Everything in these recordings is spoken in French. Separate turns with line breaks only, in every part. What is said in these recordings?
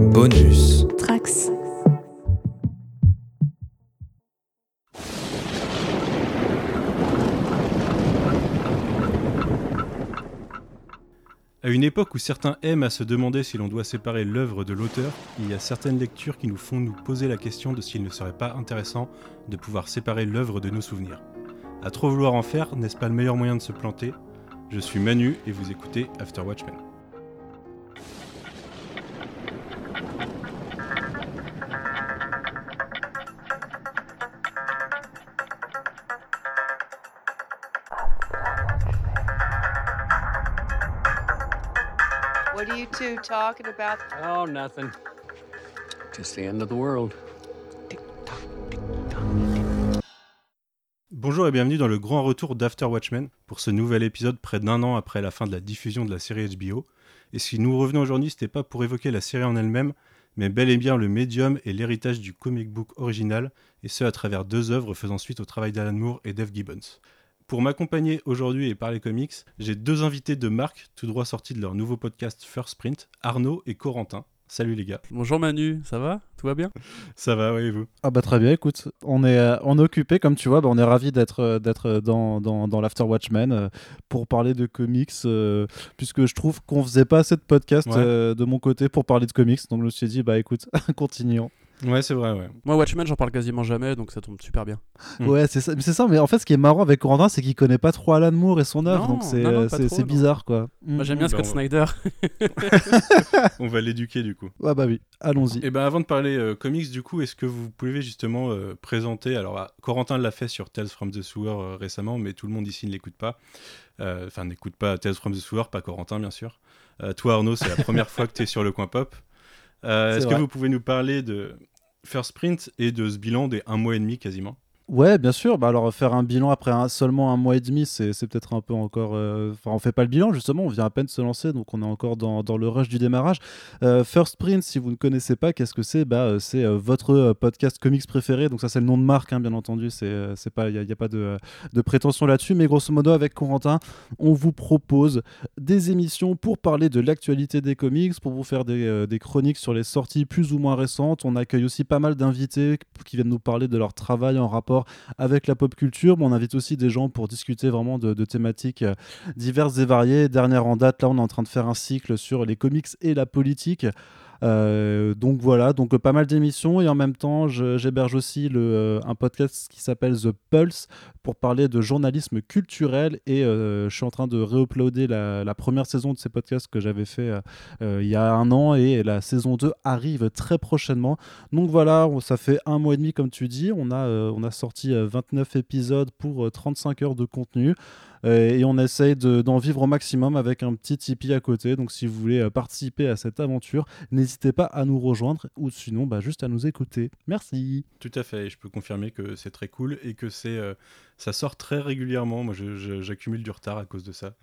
Bonus.
Trax.
À une époque où certains aiment à se demander si l'on doit séparer l'œuvre de l'auteur, il y a certaines lectures qui nous font nous poser la question de s'il ne serait pas intéressant de pouvoir séparer l'œuvre de nos souvenirs. À trop vouloir en faire, n'est-ce pas le meilleur moyen de se planter? Je suis Manu et vous écoutez After Watchmen.
Talking about?
Oh, nothing. Just the end of the world.
Bonjour et bienvenue dans le grand retour d'After Watchmen pour ce nouvel épisode près d'un an après la fin de la diffusion de la série HBO. Et si nous revenons aujourd'hui, c'était pas pour évoquer la série en elle-même, mais bel et bien le médium et l'héritage du comic book original, et ce à travers deux œuvres faisant suite au travail d'Alan Moore et Dave Gibbons. Pour m'accompagner aujourd'hui et parler comics, j'ai deux invités de marque, tout droit sortis de leur nouveau podcast First Print, Arnaud et Corentin. Salut les gars.
Bonjour Manu, ça va? Tout va bien?
Ça va, oui, et vous?
Ah bah très bien, écoute, on est, euh, on est occupé comme tu vois, bah, on est ravis d'être euh, d'être dans, dans, dans l'After Watchmen euh, pour parler de comics, euh, puisque je trouve qu'on faisait pas assez de podcasts
Ouais.
euh, de mon côté pour parler de comics, donc je me suis dit bah écoute, continuons.
Ouais, c'est vrai, ouais.
Moi Watchmen j'en parle quasiment jamais donc ça tombe super bien.
Mm.
Ouais, c'est ça, ça, mais en fait ce qui est marrant avec Corentin, c'est qu'il connaît pas trop Alan Moore et son œuvre, donc c'est bizarre quoi.
Moi
Mm.
j'aime bien
bah,
Scott
on-
Snyder.
On va l'éduquer du coup.
Ah bah oui, allons-y.
Et ben avant de parler euh, comics, du coup, est-ce que vous pouvez justement euh, présenter Alors, ah, Corentin l'a fait sur Tales from the Sewer euh, récemment, mais tout le monde ici ne l'écoute pas. Euh, Enfin, n'écoute pas Tales from the Sewer, pas Corentin, bien sûr. Euh, toi, Arnaud, c'est la première fois que tu es sur le coin pop. Euh, Est-ce que vous pouvez nous parler de First Print et de ce bilan des un mois et demi quasiment
Ouais, bien sûr. Bah alors faire un bilan après seulement un mois et demi, c'est peut-être un peu encore. euh, Enfin, on fait pas le bilan justement. On vient à peine de se lancer, donc on est encore dans, dans le rush du démarrage. Euh, First Print, si vous ne connaissez pas, qu'est-ce que c'est? Bah, euh, c'est euh, votre podcast comics préféré. Donc ça, c'est le nom de marque, hein, bien entendu. C'est pas, il y, a- a pas de, de prétention là-dessus. Mais grosso modo, avec Corentin, on vous propose des émissions pour parler de l'actualité des comics, pour vous faire des, des chroniques sur les sorties plus ou moins récentes. On accueille aussi pas mal d'invités qui viennent nous parler de leur travail en rapport avec la pop culture, mais on invite aussi des gens pour discuter vraiment de, thématiques euh, diverses et variées. Dernière en date, là, on est en train de faire un cycle sur les comics et la politique. Euh, donc voilà, donc euh, pas mal d'émissions et en même temps, j'héberge aussi le, euh, un podcast qui s'appelle The Pulse pour parler de journalisme culturel et je suis en train de réuploader la, la première saison de ces podcasts que j'avais fait il y a un an et la saison 2 arrive très prochainement. Donc voilà, ça fait un mois et demi comme tu dis. On a, on a sorti euh, 29 épisodes pour euh, 35 heures de contenu. Euh, et on essaye de- d'en vivre au maximum avec un petit Tipeee à côté. Donc si vous voulez euh, participer à cette aventure, n'hésitez pas à nous rejoindre ou sinon bah, juste à nous écouter. Merci.
Tout à fait, je peux confirmer que c'est très cool et que euh, ça sort très régulièrement. Moi, j'accumule du retard à cause de ça.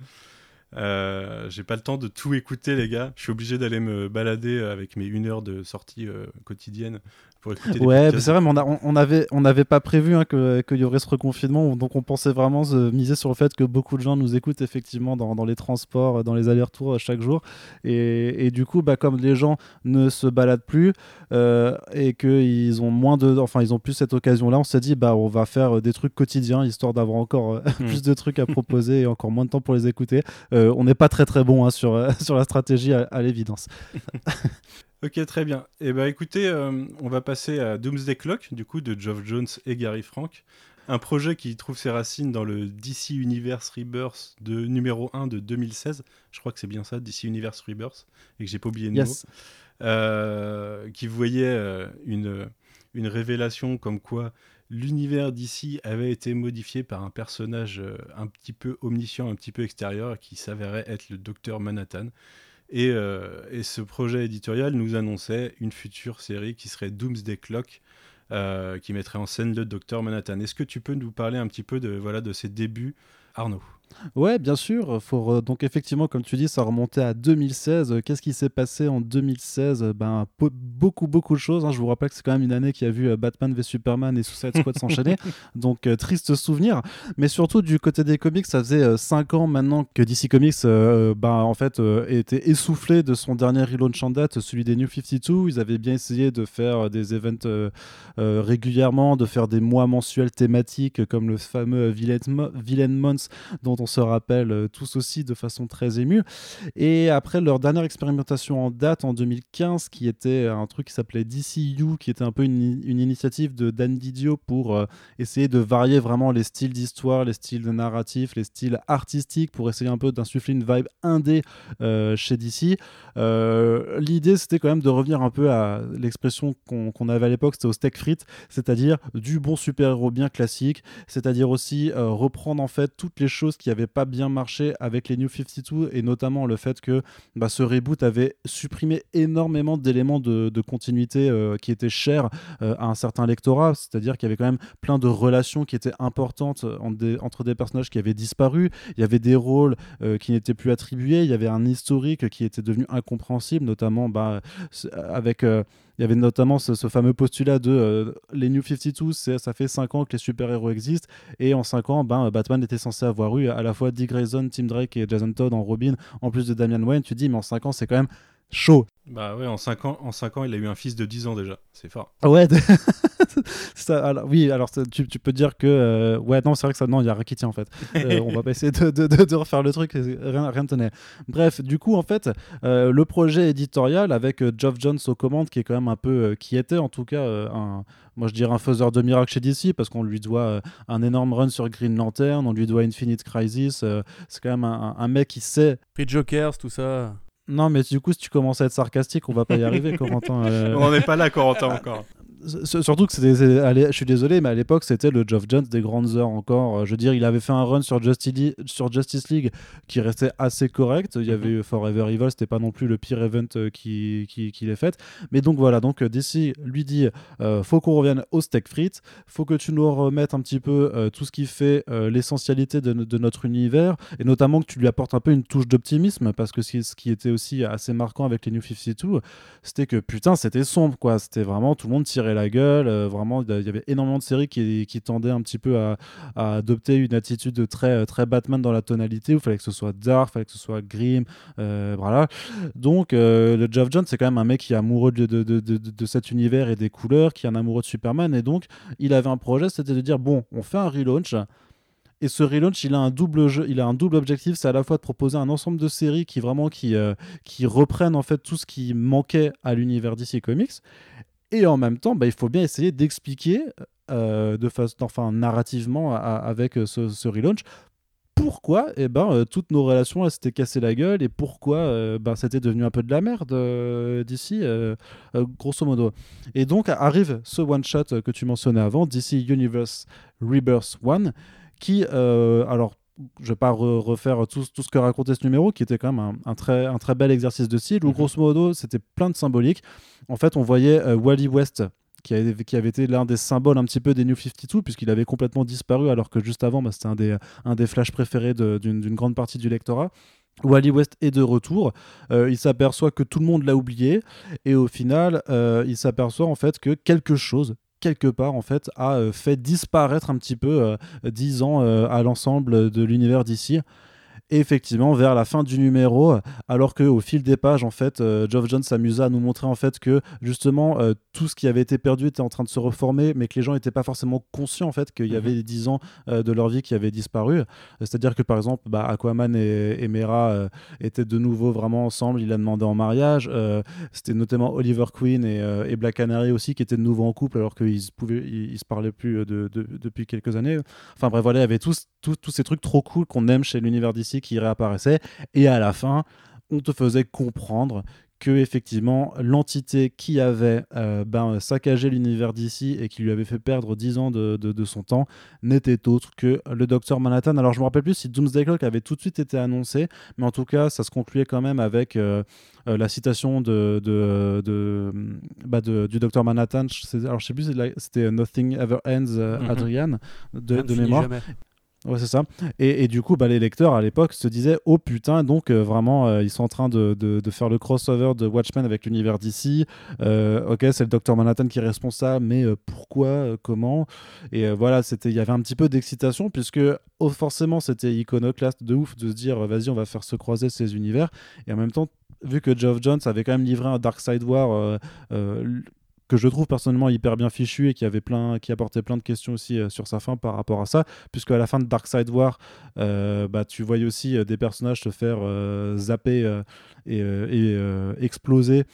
Euh, j'ai pas le temps de tout écouter, les gars. Je suis obligé d'aller me balader avec mes une heure de sortie quotidienne pour écouter des
Ouais, c'est vrai, mais on, a- on- on avait, on n'avait pas prévu hein, que- qu'il y aurait ce reconfinement, donc on pensait vraiment se miser sur le fait que beaucoup de gens nous écoutent effectivement dans, dans les transports, dans les allers-retours euh, chaque jour. Et, et du coup, bah, comme les gens ne se baladent plus euh, et qu'ils ont moins de, enfin ils ont plus cette occasion-là, on s'est dit bah on va faire euh, des trucs quotidiens histoire d'avoir encore euh,
Mm.
plus de trucs à proposer et encore moins de temps pour les écouter. Euh, on n'est pas très très bon hein, sur euh, sur la stratégie à- à l'évidence.
Ok, très bien. Et bah écoutez, euh, on va passer à Doomsday Clock, du coup, de Geoff Jones et Gary Frank. Un projet qui trouve ses racines dans le DC Universe Rebirth de numéro 1 de 2016. Je crois que c'est bien ça, DC Universe Rebirth, et que j'ai pas oublié le
Yes.
mot. Euh, qui voyait euh, une, une révélation comme quoi l'univers d'ici avait été modifié par un personnage un petit peu omniscient, un petit peu extérieur, qui s'avérait être le docteur Manhattan. Et, euh, et ce projet éditorial nous annonçait une future série qui serait Doomsday Clock, euh, qui mettrait en scène le docteur Manhattan. Est-ce que tu peux nous parler un petit peu de, voilà, de ses débuts, Arnaud?
Ouais, bien sûr. Faut re- Donc effectivement, comme tu dis, ça remontait à 2016. Euh, Qu'est-ce qui s'est passé en 2016 Euh, Ben beaucoup, beaucoup de choses. hein. Je vous rappelle que c'est quand même une année qui a vu euh, Batman v Superman et Suicide Squad s'enchaîner. Donc euh, triste souvenir. Mais surtout du côté des comics, ça faisait 5 ans maintenant que DC Comics, euh, ben, en fait, était essoufflé de son dernier relaunch en date, celui des New 52. Ils avaient bien essayé de faire des events régulièrement, de faire des mois mensuels thématiques comme le fameux Villain, Mo- Villain Months dont on se rappelle euh, tous aussi de façon très émue. Et après leur dernière expérimentation en date en 2015, qui était un truc qui s'appelait DCU, qui était un peu une, une initiative de Dan Didio pour euh, essayer de varier vraiment les styles d'histoire, les styles de narratif, les styles artistiques, pour essayer un peu d'insuffler une vibe indé euh, chez DC. Euh, L'idée, c'était quand même de revenir un peu à l'expression qu'on avait à l'époque, c'était au steak frites, c'est-à-dire du bon super-héros bien classique, c'est-à-dire aussi euh, reprendre en fait toutes les choses qui n'avaient pas bien marché avec les New 52 et notamment le fait que bah, ce reboot avait supprimé énormément d'éléments de, continuité euh, qui étaient chers euh, à un certain lectorat, c'est-à-dire qu'il y avait quand même plein de relations qui étaient importantes des- entre des personnages qui avaient disparu, il y avait des rôles euh, qui n'étaient plus attribués, il y avait un historique qui était devenu incompréhensible, notamment bah, avec... euh, il y avait notamment ce, fameux postulat de euh, les New 52, c'est- ça fait 5 ans que les super-héros existent, et en 5 ans, ben, Batman était censé avoir eu à la fois Dick Grayson, Tim Drake et Jason Todd en Robin, en plus de Damian Wayne. Tu dis, mais en 5 ans, c'est quand même chaud.
Bah ouais, en 5 ans, en cinq ans, il a eu un fils de 10 ans déjà. C'est fort.
Ouais, ça, alors, oui, alors ça, tu, tu peux dire que. euh, ouais, non, c'est vrai que ça, non, il y a rien qui tient en fait. Euh, on va pas essayer de, de- de- de refaire le truc, rien, rien tenait. Bref, du coup, en fait, euh, le projet éditorial avec euh, Geoff Jones aux commandes, qui est quand même un peu. euh, qui était en tout cas euh, un. Moi, je dirais un faiseur de miracles chez DC parce qu'on lui doit un énorme run sur Green Lantern, on lui doit Infinite Crisis. c'est quand même un, un mec qui sait.
Puis Jokers, tout ça.
Non, mais du coup, si tu commences à être sarcastique, on va pas y arriver, Corentin. euh.
On n'est pas là, Corentin, encore.
Surtout que c'était, je suis désolé, mais à l'époque c'était le Geoff Jones des grandes heures encore. Euh, Je veux dire, il avait fait un run sur Justice League, sur Justice League qui restait assez correct. Il y avait eu Forever Evil, c'était pas non plus le pire event euh, qui, qui, qu'il ait fait. Mais donc voilà, donc euh, DC lui dit euh, faut qu'on revienne au steak frites, faut que tu nous remettes un petit peu euh, tout ce qui fait euh, l'essentialité de, de notre univers et notamment que tu lui apportes un peu une touche d'optimisme parce que ce ce qui était aussi assez marquant avec les New 52, c'était que putain, c'était sombre quoi. C'était vraiment tout le monde tirait la gueule. euh, vraiment, il y avait énormément de séries qui, qui tendaient un petit peu à, adopter une attitude très, très Batman dans la tonalité où il fallait que ce soit dark, fallait que ce soit grim. euh, voilà. Donc, euh, le Geoff Jones, c'est quand même un mec qui est amoureux de, de, de, cet univers et des couleurs, qui est un amoureux de Superman. Et donc, il avait un projet, c'était de dire bon, on fait un relaunch. Et ce relaunch, il a un double jeu, il a un double objectif, c'est à la fois de proposer un ensemble de séries qui vraiment qui, euh, qui reprennent en fait tout ce qui manquait à l'univers DC Comics, et en même temps, bah, il faut bien essayer d'expliquer euh, de façon, enfin narrativement avec euh, ce, relaunch pourquoi eh ben, euh, toutes nos relations s'étaient cassées la gueule et pourquoi euh, ben, c'était devenu un peu de la merde d'ici, grosso modo. Et donc arrive ce one-shot que tu mentionnais avant, DC Universe Rebirth 1, qui, alors, je ne vais pas re- refaire tout, tout ce que racontait ce numéro, qui était quand même un, un très, un très bel exercice de style, où
Mhm.
grosso modo, c'était plein de symboliques. En fait, on voyait euh, Wally West, qui avait, qui avait été l'un des symboles un petit peu des New 52, puisqu'il avait complètement disparu, alors que juste avant, bah, c'était un des, un des flashs préférés d'une grande partie du lectorat. Wally West est de retour. Euh, il s'aperçoit que tout le monde l'a oublié et au final, euh, il s'aperçoit en fait que quelque chose quelque part en fait a euh, fait disparaître un petit peu euh, 10 ans euh, à l'ensemble de l'univers d'ici. Et effectivement, vers la fin du numéro, alors que au fil des pages, en fait, euh, Geoff Jones s'amusa à nous montrer en fait que justement euh, tout ce qui avait été perdu était en train de se reformer, mais que les gens n'étaient pas forcément conscients en fait qu'il y
Mhm.
avait les 10 ans euh, de leur vie qui avaient disparu. C'est-à-dire que par exemple, bah, Aquaman et, et Mera euh, étaient de nouveau vraiment ensemble. Il a demandé en mariage. Euh, C'était notamment Oliver Queen et, euh, et Black Canary aussi qui étaient de nouveau en couple alors qu'ils pouvaient, ils, ils se parlaient plus euh, de- de- depuis quelques années. Enfin bref, voilà, il y avait tous, tous, tous ces trucs trop cool qu'on aime chez l'univers d'ici qui réapparaissaient. Et à la fin, on te faisait comprendre que effectivement l'entité qui avait euh, ben, saccagé l'univers d'ici et qui lui avait fait perdre 10 ans de, de- de son temps n'était autre que le docteur Manhattan. Alors je me rappelle plus si Doomsday Clock avait tout de suite été annoncé, mais en tout cas ça se concluait quand même avec euh, euh, la citation de, de, de- bah, du docteur Manhattan. Alors je sais plus, c'était Nothing Ever Ends,
Mhm.
Adrian, de, mémoire.
jamais.
Ouais, c'est ça. Et, et du coup, bah, les lecteurs à l'époque se disaient Oh putain, donc euh, vraiment, euh, ils sont en train de, de- faire le crossover de Watchmen avec l'univers d'ici. ok, c'est le Docteur Manhattan qui est responsable, mais euh, pourquoi euh, Comment? Et euh, voilà, il y avait un petit peu d'excitation, puisque oh, forcément, c'était iconoclaste de ouf de se dire euh, Vas-y, on va faire se croiser ces univers. Et en même temps, vu que Geoff Jones avait quand même livré un Dark Side War. euh, euh, que je trouve personnellement hyper bien fichu et qui avait plein apportait plein de questions aussi euh, sur sa fin par rapport à ça puisque à la fin de Dark Side War euh, bah, tu voyais aussi euh, des personnages se faire zapper et, exploser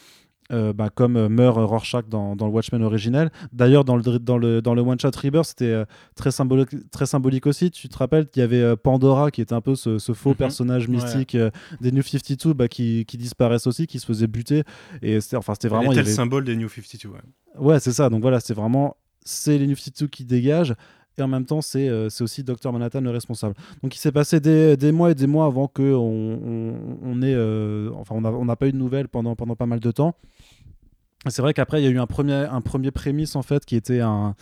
euh, bah, comme euh, meurt Rorschach dans, dans le Watchmen originel. D'ailleurs, dans le, dans le, dans le One Shot Rebirth, c'était euh, très, symbolique, très symbolique aussi. Tu te rappelles, il y avait euh, Pandora qui était un peu ce, ce faux
Mhm.
personnage mystique euh, des New 52 bah, qui, qui disparaissent aussi, qui se faisait buter. Et c'était enfin, vraiment. il y
était le
avait-
symbole des New 52. ouais.
Ouais, c'est ça. Donc voilà, c'est vraiment c'est les New 52 qui dégagent. Et en même temps, c'est euh, aussi Dr Manhattan le responsable. Donc il s'est passé des, des mois et des mois avant que on, on, euh, enfin on n'a on pas eu de nouvelles pendant, pendant pas mal de temps. C'est vrai qu'après il y a eu un premier, un premier prémisse en fait qui était un,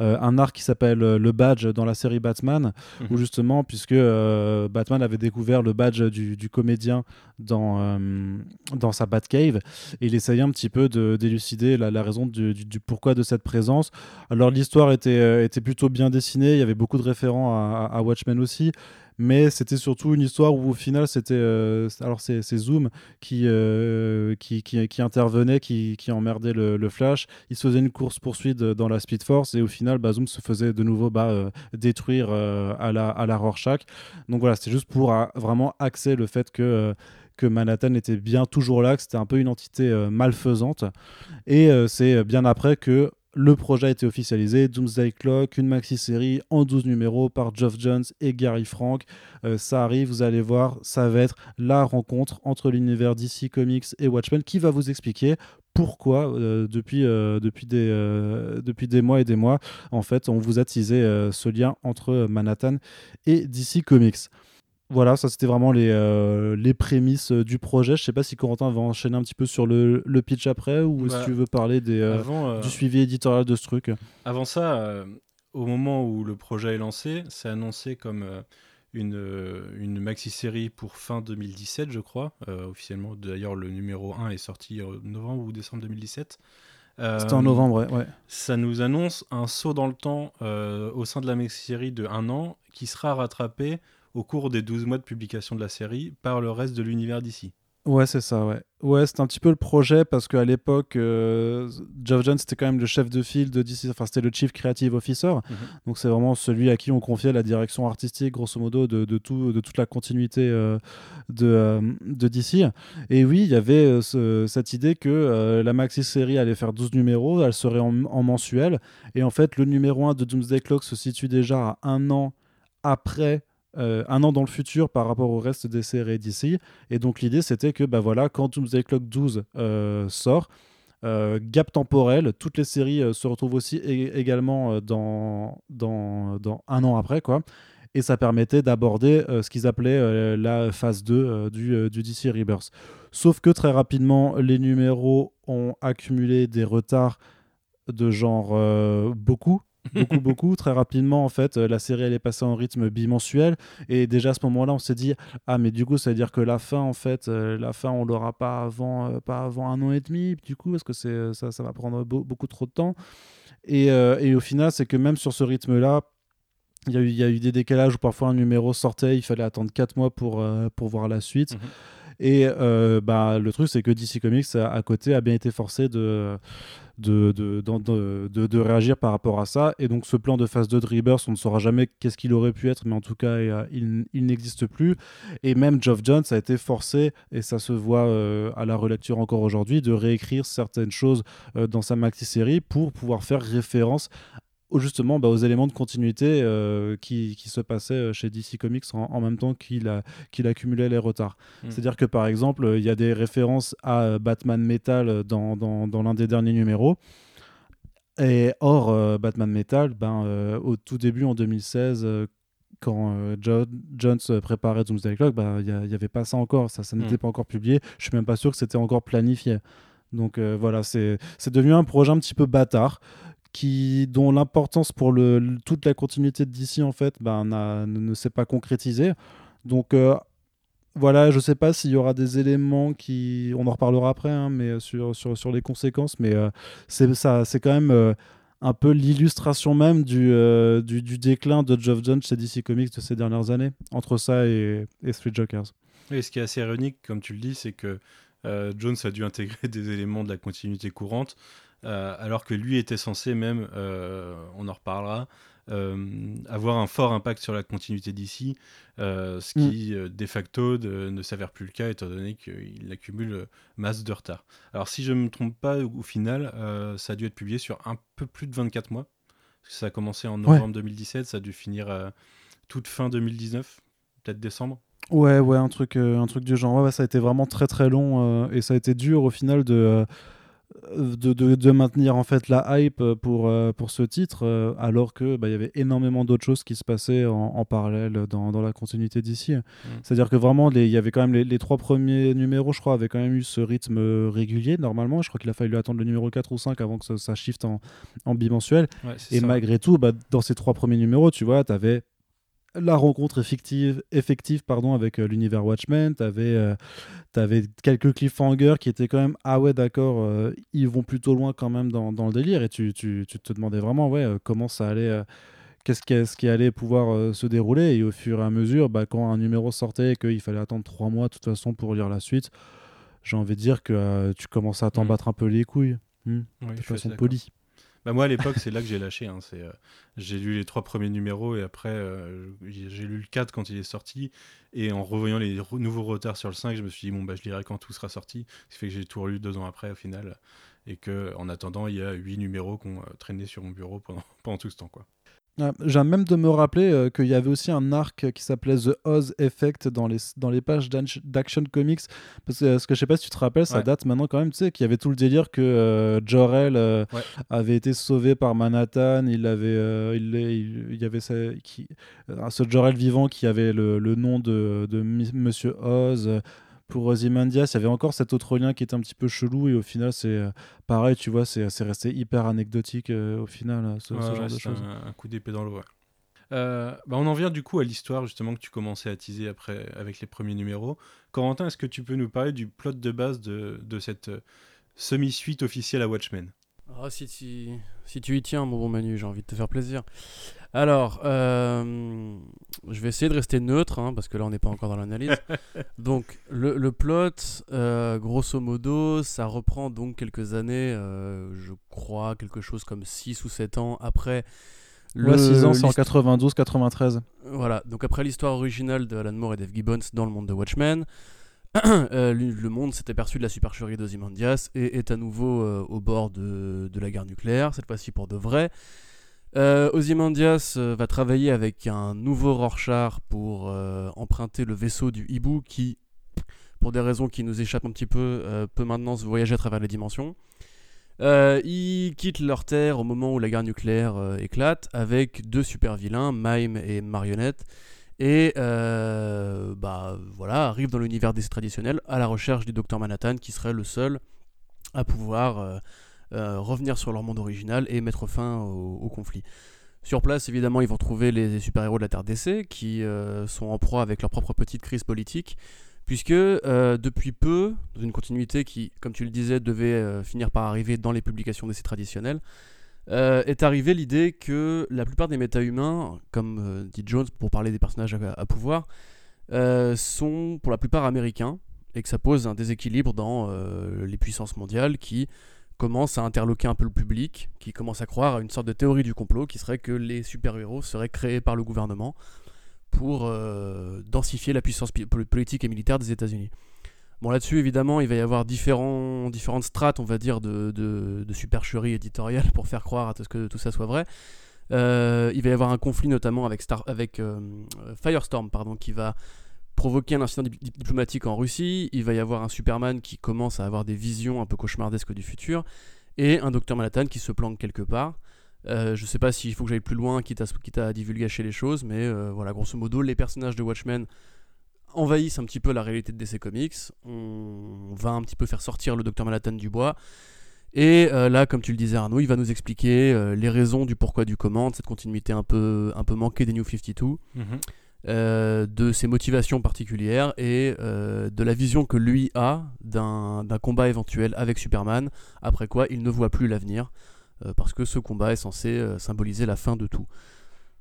euh, un arc qui s'appelle euh, le badge dans la série Batman,
Mhm.
où justement puisque euh, Batman avait découvert le badge du, du comédien dans, euh, dans sa Batcave, et il essayait un petit peu de d'élucider la, la raison du, du- du pourquoi de cette présence. Alors l'histoire était, était plutôt bien dessinée, il y avait beaucoup de référents à Watchmen aussi, mais c'était surtout une histoire où au final c'était euh, alors c'est Zoom qui, euh, qui, qui, qui intervenait, qui, qui emmerdait le, Flash. Il se faisait une course poursuite dans la Speed Force et au final bah, Zoom se faisait de nouveau bah, euh, détruire euh, à la à la Rorschach. Donc voilà, c'était juste pour euh, vraiment axer le fait que euh, que Manhattan était bien toujours là, que c'était un peu une entité euh, malfaisante. Et euh, c'est bien après que le projet a été officialisé, Doomsday Clock, une maxi-série en 12 numéros par Geoff Jones et Gary Frank. Euh, ça arrive, vous allez voir, ça va être la rencontre entre l'univers DC Comics et Watchmen qui va vous expliquer pourquoi euh, depuis, euh, depuis, des, mois et des mois, en fait, on vous a teasé ce lien entre Manhattan et DC Comics. Voilà, ça c'était vraiment les, euh, les prémices euh, du projet. Je sais pas si Corentin va enchaîner un petit peu sur le, le pitch après ou
Bah,
si tu veux parler des, euh,
Avant,
du suivi éditorial de ce truc.
Avant ça, au moment où le projet est lancé, c'est annoncé comme une, une maxi-série pour fin 2017, je crois, officiellement. D'ailleurs, le numéro 1 est sorti en novembre ou décembre 2017. Euh,
C'était en novembre, ouais.
Ça nous annonce un saut dans le temps au sein de la maxi-série de un an qui sera rattrapé au cours des 12 mois de publication de la série par le reste de l'univers d'ici.
Ouais, c'est ça, ouais. Ouais, c'était un petit peu le projet parce qu'à l'époque, euh, Geoff Jones c'était quand même le chef de file de DC, enfin c'était le Chief Creative Officer. Donc c'est vraiment celui à qui on confiait la direction artistique, grosso modo, de, de, tout, de toute la continuité euh, de, euh, de DC. Et oui, il y avait euh, ce- cette idée que la maxi-série allait faire 12 numéros, elle serait en, en mensuel. Et en fait, le numéro 1 de Doomsday Clock se situe déjà à un an après. Euh, un an dans le futur par rapport au reste des séries d'ici. Et donc l'idée c'était que bah voilà, quand Doomsday Clock 12 euh, sort, euh, gap temporel, toutes les séries se retrouvent aussi également dans, dans, un an après quoi. Et ça permettait d'aborder ce qu'ils appelaient la phase 2 euh, du, du DC Rebirth. Sauf que très rapidement, les numéros ont accumulé des retards de genre beaucoup. Beaucoup beaucoup très rapidement en fait euh, la série elle est passée en rythme bimensuel et déjà à ce moment-là on s'est dit ah mais du coup ça veut dire que la fin en fait euh, la fin on l'aura pas avant euh, pas avant un an et demi du coup parce que c'est ça ça va prendre beau- beaucoup trop de temps et, et au final c'est que même sur ce rythme là il y, y a eu des décalages où parfois un numéro sortait, il fallait attendre 4 mois pour, pour voir la suite.
Mhm.
Et euh, bah, le truc, c'est que DC Comics, à, côté, a bien été forcé de, de, de, de, réagir par rapport à ça. Et donc, ce plan de phase 2 de Rebirth, on ne saura jamais qu'est-ce qu'il aurait pu être, mais en tout cas, il, il n'existe plus. Et même Geoff Jones a été forcé, et ça se voit euh, à la relecture encore aujourd'hui, de réécrire certaines choses euh, dans sa maxi-série pour pouvoir faire référence justement bah, aux éléments de continuité euh, qui, qui se passaient euh, chez DC Comics en, en même temps qu'il accumulait les retards.
Mm.
C'est-à-dire que par exemple, il y a des références à euh, Batman Metal dans, dans, dans l'un des derniers numéros. Et or, euh, Batman Metal, ben, euh, au tout début en 2016, euh, quand euh, Jo- Jones préparait Doomsday Clock, ben, il n'y avait pas ça encore, ça, ça n'était
Mm.
pas encore publié. Je suis même pas sûr que c'était encore planifié. Donc euh, voilà, c'est c'est devenu un projet un petit peu bâtard qui, dont l'importance pour toute la continuité DC en fait ben, ne, ne s'est pas concrétisée. Donc euh, voilà, je sais pas s'il y aura des éléments qui, on en reparlera après, hein, mais sur, sur, sur les conséquences, mais euh, c'est quand même euh, un peu l'illustration même du, euh, du, déclin de Geoff Johns chez DC Comics de ces dernières années, entre ça et, et Street Jokers.
Et ce qui est assez ironique, comme tu le dis, c'est que euh, Jones a dû intégrer des éléments de la continuité courante, euh, alors que lui était censé même, euh, on en reparlera, euh, avoir un fort impact sur la continuité d'ici, euh, ce qui euh, de facto de- ne s'avère plus le cas étant donné qu'il accumule euh, masse de retard. Alors si je ne me trompe pas, au, au final, euh, ça a dû être publié sur un peu plus de 24 mois. Parce que ça a commencé en novembre 2017, ça a dû finir euh, toute fin 2019, peut-être décembre.
Ouais, ouais, un truc, euh, un truc du genre. Ouais, ouais, ça a été vraiment très très long euh, et ça a été dur au final de, euh, de, de, de maintenir en fait la hype pour, euh, pour ce titre, euh, alors que bah, il y avait énormément d'autres choses qui se passaient en, en parallèle dans, dans la continuité d'ici. C'est-à-dire que vraiment, les- il y avait quand même les, les trois premiers numéros, je crois, avaient quand même eu ce rythme euh, régulier normalement. Je crois qu'il a fallu attendre le numéro 4 ou 5 avant que ça, ça shift en, en bimensuel.
Ouais,
Et
ça.
malgré tout, bah, dans ces trois premiers numéros, tu vois, tu avais la rencontre effective, effective pardon, avec euh, l'univers Watchmen, tu avais, quelques cliffhangers qui étaient quand même, ah ouais, d'accord, euh, ils vont plutôt loin quand même dans, dans le délire, et tu, tu, tu te demandais vraiment, ouais, euh, comment ça allait. euh, Qu'est-ce qui, ce qui allait pouvoir euh, se dérouler et au fur et à mesure, bah, quand un numéro sortait et qu'il fallait attendre trois mois de toute façon pour lire la suite, j'ai envie de dire que euh, tu commences à t'en
Mm.
battre un peu les couilles, hmm,
Oui,
de façon polie.
Bah moi à l'époque c'est là que j'ai lâché. hein. C'est, euh, j'ai lu les trois premiers numéros et après euh, j'ai lu le 4 quand il est sorti et en revoyant les nouveaux retards sur le 5 je me suis dit bon bah je lirai quand tout sera sorti. Ce qui fait que j'ai tout relu deux ans après au final et que en attendant il y a huit numéros qui ont euh, traîné sur mon bureau pendant, tout ce temps.
Ah, J'ai même de me rappeler euh, qu'il y avait aussi un arc qui s'appelait The Oz Effect dans les, dans les pages d'Action- Comics. Parce que, euh, ce que je sais pas si tu te rappelles, ça
Ouais.
date maintenant quand même, tu sais, qu'il y avait tout le délire que euh, Jor-El euh,
Ouais.
avait été sauvé par Manhattan. Il avait, euh, il, il- il y avait ça- qui, ce Jor-El vivant qui avait le, le nom de, de Monsieur Oz. Pour Ozymandias, il y avait encore cet autre lien qui était un petit peu chelou et au final, c'est euh, pareil, tu vois, c'est c'est resté hyper anecdotique euh, au final, euh, ce, genre
ouais,
de
c'est
choses.
un, un coup d'épée dans l'eau. ouais. Euh, bah, on en vient du coup à l'histoire justement que tu commençais à teaser après avec les premiers numéros. Corentin, est-ce que tu peux nous parler du plot de base de, de cette semi-suite officielle à Watchmen?
Ah, si, tu- si tu y tiens, mon bon Manu, j'ai envie de te faire plaisir. Alors, euh, je vais essayer de rester neutre, hein, parce que là, on n'est pas encore dans l'analyse. donc, le, le plot, euh, grosso modo, ça reprend donc quelques années, euh, je crois, quelque chose comme 6 ou 7 ans après.
Le 6 ans, c'est en
l'hist-
92-93.
voilà, donc après l'histoire originale de Alan Moore et Dave Gibbons dans le monde de Watchmen, euh, le le monde s'est aperçu de la supercherie d'Ozymandias et est à nouveau euh, au bord de, de la guerre nucléaire, cette fois-ci pour de vrai. Euh, Ozymandias euh, va travailler avec un nouveau Rorschach pour euh, emprunter le vaisseau du hibou qui, pour des raisons qui nous échappent un petit peu, peut maintenant se voyager à travers les dimensions. Ils quittent leur terre au moment où la guerre nucléaire éclate avec deux super vilains, Mime et Marionnette, et bah voilà arrivent dans l'univers DC traditionnel à la recherche du Docteur Manhattan qui serait le seul à pouvoir revenir sur leur monde original et mettre fin au, conflit. Sur place, évidemment, ils vont trouver les super-héros de la Terre d'essai qui euh, sont en proie avec leur propre petite crise politique, puisque euh, depuis peu, dans une continuité qui, comme tu le disais, devait euh, finir par arriver dans les publications d'essai traditionnelles, euh, est arrivée l'idée que la plupart des méta-humains, comme euh, dit Jones pour parler des personnages à, pouvoir, euh, sont pour la plupart américains, et que ça pose un déséquilibre dans euh, les puissances mondiales qui commencent à interloquer un peu le public, qui commencent à croire à une sorte de théorie du complot qui serait que les super-héros seraient créés par le gouvernement pour euh, densifier la puissance politique et militaire des États-Unis. Bon, là-dessus, évidemment, il va y avoir différents, différentes strates, on va dire, de, de, de supercherie éditoriale pour faire croire à ce que tout ça soit vrai. Euh, il va y avoir un conflit notamment avec, Star, avec euh, Firestorm, pardon, qui va provoquer un incident dip- diplomatique en Russie. Il va y avoir un Superman qui commence à avoir des visions un peu cauchemardesques du futur. Et un Docteur Manhattan qui se planque quelque part. Euh, je sais pas s'il faut que j'aille plus loin, quitte à, quitte à les choses, mais euh, voilà, grosso modo, les personnages de Watchmen envahissent un petit peu la réalité de DC Comics. On va un petit peu faire sortir le Docteur Manhattan du bois. Et euh, là, comme tu le disais Arnaud, il va nous expliquer euh, les raisons du pourquoi du comment, de cette continuité un peu, un peu manquée des New 52,
Mhm.
Euh, de ses motivations particulières et euh, de la vision que lui a d'un combat éventuel avec Superman, après quoi il ne voit plus l'avenir, euh, parce que ce combat est censé symboliser la fin de tout.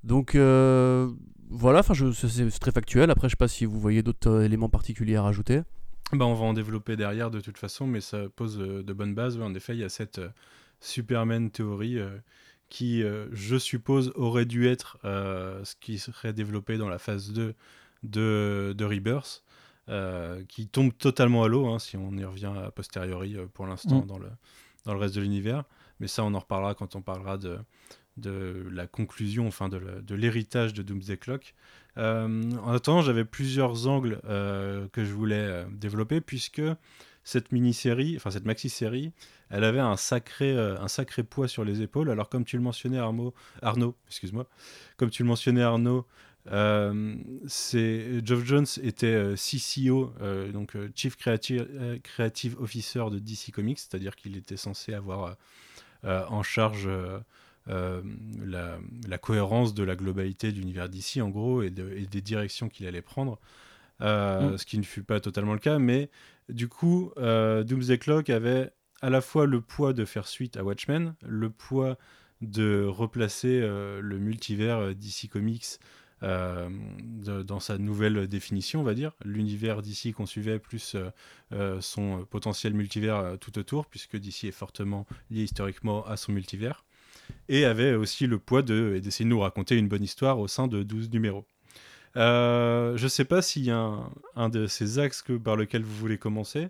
Donc voilà, c'est très factuel, après je sais pas si vous voyez d'autres éléments particuliers à rajouter.
Bah, on va en développer derrière de toute façon, mais ça pose de bonnes bases. En effet, il y a cette Superman théorie qui, euh, je suppose, aurait dû être euh, ce qui serait développé dans la phase 2 de, de Rebirth, euh, qui tombe totalement à l'eau, hein, si on y revient a posteriori pour l'instant
Mm.
dans, le, dans le reste de l'univers. Mais ça, on en reparlera quand on parlera de, de la conclusion, enfin de la- de l'héritage de Doomsday Clock. En attendant, j'avais plusieurs angles que je voulais développer, puisque cette mini-série, enfin cette maxi-série, elle avait un sacré, euh, un sacré poids sur les épaules. Alors comme tu le mentionnais Arnaud, Arnaud excuse-moi, comme tu le mentionnais Arnaud, euh, c'est Geoff Jones était euh, CCO, euh, donc Chief Creative, Creative Officer de DC Comics, c'est-à-dire qu'il était censé avoir en charge euh, la, la cohérence de la globalité de l'univers d'ici en gros et, de- et des directions qu'il allait prendre Euh,
Mm.
ce qui ne fut pas totalement le cas mais du coup euh, Doomsday Clock avait à la fois le poids de faire suite à Watchmen le poids de replacer euh, le multivers euh, DC Comics euh, dans sa nouvelle définition, on va dire. L'univers d'ici qu'on suivait, plus son potentiel multivers tout autour, puisque DC est fortement lié historiquement à son multivers. Et avait aussi le poids de- d'essayer de nous raconter une bonne histoire au sein de 12 numéros. Euh, je ne sais pas s'il y a un, de ces axes que, par lequel vous voulez commencer.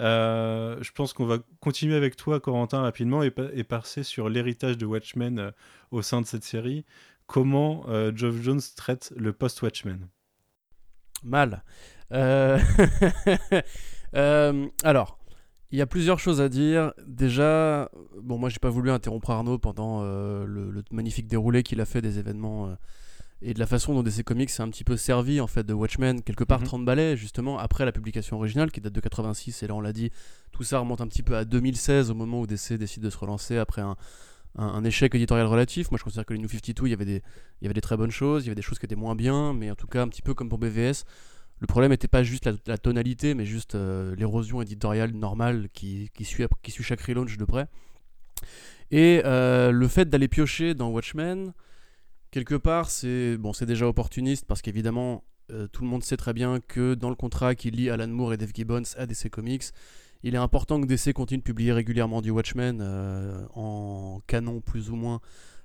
Euh, je pense qu'on va continuer avec toi, Corentin, rapidement et, et passer sur l'héritage de Watchmen euh, au sein de cette série. Comment Geoff Jones traite le post-Watchmen?
Mal. Alors, il y a plusieurs choses à dire. Déjà, bon, moi j'ai pas voulu interrompre Arnaud pendant le, magnifique déroulé qu'il a fait des événements et de la façon dont DC Comics s'est un petit peu servi en fait de Watchmen, quelque part
Mhm.
30 balais, justement, après la publication originale qui date de 86. Et là, on l'a dit, tout ça remonte un petit peu à 2016 au moment où DC décide de se relancer après un. un- un échec éditorial relatif. Moi, je considère que les New 52, il y avait des, il y avait des très bonnes choses, il y avait des choses qui étaient moins bien, mais en tout cas, un petit peu comme pour BVS, le problème n'était pas juste la, la tonalité, mais juste euh, l'érosion éditoriale normale qui, qui, suit, qui suit chaque relaunch de près. Et euh, le fait d'aller piocher dans Watchmen, quelque part, c'est bon, c'est déjà opportuniste parce qu'évidemment, euh, tout le monde sait très bien que dans le contrat qui lie Alan Moore et Dave Gibbons à DC Comics, il est important que DC continue de publier régulièrement du Watchmen euh, en canon plus ou moins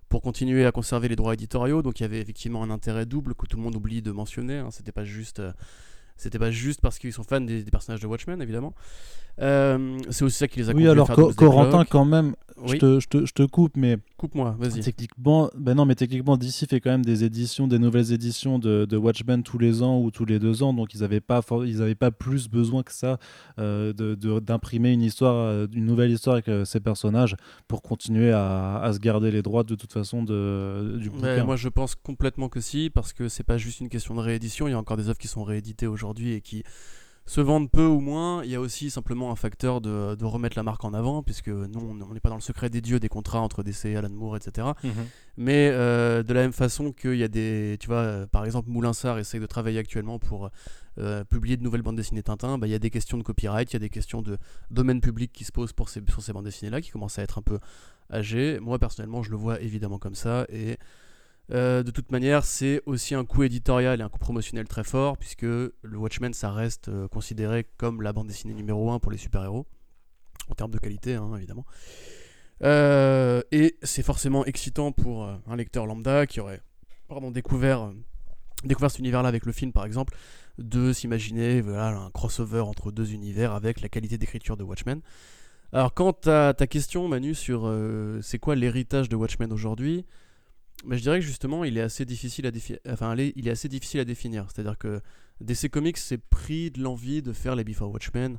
pour continuer à conserver les droits éditoriaux. Donc il y avait effectivement un intérêt double que tout le monde oublie de mentionner. hein. C'était pas juste, euh, c'était pas juste parce qu'ils sont fans des, des personnages de Watchmen évidemment. C'est aussi ça qui les a
Oui, alors Corentin, quand même, je, te, je, te, je te coupe, mais
coupe-moi, vas-y.
techniquement, ben non, mais techniquement, DC fait quand même des éditions, des nouvelles éditions de, de Watchmen tous les ans ou tous les deux ans, donc ils n'avaient pas, ils avaient pas plus besoin que ça euh, de- de- d'imprimer une histoire, euh, une nouvelle histoire avec euh, ces personnages pour continuer à, à se garder les droits de toute façon de, du
Ouais,
bouquin.
moi je pense complètement que si, parce que c'est pas juste une question de réédition, il y a encore des œuvres qui sont rééditées aujourd'hui et qui se vendent peu ou moins. Il y a aussi simplement un facteur de, de remettre la marque en avant, puisque nous on n'est pas dans le secret des dieux des contrats entre DC, Alan Moore, etc. Mais euh, de la même façon qu'il y a des. Tu vois, euh, par exemple, Moulinsart essaye de travailler actuellement pour euh, publier de nouvelles bandes dessinées Tintin. Bah, Il y a des questions de copyright, il y a des questions de domaine public qui se posent pour ces, sur ces bandes dessinées-là, qui commencent à être un peu âgées. Moi, personnellement, je le vois évidemment comme ça. Et euh, de toute manière, c'est aussi un coût éditorial et un coût promotionnel très fort, puisque le Watchmen, ça reste euh, considéré comme la bande dessinée numéro 1 pour les super-héros, en termes de qualité, hein, évidemment. Euh, et c'est forcément excitant pour un lecteur lambda qui aurait découvert, cet univers-là avec le film, par exemple, de s'imaginer voilà, un crossover entre deux univers avec la qualité d'écriture de Watchmen. Alors, quant à ta question, Manu, sur c'est quoi l'héritage de Watchmen aujourd'hui, bah, je dirais que justement, il est assez difficile à, défi- enfin, il est assez difficile à définir. C'est-à-dire que DC Comics s'est pris de l'envie de faire les Before Watchmen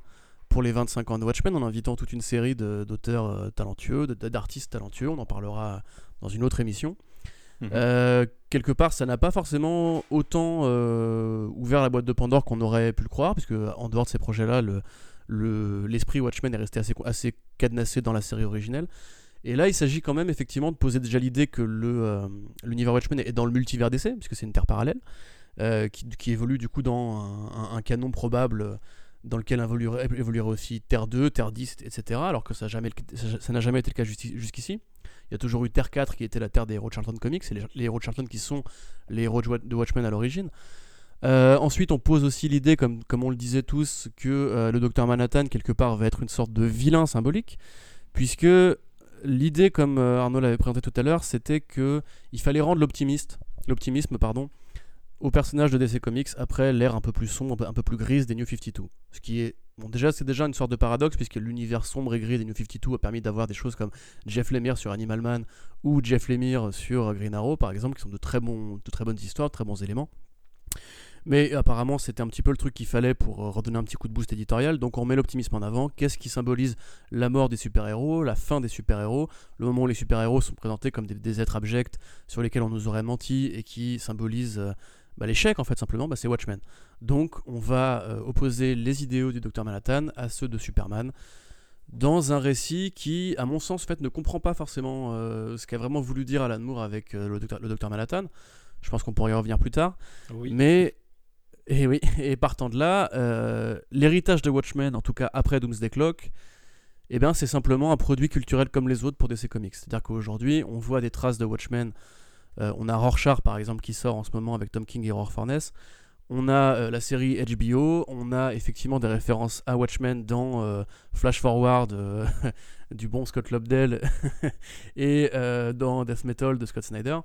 pour les 25 ans de Watchmen en invitant toute une série d'auteurs euh, talentueux, d'artistes talentueux. On en parlera dans une autre émission.
Mhm.
Euh, quelque part, ça n'a pas forcément autant euh, ouvert la boîte de Pandore qu'on aurait pu le croire, puisque en dehors de ces projets-là, le, le- l'esprit Watchmen est resté assez, assez cadenassé dans la série originelle. Et là, il s'agit quand même effectivement de poser déjà l'idée que euh, l'univers Watchmen est dans le multivers d'essai, puisque c'est une terre parallèle, euh, qui, évolue du coup dans un, canon probable euh, dans lequel évoluerait, évoluerait aussi Terre 2, Terre 10, etc. Alors que ça n'a jamais, été le cas jusqu'ici. Il y a toujours eu Terre 4 qui était la terre des héros de Charlton Comics, et les, les héros de Charlton qui sont les héros de Wa- de Watchmen à l'origine. Euh, ensuite, on pose aussi l'idée, comme, comme on le disait tous, que euh, le docteur Manhattan, quelque part, va être une sorte de vilain symbolique, puisque l'idée, comme euh, Arnaud l'avait présenté tout à l'heure, c'était que il fallait rendre l'optimisme, pardon, au personnage de DC Comics après l'ère un peu plus sombre, un peu- un peu plus grise des New 52. Ce qui est, bon, déjà, c'est déjà une sorte de paradoxe, puisque l'univers sombre et gris des New 52 a permis d'avoir des choses comme Jeff Lemire sur Animal Man ou Jeff Lemire sur Green Arrow, par exemple, qui sont de très, bons, de très bonnes histoires, de très bons éléments. Mais apparemment, c'était un petit peu le truc qu'il fallait pour euh, redonner un petit coup de boost éditorial. Donc on met l'optimisme en avant. Qu'est-ce qui symbolise la mort des super-héros, la fin des super-héros, le moment où les super-héros sont présentés comme des, des êtres abjects sur lesquels on nous aurait menti et qui symbolisent euh, bah, l'échec en fait simplement, bah, c'est Watchmen. Donc on va euh, opposer les idéaux du Docteur Manhattan à ceux de Superman dans un récit qui, à mon sens, en fait, ne comprend pas forcément euh, ce qu'a vraiment voulu dire Alan Moore avec le, docteur, le Docteur Manhattan. Je pense qu'on pourrait y revenir plus tard. Mais, et oui, et partant de là, euh, l'héritage de Watchmen, en tout cas après Doomsday Clock, eh bien, c'est simplement un produit culturel comme les autres pour DC Comics. C'est-à-dire qu'aujourd'hui, on voit des traces de Watchmen. Euh, on a Rorschach, par exemple, qui sort en ce moment avec Tom King et Horror Furnace. On a euh, la série HBO. On a effectivement des références à Watchmen dans Flash Forward du bon Scott Lobdell et dans Death Metal de Scott Snyder.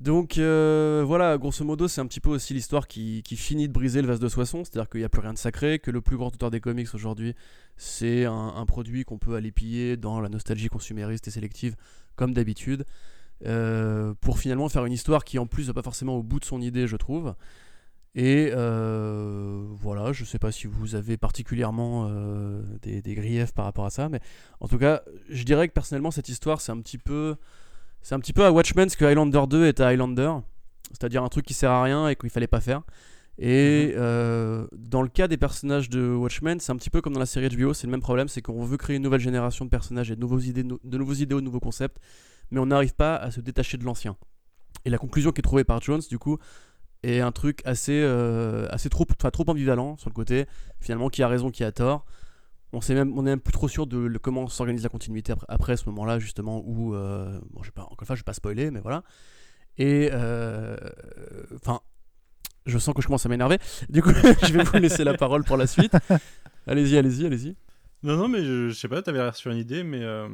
Donc euh, voilà, grosso modo, c'est un petit peu aussi l'histoire qui, finit de briser le vase de Soissons, c'est-à-dire qu'il n'y a plus rien de sacré, que le plus grand auteur des comics aujourd'hui, c'est un, produit qu'on peut aller piller dans la nostalgie consumériste et sélective, comme d'habitude, euh, pour finalement faire une histoire qui en plus va pas forcément au bout de son idée, je trouve. Et euh, voilà, je sais pas si vous avez particulièrement des griefs par rapport à ça, mais en tout cas, je dirais que personnellement, cette histoire, c'est un petit peu. C'est un petit peu à Watchmen ce que Highlander 2 est à Highlander, c'est-à-dire un truc qui sert à rien et qu'il fallait pas faire. Et euh, dans le cas des personnages de Watchmen, c'est un petit peu comme dans la série HBO, c'est le même problème, c'est qu'on veut créer une nouvelle génération de personnages et de, nouveaux idées, de nouveaux idéaux, de nouveaux concepts, mais on n'arrive pas à se détacher de l'ancien. Et la conclusion qui est trouvée par Jones, du coup, est un truc assez, euh, assez trop, trop ambivalent sur le côté, finalement, qui a raison, qui a tort. On sait même, on est même plus trop sûr de le- comment s'organise la continuité après, après ce moment-là, justement, où, euh, bon, je pas, encore une fois, je vais pas spoiler, mais voilà. Et, euh, enfin, je sens que je commence à m'énerver. Du coup, je vais vous laisser la parole pour la suite. Allez-y, allez-y, allez-y.
Non, non, mais je, je sais pas, t'avais l'air sur une idée, mais. euh,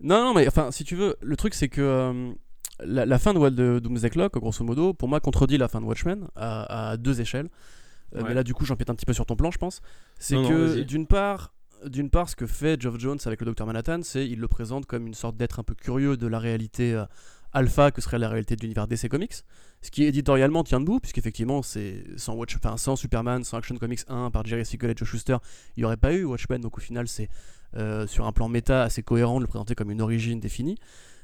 Non, non, mais enfin, si tu veux, le truc c'est que la, la fin de, de Doomsday Clock, grosso modo, pour moi, contredit la fin de Watchmen à, à deux échelles.
Ouais.
Mais là, du coup, j'empiète un petit peu sur ton plan, je pense. C'est que d'une part, d'une part, ce que fait Geoff Jones avec le Docteur Manhattan, c'est il le présente comme une sorte d'être un peu curieux de la réalité euh, alpha que serait la réalité de l'univers DC Comics, ce qui éditorialement tient debout, puisqu'effectivement, c'est sans Watch, sans Superman, sans Action Comics 1 par Jerry Siegel et Joe Schuster, il n'y aurait pas eu Watchmen. Donc au final, c'est euh, sur un plan méta assez cohérent de le présenter comme une origine définie.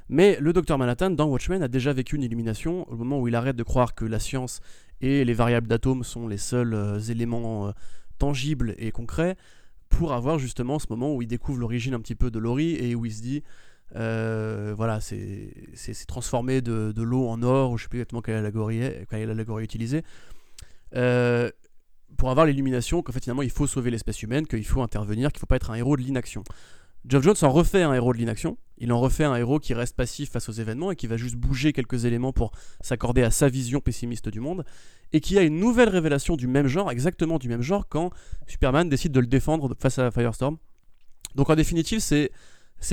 Mais le docteur Manhattan, dans Watchmen, a déjà vécu une illumination au moment où il arrête de croire que la science et les variables d'atomes sont les seuls euh, éléments tangibles et concrets, pour avoir justement ce moment où il découvre l'origine un petit peu de Laurie et où il se dit, euh, voilà, c'est transformé de, de l'eau en or, ou je sais plus exactement quelle allégorie est, utilisée, euh, pour avoir l'illumination qu'en fait finalement il faut sauver l'espèce humaine, qu'il faut intervenir, qu'il ne faut pas être un héros de l'inaction. Geoff Jones en refait un héros de l'inaction, il en refait un héros qui reste passif face aux événements et qui va juste bouger quelques éléments pour s'accorder à sa vision pessimiste du monde, et qui a une nouvelle révélation du même genre, exactement du même genre, quand Superman décide de le défendre face à Firestorm. Donc en définitive, c'est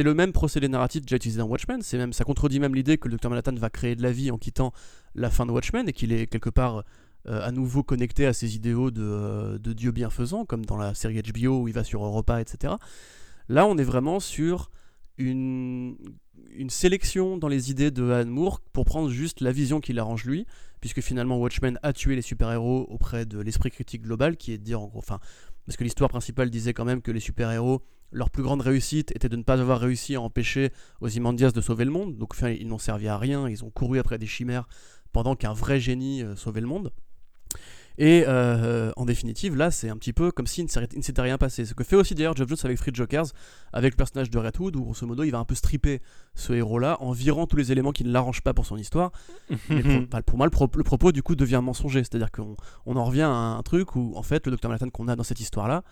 le même procédé narratif déjà utilisé dans Watchmen, même ça contredit même l'idée que le Dr Manhattan va créer de la vie en quittant la fin de Watchmen et qu'il est quelque part euh, à nouveau connecté à ses idéaux de, euh, de Dieu bienfaisant, comme dans la série HBO où il va sur Europa, etc. Là, on est vraiment sur une, sélection dans les idées de Alan Moore pour prendre juste la vision qui l'arrange lui, puisque finalement Watchmen a tué les super-héros auprès de l'esprit critique global, qui est de dire en gros, enfin, parce que l'histoire principale disait quand même que les super-héros, leur plus grande réussite était de ne pas avoir réussi à empêcher Ozymandias de sauver le monde, donc enfin, ils n'ont servi à rien, ils ont couru après des chimères pendant qu'un vrai génie euh, sauvait le monde. Et euh, en définitive, là, c'est un petit peu comme s'il il ne s'était rien passé. Ce que fait aussi d'ailleurs Geoff Jones avec Free Jokers, avec le personnage de Red Hood, où grosso modo, il va un peu stripper ce héros-là en virant tous les éléments qui ne l'arrangent pas pour son histoire. Mais pour, bah, pour moi, le, pro- le propos du coup devient mensonger. C'est-à-dire qu'on on en revient à un truc où, en fait, le Dr. Manhattan qu'on a dans cette histoire-là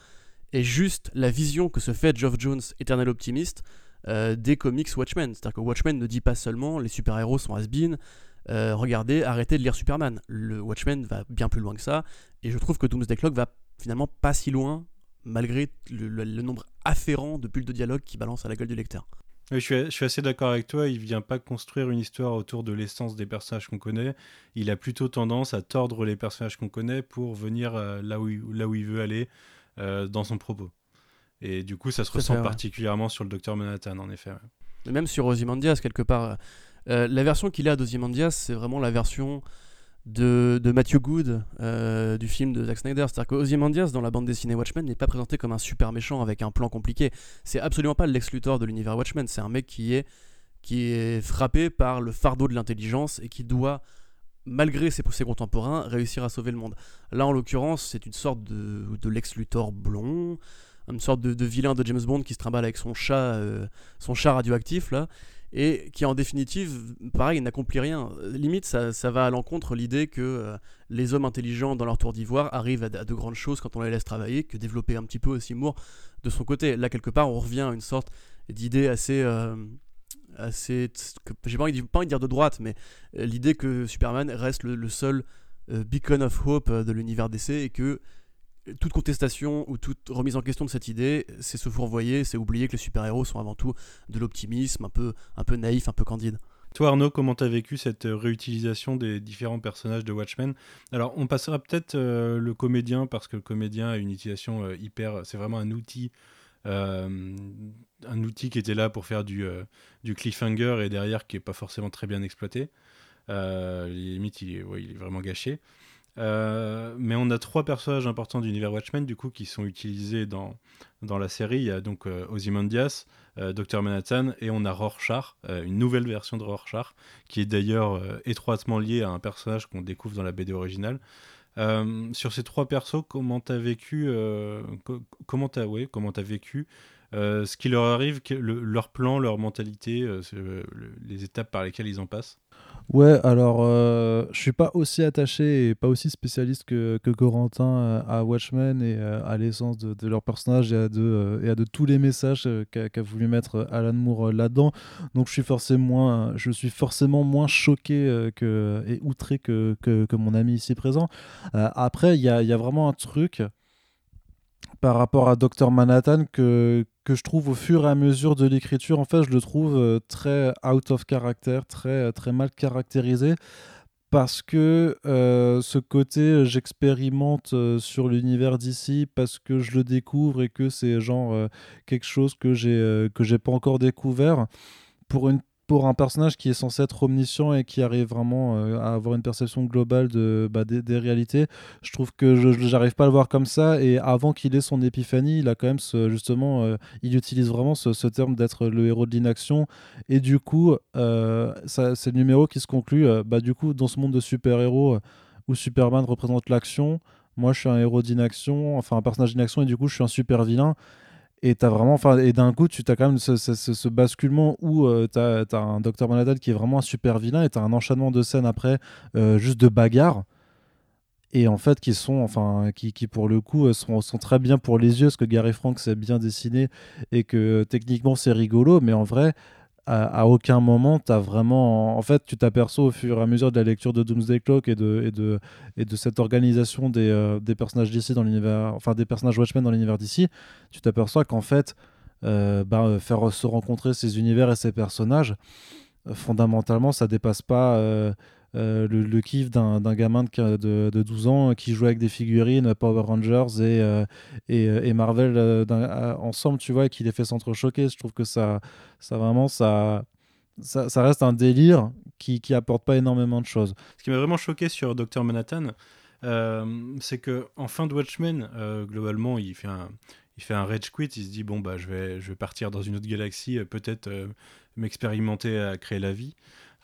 est juste la vision que se fait Geoff Jones, éternel optimiste, euh, des comics Watchmen. C'est-à-dire que Watchmen ne dit pas seulement les super-héros sont has-been, euh, regardez, arrêtez de lire Superman. Le Watchmen va bien plus loin que ça, et je trouve que Doomsday Clock va finalement pas si loin, malgré le, le- le nombre afférent de bulles de dialogue qui balance à la gueule du lecteur.
Oui, je, suis, je suis assez d'accord avec toi. Il vient pas construire une histoire autour de l'essence des personnages qu'on connaît. Il a plutôt tendance à tordre les personnages qu'on connaît pour venir euh, là, où il, là où il veut aller euh, dans son propos. Et du coup, ça se ressent
fait, ouais.
particulièrement sur le Docteur Manhattan, en effet. ouais.
Et même sur Ozymandias, quelque part. Euh, la version qu'il a d'Ozymandias, c'est vraiment la version de, de Matthew Good euh, du film de Zack Snyder. C'est-à-dire que Ozymandias, dans la bande dessinée Watchmen, n'est pas présenté comme un super méchant avec un plan compliqué. C'est absolument pas Lex Luthor de l'univers Watchmen. C'est un mec qui est, qui est frappé par le fardeau de l'intelligence et qui doit, malgré ses, ses contemporains, réussir à sauver le monde. Là, en l'occurrence, c'est une sorte de, de Lex Luthor blond, une sorte de, de vilain de James Bond qui se trimballe avec son chat, euh, son chat radioactif là, et qui en définitive, pareil, n'accomplit rien. Limite, ça, ça va à l'encontre l'idée que euh, les hommes intelligents dans leur tour d'ivoire arrivent à, de grandes choses quand on les laisse travailler, que développer un petit peu aussi Moore de son côté. Là, quelque part, on revient à une sorte d'idée assez. euh, j'ai pas envie, de- dire de droite, mais euh, l'idée que Superman reste le, le seul beacon of hope de l'univers DC et que toute contestation ou toute remise en question de cette idée, c'est se fourvoyer, c'est oublier que les super-héros sont avant tout de l'optimisme, un peu, un peu naïf, un peu candide.
Toi, Arnaud, comment t'as vécu cette euh, réutilisation des différents personnages de Watchmen? Alors, on passera peut-être euh, le comédien, parce que le comédien a une utilisation euh, hyper... C'est vraiment un outil, un outil qui était là pour faire du, du cliffhanger et derrière qui est pas forcément très bien exploité. Limite, il est vraiment gâché. Euh, mais on a trois personnages importants d'univers Watchmen, du coup, qui sont utilisés dans, dans la série. Il y a donc euh, Ozymandias, euh, Dr Manhattan, et on a Rorschach, euh, une nouvelle version de Rorschach, qui est d'ailleurs étroitement liée à un personnage qu'on découvre dans la BD originale. Sur ces trois persos, comment t'as vécu, co- comment t'as, ouais, comment t'as vécu ce qui leur arrive, le- leur plan, leur mentalité, les étapes par lesquelles ils en passent?
Ouais, alors euh, je suis pas aussi attaché et pas aussi spécialiste que, que Corentin euh, à Watchmen et euh, à l'essence de, de leur personnage et à de, euh, et à de tous les messages qu'a voulu mettre Alan Moore là-dedans. Donc je suis forcément moins, choqué que, et outré que, que, que mon ami ici présent. Après, il y a, y a vraiment un truc par rapport à Dr Manhattan que, que je trouve au fur et à mesure de l'écriture, en fait, je le trouve euh, très out of character, très, très mal caractérisé. Parce que euh, ce côté, euh, j'expérimente euh, sur l'univers d'ici parce que je le découvre et que c'est genre euh, quelque chose que j'ai euh, que j'ai pas encore découvert pour une pour un personnage qui est censé être omniscient et qui arrive vraiment euh, à avoir une perception globale de, bah, des, réalités, je trouve que je j'arrive pas à le voir comme ça. Et avant qu'il ait son épiphanie, il a quand même justement, euh, il utilise vraiment ce, terme d'être le héros de l'inaction. Et du coup, euh, c'est le numéro qui se conclut. bah, du coup, dans ce monde de super-héros où Superman représente l'action, moi je suis un héros d'inaction, enfin un personnage d'inaction, et du coup je suis un super vilain. Et t'as vraiment, enfin, et d'un coup, tu as quand même ce, basculement où euh, t'as as un Dr Manhattan qui est vraiment un super vilain et t'as un enchaînement de scènes après euh, juste de bagarres et en fait qui sont, enfin, qui, qui pour le coup euh, sont, très bien pour les yeux parce que Gary Frank c'est bien dessiné et que techniquement c'est rigolo, mais en vrai. À, aucun moment, t'as vraiment. En fait, tu t'aperçois au fur et à mesure de la lecture de Doomsday Clock et de, et de, et de cette organisation des, euh, des personnages d'ici dans l'univers, enfin des personnages Watchmen dans l'univers d'ici, tu t'aperçois qu'en fait, euh, bah, euh, faire se rencontrer ces univers et ces personnages, fondamentalement, ça dépasse pas le, le kiff d'un gamin de, de, de 12 ans qui joue avec des figurines Power Rangers et, euh, et, euh, et Marvel euh, euh, ensemble, tu vois, et qui les fait s'entrechoquer. Je trouve que ça, ça vraiment, ça, ça, reste un délire qui, qui apporte pas énormément de choses.
Ce qui m'a vraiment choqué sur Dr Manhattan, euh, c'est que en fin de Watchmen, euh, globalement, il fait un, il fait un rage quit. Il se dit bon bah je vais, je vais partir dans une autre galaxie, euh, peut-être euh, m'expérimenter à créer la vie.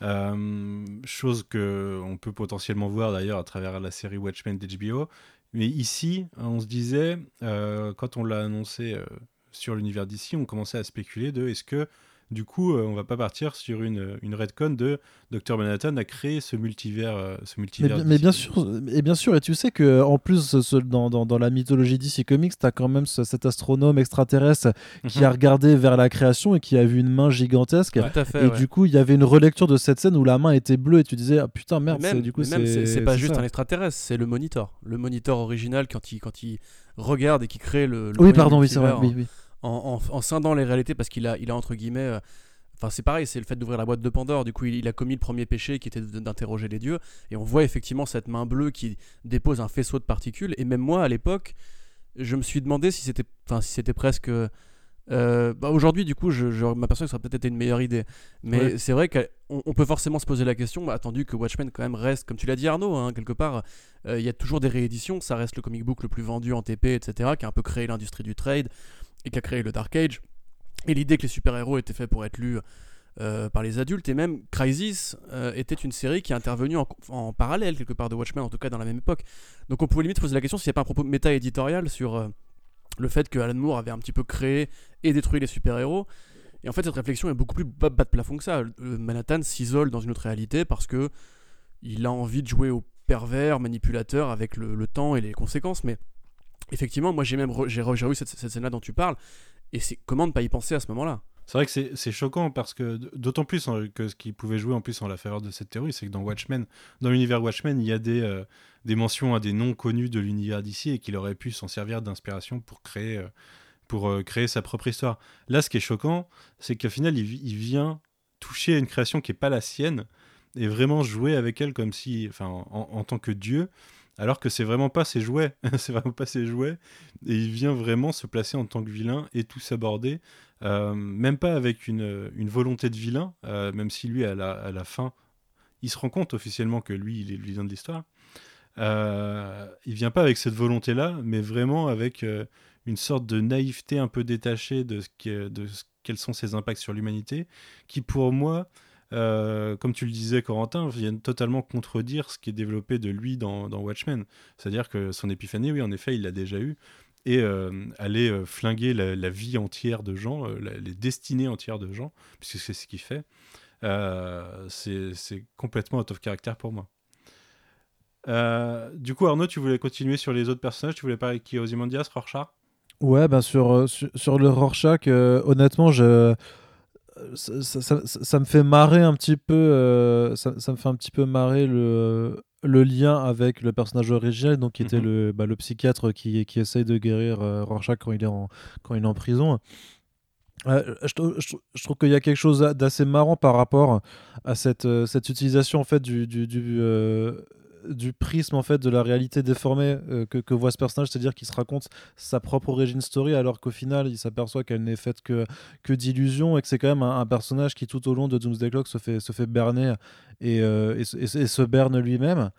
Euh, chose que on peut potentiellement voir d'ailleurs à travers la série Watchmen d'HBO. Mais ici, on se disait, euh, quand on l'a annoncé euh, sur l'univers d'ici, on commençait à spéculer de est-ce que du coup, euh, on va pas partir sur une, une redcon de Dr Manhattan a créé ce multivers, euh, ce
Mais,
multivers.
bien- mais bien
DC.
sûr, et bien sûr, et tu sais que en plus ce- ce- dans, dans, dans la mythologie DC Comics, t'as quand même ce- cet astronome extraterrestre qui a regardé vers la création et qui a vu une main gigantesque.
Tout à fait.
Et
ouais.
du coup, il y avait une relecture de cette scène où la main était bleue et tu disais ah putain merde,
même,
c'est- du coup
mais même, c'est pas juste
ça.
un extraterrestre, c'est le monitor. Le monitor original quand il, quand il regarde et qui crée le. le
Oui, pardon, oui, c'est vrai. Oui, oui.
En, en, en scindant les réalités parce qu'il a, il a entre guillemets. euh, Enfin, c'est pareil, c'est le fait d'ouvrir la boîte de Pandore. Du coup, il, il a commis le premier péché qui était d'interroger les dieux. Et on voit effectivement cette main bleue qui dépose un faisceau de particules. Et même moi, à l'époque, je me suis demandé si c'était, enfin, si c'était presque. euh, bah, Aujourd'hui, du coup, je, je m'aperçois que ça aurait peut-être été une meilleure idée. Mais
Ouais.
c'est vrai qu'on on peut forcément se poser la question, bah, attendu que Watchmen quand même reste, comme tu l'as dit Arnaud, hein, quelque part, euh, il y a toujours des rééditions. Ça reste le comic book le plus vendu en TP, etc., qui a un peu créé l'industrie du trade et qui a créé le Dark Age. Et l'idée que les super-héros étaient faits pour être lus euh, par les adultes, et même Crisis euh, était une série qui est intervenue en, parallèle quelque part de Watchmen, en tout cas dans la même époque. Donc on pouvait limite se poser la question s'il n'y a pas un propos méta-éditorial sur euh, le fait que Alan Moore avait un petit peu créé et détruit les super-héros. Et en fait, cette réflexion est beaucoup plus bas, de plafond que ça. Manhattan s'isole dans une autre réalité parce que il a envie de jouer au pervers, manipulateur avec le temps et les conséquences. Mais effectivement, moi j'ai même re- j'ai re- j'ai revu cette, cette scène-là dont tu parles. Et c'est comment ne pas y penser à ce moment-là?
C'est vrai que c'est choquant parce que d'autant plus hein, que ce qui pouvait jouer en plus en la faveur de cette théorie, c'est que dans Watchmen, dans l'univers Watchmen, il y a des, euh, des mentions à des noms connus de l'univers d'ici et qu'il aurait pu s'en servir d'inspiration pour créer euh, pour euh, créer sa propre histoire. Là, ce qui est choquant, c'est qu'au final, il, vi- il vient toucher à une création qui est pas la sienne et vraiment jouer avec elle comme si, enfin, en, en tant que dieu. Alors que c'est vraiment pas ses jouets, c'est vraiment pas ses jouets, et il vient vraiment se placer en tant que vilain et tout s'aborder euh, même pas avec une, une volonté de vilain, euh, même si lui, à la, à la fin, il se rend compte officiellement que lui, il est le vilain de l'histoire. Euh, il vient pas avec cette volonté-là, mais vraiment avec euh, une sorte de naïveté un peu détachée de, de quels sont ses impacts sur l'humanité, qui pour moi, euh, comme tu le disais Corentin, viennent totalement contredire ce qui est développé de lui dans, Watchmen. C'est-à-dire que son épiphanie, oui, en effet, il l'a déjà eu, et euh, aller euh, flinguer la, vie entière de gens, les destinées entières de gens, puisque c'est ce qu'il fait, c'est complètement out of character pour moi. Du coup, Arnaud, tu voulais continuer sur les autres personnages? Tu voulais parler qui? Ozymandias, Rorschach?
Ouais, ben sur, sur, sur le Rorschach, honnêtement, je, ça, ça- ça- ça me fait marrer un petit peu. euh, ça, ça me fait un petit peu marrer le, le lien avec le personnage originel, donc qui était
Mhm.
le, bah, le psychiatre qui, qui essaye de guérir euh, Rorschach quand il est en, quand il est en prison. Euh, je, trou- je trou- je trouve qu'il y a quelque chose d'assez marrant par rapport à cette, cette utilisation en fait du, du, du, du prisme en fait de la réalité déformée euh, que, que voit ce personnage, c'est-à-dire qu'il se raconte sa propre origin story alors qu'au final il s'aperçoit qu'elle n'est faite que, que d'illusions et que c'est quand même un, un personnage qui tout au long de Doomsday Clock se fait, se fait berner et, euh, et, et se- et se berne lui-même.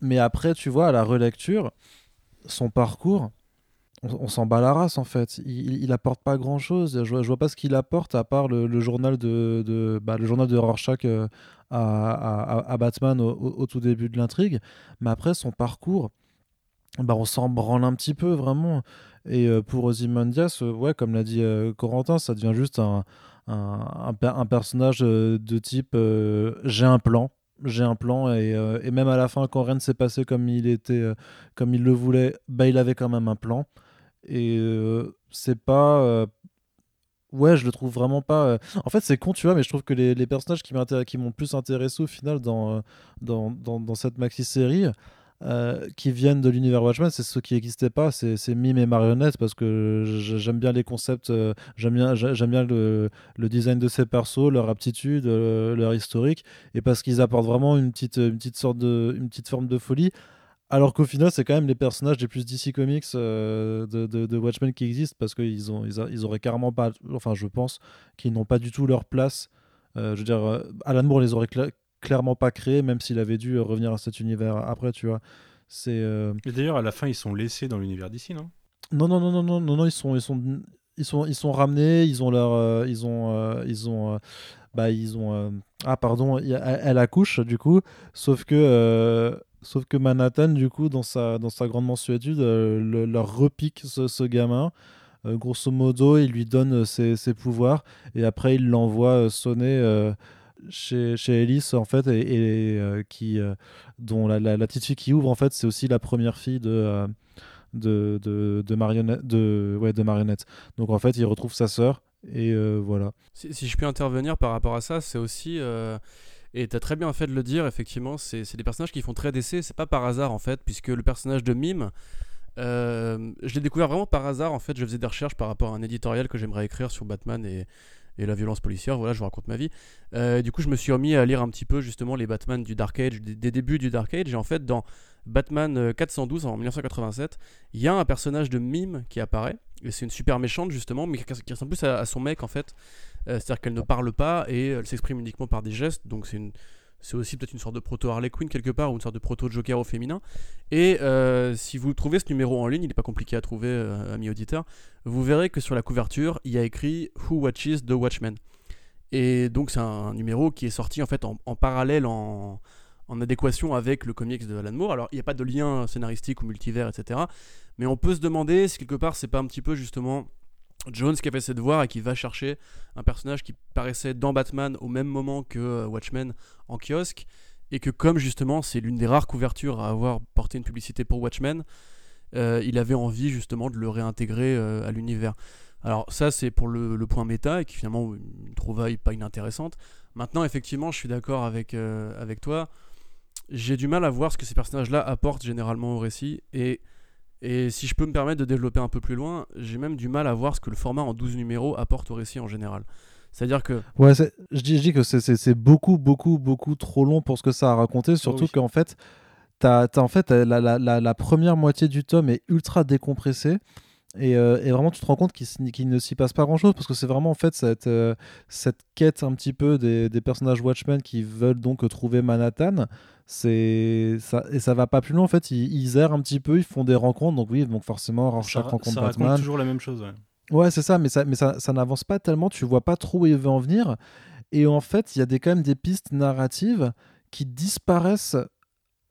Mais après, tu vois, à la relecture, son parcours, on, s'en bat la race en fait. Il, il- apporte pas grand chose. Je, je vois pas ce qu'il apporte à part le, journal de, de- bah, le journal Rorschach euh, à, à- Batman au, tout début de l'intrigue. Mais après, son parcours, bah, on s'en branle un petit peu vraiment. Et euh, pour Ozymandias, euh, ouais, comme l'a dit Corentin, ça devient juste un, un, un per- un personnage de type j'ai un plan. J'ai un plan et, et même à la fin quand rien ne s'est passé comme il était comme il le voulait, bah il avait quand même un plan et euh, c'est pas euh, ouais je le trouve vraiment pas euh, en fait c'est con tu vois mais je trouve que les, personnages qui m'ont plus intéressé au final dans, dans, dans, cette maxi série qui viennent de l'univers Watchmen c'est ceux qui n'existaient pas c'est mime et marionnette parce que j'aime bien les concepts j'aime bien j'a- j'aime bien le, design de ces persos leur aptitude leur historique et parce qu'ils apportent vraiment une petite une petite sorte de une petite forme de folie alors qu'au final, c'est quand même les personnages les plus DC Comics euh, de, de, de Watchmen qui existent parce qu'ils ont, ils, a- ils auraient carrément pas, enfin, je pense qu'ils n'ont pas du tout leur place. Euh, je veux dire, euh, Alan Moore les aurait cla- clairement pas créés, même s'il avait dû revenir à cet univers après, tu vois. C'est. euh,
Et d'ailleurs, à la fin, ils sont laissés dans l'univers d'ici, non?
Non, non, non, non, non, non, non, ils sont, ils sont, ils sont, ils sont ramenés, ils ont leur, ils ont, ils ont. bah ils ont euh, ah pardon elle, elle accouche du coup sauf que euh, sauf que Manhattan du coup dans sa dans sa grande mensuétude euh, le- leur repique ce, ce gamin. Euh, grosso modo il lui donne euh, ses, ses pouvoirs. Et après il l'envoie sonner chez, chez Ellis en fait. Et, qui dont la, la- la petite fille qui ouvre en fait c'est aussi la première fille de de, de, de marionnette ouais de marionnette. Donc en fait il retrouve sa sœur. Et voilà.
Si, si je puis intervenir par rapport à ça, c'est aussi. Euh, et tu as très bien fait de le dire, effectivement, c'est des personnages qui font très d'essais. C'est pas par hasard, en fait, puisque le personnage de Mime, euh, je l'ai découvert vraiment par hasard. En fait, je faisais des recherches par rapport à un éditorial que j'aimerais écrire sur Batman et, et la violence policière. Voilà, je vous raconte ma vie. Euh, du coup, je me suis remis à lire un petit peu, justement, les Batman du Dark Age, des, débuts du Dark Age. Et en fait, dans Batman euh, 412 en 1987, il y a un personnage de Mime qui apparaît. Et c'est une super méchante, justement, mais qui, qui ressemble plus à, à son mec, en fait. Euh, C'est-à-dire qu'elle ne parle pas et elle s'exprime uniquement par des gestes. Donc c'est c'est aussi peut-être une sorte de proto Harley Quinn quelque part ou une sorte de proto Joker au féminin. Et euh, si vous trouvez ce numéro en ligne, il n'est pas compliqué à trouver, euh, ami auditeur. Vous verrez que sur la couverture, il y a écrit Who Watches the Watchmen. Et donc c'est un numéro qui est sorti en fait en, en parallèle, en, en adéquation avec le comics de Alan Moore. Alors il n'y a pas de lien scénaristique ou multivers, etc. Mais on peut se demander si quelque part c'est pas un petit peu justement Jones qui a fait ses devoirs et qui va chercher un personnage qui paraissait dans Batman au même moment que euh, Watchmen en kiosque et que comme justement c'est l'une des rares couvertures à avoir porté une publicité pour Watchmen, euh, il avait envie justement de le réintégrer euh, à l'univers. Alors ça c'est pour le, point méta et qui finalement une trouvaille pas inintéressante. Maintenant effectivement je suis d'accord avec, avec toi. J'ai du mal à voir ce que ces personnages-là apportent généralement au récit et et si je peux me permettre de développer un peu plus loin, j'ai même du mal à voir ce que le format en 12 numéros apporte au récit en général. C'est-à-dire que
Ouais, je dis, je dis que c'est- beaucoup, beaucoup, beaucoup trop long pour ce que ça a raconté. Surtout
oui.
qu'en fait, t'as, t'as- en fait la, la- la- la première moitié du tome est ultra décompressée. Et, euh, et vraiment, tu te rends compte qu'il, ne s'y passe pas grand-chose parce que c'est vraiment en fait cette, euh, cette quête un petit peu des, des personnages Watchmen qui veulent donc trouver Manhattan. C'est ça, et ça va pas plus loin en fait. Ils, ils errent un petit peu, ils font des rencontres. Donc oui, donc forcément, chaque rencontre
ça
Batman.
toujours la même chose. ouais.
Ouais, c'est ça, mais ça, mais ça, ça n'avance pas tellement, tu vois pas trop où il veut en venir. Et en fait, il y a des, quand même des pistes narratives qui disparaissent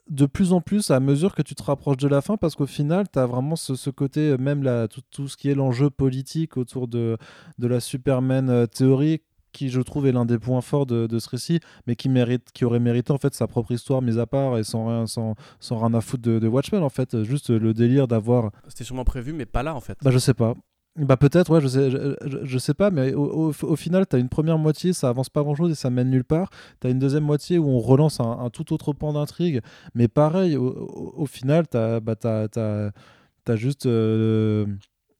de plus en plus à mesure que tu te rapproches de la fin, parce qu'au final, tu as vraiment ce, ce côté, euh, même la, tout, tout ce qui est l'enjeu politique autour de, de la Superman euh, théorie, qui je trouve est l'un des points forts de, de ce récit, mais qui, mérite, qui aurait mérité en fait sa propre histoire mise à part et sans rien, sans, sans rien à foutre de, de Watchmen en fait. Juste le délire d'avoir
c'était sûrement prévu, mais pas là en fait.
bah, je sais pas. Bah, peut-être, ouais, je sais, je, je- sais pas, mais au, au- au final, tu as une première moitié, ça avance pas grand chose et ça mène nulle part. Tu as une deuxième moitié où on relance un, un tout autre pan d'intrigue, mais pareil, au, au- final, tu as, bah, t'as juste euh,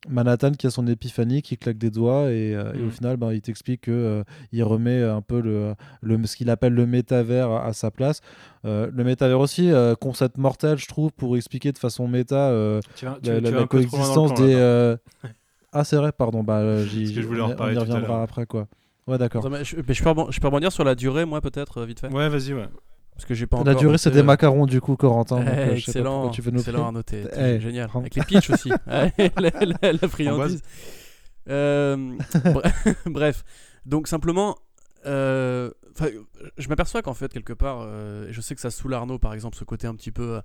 Manhattan qui a son épiphanie, qui claque des doigts et, euh, et au
Mhm.
final, bah, il t'explique que euh, il remet un peu le, le, ce qu'il appelle le métavers à, à sa place. Euh, le métavers aussi, euh, concept mortel, je trouve, pour expliquer de façon méta. euh,
Tu vas, tu-
la,
tu
coexistence des. Ah, c'est vrai, pardon. Bah, euh, j'y-
que je voulais en
on y-
reparler
on y
tout à
reviendra après, quoi. Ouais, d'accord.
Attends, mais je, mais je peux rebon- je peux rebondir sur la durée, moi, peut-être, euh, vite fait?
Ouais, vas-y, ouais.
Parce que j'ai pas
La durée, c'est des
euh,
macarons, du coup, Corentin. donc,
eh, excellent,
tu veux nous
excellent à noter,
Eh,
génial.
prends-
Avec les pitchs aussi, la, la- la friandise. Euh, bre- Bref, donc simplement, euh, je m'aperçois qu'en fait, quelque part, euh, et je sais que ça saoule Arnaud, par exemple, ce côté un petit peu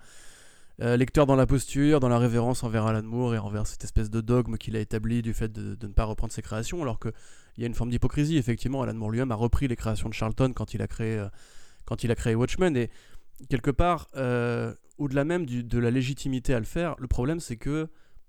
euh, lecteur dans la posture, dans la révérence envers Alan Moore et envers cette espèce de dogme qu'il a établi du fait de, ne pas reprendre ses créations, alors qu'il y a une forme d'hypocrisie. Effectivement, Alan Moore lui-même a repris les créations de Charlton quand il a créé, euh, Watchmen, et quelque part, euh, au-delà même de la légitimité à le faire, le problème c'est que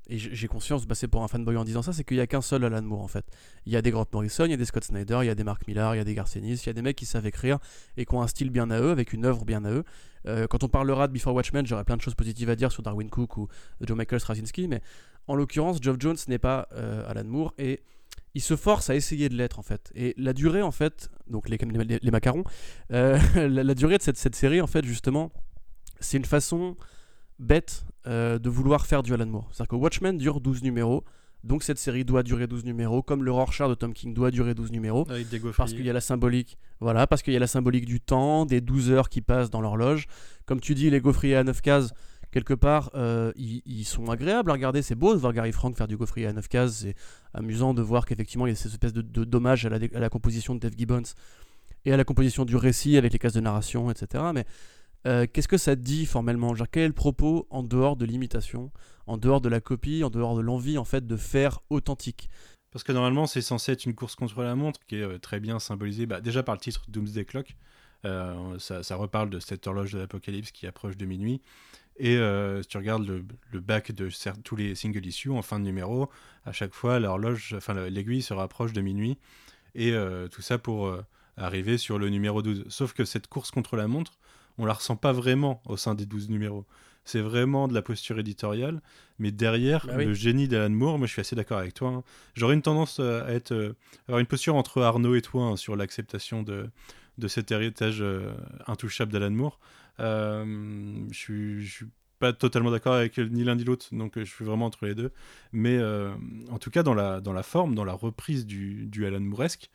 et j'ai conscience de passer pour un fanboy en disant ça, c'est qu'il n'y a qu'un seul Alan Moore en fait. Il y a des Grant Morrison, il y a des Scott Snyder, il y a des Mark Millar, il y a des Garcenis, il y a des mecs qui savent écrire et qui ont un style bien à eux, avec une œuvre bien à eux. Euh, quand on parlera de Before Watchmen, j'aurai plein de choses positives à dire sur Darwin Cook ou Joe Michael Straczynski, mais en l'occurrence, Geoff Jones n'est pas euh, Alan Moore et il se force à essayer de l'être en fait. Et la durée en fait, donc les, les- les macarons, euh, la, durée de cette série en fait justement, c'est une façon bête euh, de vouloir faire du Alan Moore. C'est-à-dire que Watchmen dure 12 numéros, donc cette série doit durer 12 numéros, comme le Rorschach de Tom King doit durer 12 numéros.
Avec des
Parce qu'il y a la symbolique, voilà, parce qu'il y a la symbolique du temps, des 12 heures qui passent dans l'horloge. Comme tu dis, les gaufriers à 9 cases, quelque part, euh, ils, ils sont agréables à regarder. C'est beau de voir Gary Frank faire du gaufrier à 9 cases. C'est amusant de voir qu'effectivement, il y a cette espèce de, de dommage à la, à la composition de Dave Gibbons et à la composition du récit avec les cases de narration, etc. Mais euh, qu'est-ce que ça dit formellement? Quel est le propos en dehors de l'imitation, en dehors de la copie, en dehors de l'envie en fait de faire authentique?
Parce que normalement, c'est censé être une course contre la montre qui est euh, très bien symbolisée bah, déjà par le titre Doomsday Clock. Euh, ça, reparle de cette horloge de l'apocalypse qui approche de minuit. Et si tu regardes le, le back de tous les single issues en fin de numéro, à chaque fois l'horloge, enfin la- l'aiguille se rapproche de minuit. Et tout ça pour arriver sur le numéro 12. Sauf que cette course contre la montre, on la ressent pas vraiment au sein des 12 numéros. C'est vraiment de la posture éditoriale, mais derrière
Bah oui.
le génie d'Alan Moore, moi je suis assez d'accord avec toi. hein. J'aurais une tendance euh, à être, euh, avoir une posture entre Arnaud et toi hein, sur l'acceptation de, de cet héritage euh, intouchable d'Alan Moore. Euh, je suis, je suis pas totalement d'accord avec ni l'un ni l'autre, donc je suis vraiment entre les deux. Mais euh, en tout cas, dans la, dans la forme, dans la reprise du, du Alan Mooresque,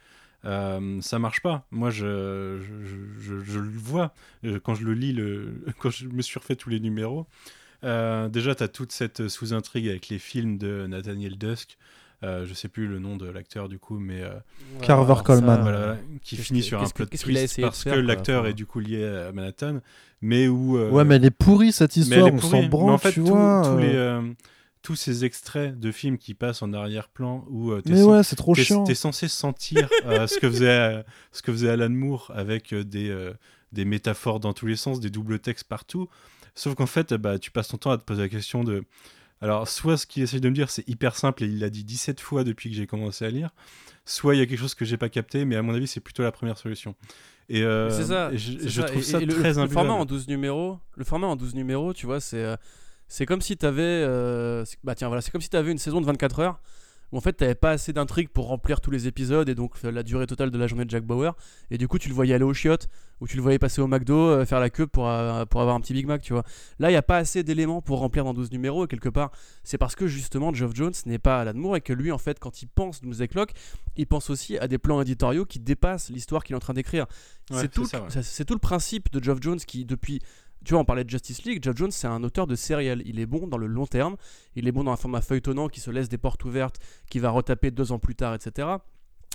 euh, ça marche pas. Moi, je, je, je- je- je le vois euh, quand je le lis, le, quand je me suis refait tous les numéros. Euh, déjà, tu as toute cette sous-intrigue avec les films de Nathaniel Dusk. Euh, je sais plus le nom de l'acteur du coup, mais euh,
Carver Coleman.
voilà, qui finit
que-
sur un plot twist
de
parce
faire,
que l'acteur est du coup lié à Manhattan, mais où euh,
Ouais, mais elle est pourrie cette
mais
histoire,
elle est
on
pourrie.
s'en
Mais
branle,
en fait,
tu
tout-
vois.
tous les euh, tous ces extraits de films qui passent en arrière-plan où euh, t'es
Mais
sen-
ouais, c'est trop
t'es-
chiant.
t'es censé sentir euh, ce que faisait euh, ce que faisait Alan Moore avec euh, des euh, des métaphores dans tous les sens, des doubles textes partout. Sauf qu'en fait, bah, tu passes ton temps à te poser la question de. Alors, soit ce qu'il essaye de me dire, c'est hyper simple et il l'a dit 17 fois depuis que j'ai commencé à lire, soit il y a quelque chose que j'ai pas capté, mais à mon avis, c'est plutôt la première solution. Et, euh,
C'est ça.
et je,
c'est
je
ça.
trouve
Et-
ça
et le,
très
le format en 12 numéros, le format en 12 numéros, tu vois, c'est euh, c'est comme si tu avais bah tiens voilà, c'est comme si avais une saison de 24 heures où en fait tu pas assez d'intrigue pour remplir tous les épisodes et donc euh, la durée totale de la journée de Jack Bauer et du coup tu le voyais aller au chiottes ou tu le voyais passer au McDo euh, faire la queue pour euh, pour avoir un petit Big Mac, tu vois. Là, il y a pas assez d'éléments pour remplir dans 12 numéros et quelque part, c'est parce que justement Geoff Jones n'est pas Alan Moore et que lui en fait quand il pense Doomsday Clock, il pense aussi à des plans éditoriaux qui dépassent l'histoire qu'il est en train d'écrire.
Ouais,
c'est tout,
ouais.
tout le principe de Geoff Jones qui, depuis. Tu vois, on parlait de Justice League. Geoff Jones, c'est un auteur de serial. Il est bon dans le long terme. Il est bon dans un format feuilletonnant qui se laisse des portes ouvertes, qui va retaper deux ans plus tard, etc.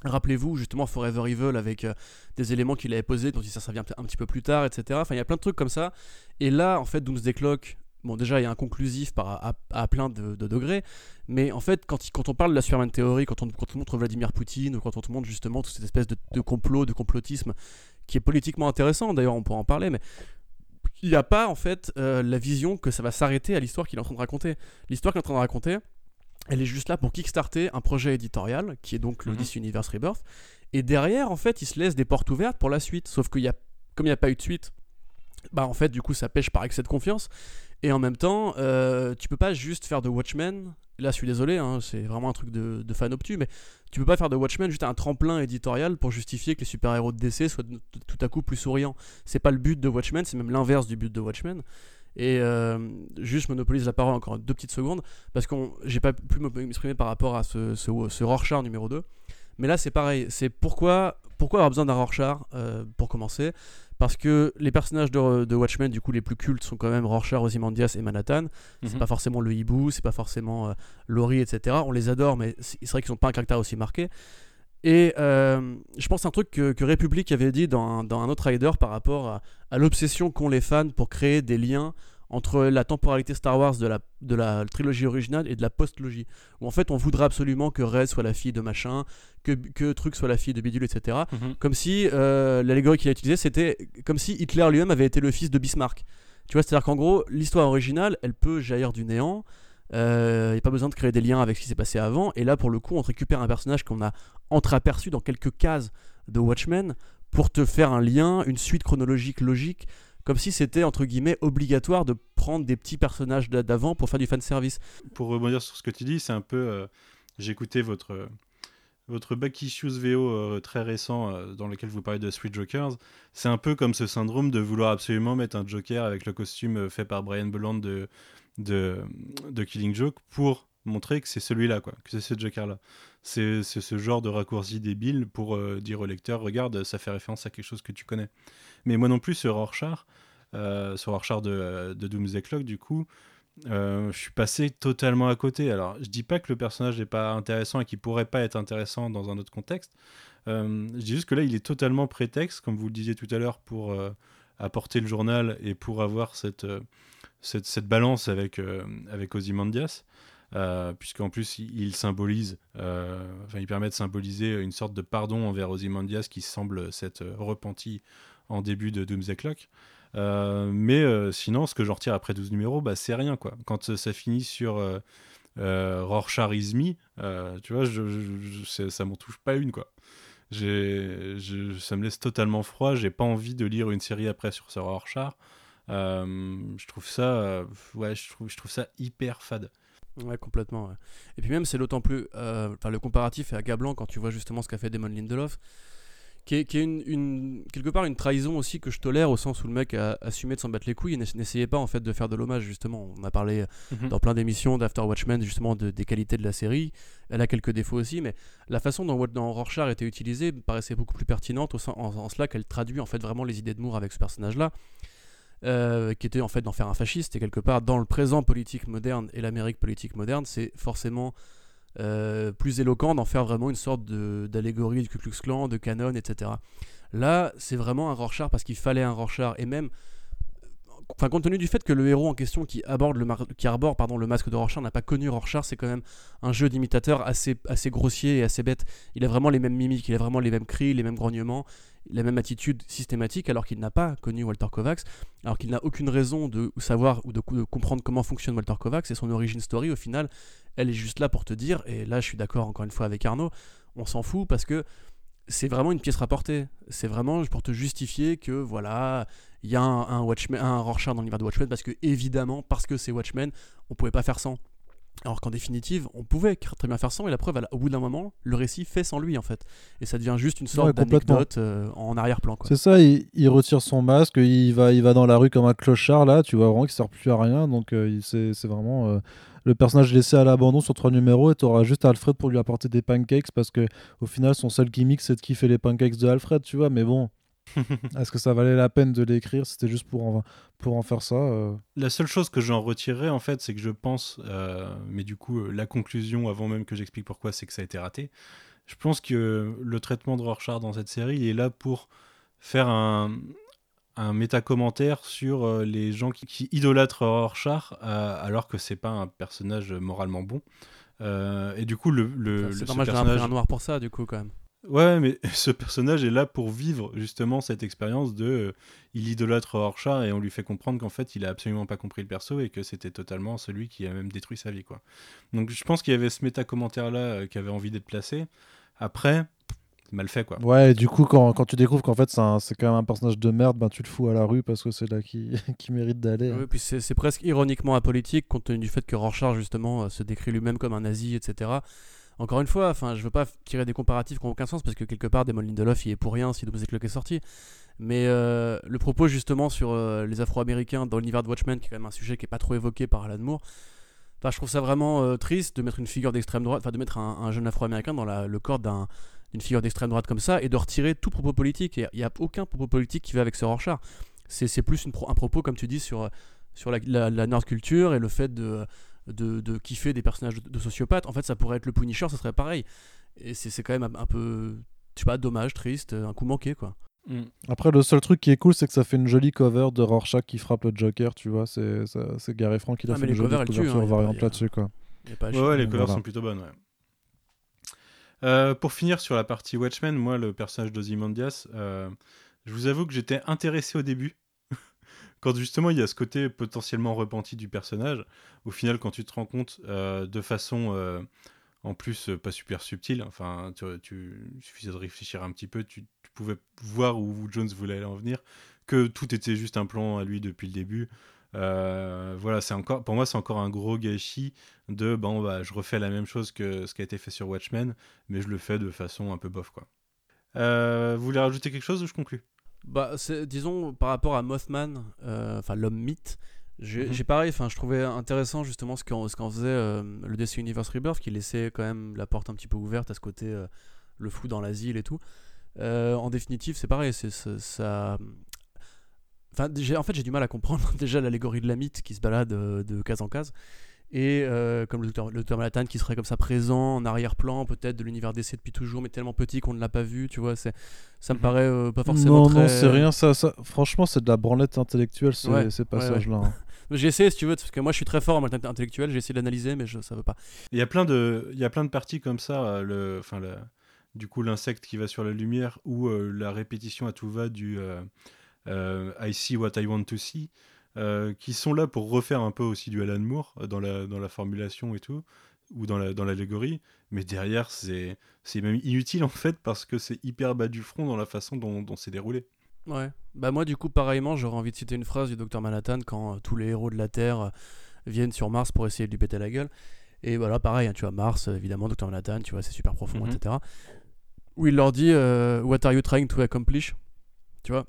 Rappelez-vous justement Forever Evil avec euh, des éléments qu'il avait posés dont il s'en revient un petit peu plus tard, etc. Enfin, il y a plein de trucs comme ça. Et là, en fait, Doomsday Clock, bon, déjà, il y a un conclusif par, à, plein de, de degrés. Mais en fait, quand, on parle de la Superman Theory, quand on, quand on montre Vladimir Poutine, ou quand on te montre justement toute cette espèce de, de complot, de complotisme, qui est politiquement intéressant, d'ailleurs, on pourra en parler, mais il n'y a pas en fait euh, la vision que ça va s'arrêter à l'histoire qu'il est en train de raconter. L'histoire qu'il est en train de raconter, elle est juste là pour kickstarter un projet éditorial, qui est donc le
Mhm.
Universe Rebirth. Et derrière, en fait, il se laisse des portes ouvertes pour la suite. Sauf qu'il y a, comme il n'y a pas eu de suite, bah en fait, du coup, ça pêche par excès de confiance. Et en même temps, euh, tu peux pas juste faire de Watchmen. Là, je suis désolé, hein, c'est vraiment un truc de, de fan obtus, mais tu peux pas faire de Watchmen juste un tremplin éditorial pour justifier que les super-héros de DC soient tout à coup plus souriants. C'est pas le but de Watchmen, c'est même l'inverse du but de Watchmen. Et euh, juste, je monopolise la parole encore deux petites secondes, parce que j'ai pas pu m'exprimer par rapport à ce, ce, ce Rorschach numéro 2. Mais là, c'est pareil. C'est pourquoi, pourquoi avoir besoin d'un Rorschach euh, pour commencer? Parce que les personnages de, de Watchmen, du coup, les plus cultes sont quand même Rorschach, Ozymandias et Manhattan. C'est
Mhm.
pas forcément le hibou, c'est pas forcément euh, Laurie, etc. On les adore, mais c'est c'est vrai qu'ils n'ont pas un caractère aussi marqué. Et euh, je pense à un truc que, que République avait dit dans un, dans un autre rider par rapport à, à l'obsession qu'ont les fans pour créer des liens entre la temporalité Star Wars de la, de la trilogie originale et de la post-logie. Où en fait on voudrait absolument que Rey soit la fille de machin, que, que Truc soit la fille de Bidule, etc.
Mhm.
Comme si euh, l'allégorie qu'il a utilisée, c'était comme si Hitler lui-même avait été le fils de Bismarck. Tu vois, c'est-à-dire qu'en gros, l'histoire originale, elle peut jaillir du néant. Il n'y a pas besoin de créer des liens avec ce qui s'est passé avant. Et là, pour le coup, on te récupère un personnage qu'on a entreaperçu dans quelques cases de Watchmen pour te faire un lien, une suite chronologique logique, comme si c'était, entre guillemets, obligatoire de prendre des petits personnages d'a- d'avant pour faire du fanservice.
Pour rebondir sur ce que tu dis, c'est un peu. euh, J'ai écouté votre, euh, votre Back Issues VO euh, très récent dans lequel vous parlez de Street Jokers. C'est un peu comme ce syndrome de vouloir absolument mettre un Joker avec le costume fait par Brian Bolland de, de, de Killing Joke pour montrer que c'est celui-là, quoi, que c'est ce Joker-là. C'est ce genre de raccourci débile pour euh, dire au lecteur regarde, ça fait référence à quelque chose que tu connais. Mais moi non plus, ce Rorschach, euh, ce Rorschach de, de Doomsday Clock, du coup, euh, je suis passé totalement à côté. Alors, je dis pas que le personnage n'est pas intéressant et qu'il pourrait pas être intéressant dans un autre contexte. Euh, je dis juste que là, il est totalement prétexte, comme vous le disiez tout à l'heure, pour apporter le journal et pour avoir cette, cette, cette balance avec, avec Ozymandias. Euh, puisqu'en plus il, symbolise, euh, enfin il permet de symboliser une sorte de pardon envers Ozymandias qui semble s'être repenti en début de Doomsday Clock. Euh, mais sinon, ce que j'en retire après 12 numéros, bah, c'est rien quoi. Quand ça finit sur Rorschach is me, tu vois, ça m'en touche pas une quoi. Je- ça me laisse totalement froid. J'ai pas envie de lire une série après sur ce Rorschach. Je trouve ça, ouais, je trouve, je trouve ça hyper fade.
Ouais, complètement. ouais. Et puis même, c'est d'autant plus. euh, Enfin, le comparatif est accablant quand tu vois justement ce qu'a fait Damon Lindelof, qui est, qui est une, une- quelque part une trahison aussi que je tolère au sens où le mec a assumé de s'en battre les couilles et n'ess- n'essayait pas en fait de faire de l'hommage justement. On a parlé
Mhm.
dans plein d'émissions d'After Watchmen justement de- des qualités de la série. Elle a quelques défauts aussi, mais la façon dont, dont Rorschach était utilisée paraissait beaucoup plus pertinente au sen- en, en cela qu'elle traduit en fait vraiment les idées de Moore avec ce personnage-là. Euh, qui était en fait d'en faire un fasciste et quelque part dans le présent politique moderne et l'Amérique politique moderne c'est forcément euh, plus éloquent d'en faire vraiment une sorte d'allégorie du Ku Klux Klan, de canon, etc. Là, c'est vraiment un Rorschach parce qu'il fallait un Rorschach et même enfin compte tenu du fait que le héros en question qui aborde le arbore le masque de Rorschach n'a pas connu Rorschach, c'est quand même un jeu d'imitateur assez assez grossier et assez bête. Il a vraiment les mêmes mimiques, il a vraiment les mêmes cris, les mêmes grognements, la même attitude systématique alors qu'il n'a pas connu Walter Kovacs, alors qu'il n'a aucune raison de savoir ou de, de comprendre comment fonctionne Walter Kovacs et son origin story au final, elle est juste là pour te dire et là je suis d'accord encore une fois avec Arnaud, on s'en fout parce que c'est vraiment une pièce rapportée. C'est vraiment pour te justifier que voilà, il y a un, un Watchmen, un Rorschach dans l'univers de Watchmen parce que évidemment, parce que c'est Watchmen, on pouvait pas faire sans. Alors qu'en définitive, on pouvait très bien faire sans et la preuve, au bout d'un moment, le récit fait sans lui en fait. Et ça devient juste une sorte
Ouais,
d'anecdote euh, en arrière-plan.
C'est ça, il, il retire son masque, il va, il va dans la rue comme un clochard, là, tu vois vraiment qu'il sert plus à rien, donc euh, c'est vraiment euh, le personnage laissé à l'abandon sur trois numéros, et tu auras juste Alfred pour lui apporter des pancakes, parce que au final, son seul gimmick, c'est de kiffer les pancakes de Alfred, tu vois, mais bon, est-ce que ça valait la peine de l'écrire? C'était juste pour en, pour en faire ça euh.
La seule chose que j'en retirerais, en fait, c'est que je pense, euh, mais du coup, euh, la conclusion, avant même que j'explique pourquoi, c'est que ça a été raté. Je pense que le traitement de Rorschach dans cette série, il est là pour faire un, un méta-commentaire sur euh, les gens qui, qui idolâtrent Rorschach, euh, alors que c'est pas un personnage moralement bon. Euh, et du coup, le, le,
Enfin, c'est
le- personnage-
un noir pour ça du coup quand même.
Ouais, mais ce personnage est là pour vivre justement cette expérience de. euh, il idolâtre Rorschach et on lui fait comprendre qu'en fait il a absolument pas compris le perso et que c'était totalement celui qui a même détruit sa vie, quoi. Donc je pense qu'il y avait ce méta-commentaire là qui avait envie d'être placé. Après, mal fait, quoi.
Ouais, et du coup, quand, quand tu découvres qu'en fait, c'est quand même un personnage de merde, ben, tu le fous à la rue, parce que c'est là qui, qui mérite d'aller. hein.
Oui, puis c'est c'est presque ironiquement apolitique compte tenu du fait que Rorschach justement euh, se décrit lui-même comme un nazi, etc. Encore une fois, enfin, je veux pas tirer des comparatifs qui n'ont aucun sens parce que quelque part, Damon Lindelof il est pour rien si Doomsday Clock est sorti. Mais euh, le propos justement sur euh, les Afro-Américains dans l'univers de Watchmen, qui est quand même un sujet qui est pas trop évoqué par Alan Moore. Enfin, je trouve ça vraiment euh, triste de mettre une figure d'extrême droite, enfin de mettre un, un jeune Afro-Américain dans le corps d'un- d'une figure d'extrême droite comme ça et de retirer tout propos politique. Il n'y a aucun propos politique qui va avec ce Rorschach. C'est plus un propos, comme tu dis, sur, la, la, la nerd culture et le fait de, de, de kiffer des personnages de, de sociopathes. En fait, ça pourrait être le Punisher, ça serait pareil. Et c'est c'est quand même un, un peu, je sais pas, dommage, triste, un coup manqué, quoi.
Mm.
Après, le seul truc qui est cool, c'est que ça fait une jolie cover de Rorschach qui frappe le Joker, tu vois. C'est ça- c'est Gary Frank qui a
Ah,
fait
mais
une
les
jolie
covers,
couverture
hein, y a pas-
variante là-dessus, quoi.
Pas
Ouais, les
donc
covers
voilà.
sont plutôt bonnes, ouais. Euh, pour finir sur la partie Watchmen, moi, le personnage d'Ozymandias, euh, je vous avoue que j'étais intéressé au début. Quand justement il y a ce côté potentiellement repenti du personnage, au final, quand tu te rends compte euh, de façon euh, en plus euh, pas super subtile, enfin, tu, il suffisait de réfléchir un petit peu, tu, pouvais voir où Jones voulait en venir, que tout était juste un plan à lui depuis le début. Voilà, c'est encore, pour moi, c'est encore un gros gâchis de bon, bah, je refais la même chose que ce qui a été fait sur Watchmen, mais je le fais de façon un peu bof, quoi. Vous voulez rajouter quelque chose ou je conclue?
Bah, disons, par rapport à Mothman, euh, enfin l'homme mythe, j'ai
Mhm.
pareil, enfin je trouvais intéressant justement ce qu'en ce qu'en faisait euh, le DC Universe Rebirth, qui laissait quand même la porte un petit peu ouverte à ce côté euh, le fou dans l'asile et tout. Euh, en définitive, c'est pareil, c'est ça. Enfin, en fait, j'ai du mal à comprendre déjà l'allégorie de la mythe qui se balade de case en case. Et euh, comme le docteur, le docteur Manhattan qui serait comme ça présent en arrière-plan, peut-être de l'univers DC depuis toujours, mais tellement petit qu'on ne l'a pas vu, tu vois. C'est, ça me
Mhm.
paraît euh, pas forcément
Non,
très.
non, c'est rien. Ça, ça... Franchement, c'est de la branlette intellectuelle, ce-
Ouais,
ces
ouais,
passages-là. hein.
J'ai essayé, si tu veux, parce que moi je suis très fort en matière intellectuelle, j'ai essayé d'analyser, mais je, ça veut pas.
Il y a plein de, il y a plein de parties comme ça. euh, Le, enfin, du coup, l'insecte qui va sur la lumière ou euh, la répétition à tout va du euh, euh, I see what I want to see, euh, qui sont là pour refaire un peu aussi du Alan Moore euh, dans la, dans la formulation et tout, ou dans la, dans l'allégorie. Mais derrière, c'est, c'est même inutile en fait parce que c'est hyper bas du front dans la façon dont, dont c'est déroulé.
Ouais. Bah moi du coup pareillement j'aurais envie de citer une phrase du docteur Manhattan quand euh, tous les héros de la Terre euh, viennent sur Mars pour essayer de lui péter la gueule. Et voilà pareil, hein, tu vois Mars, évidemment docteur Manhattan, tu vois c'est super profond,
Mhm.
etc. Où il leur dit euh, What are you trying to accomplish? Tu vois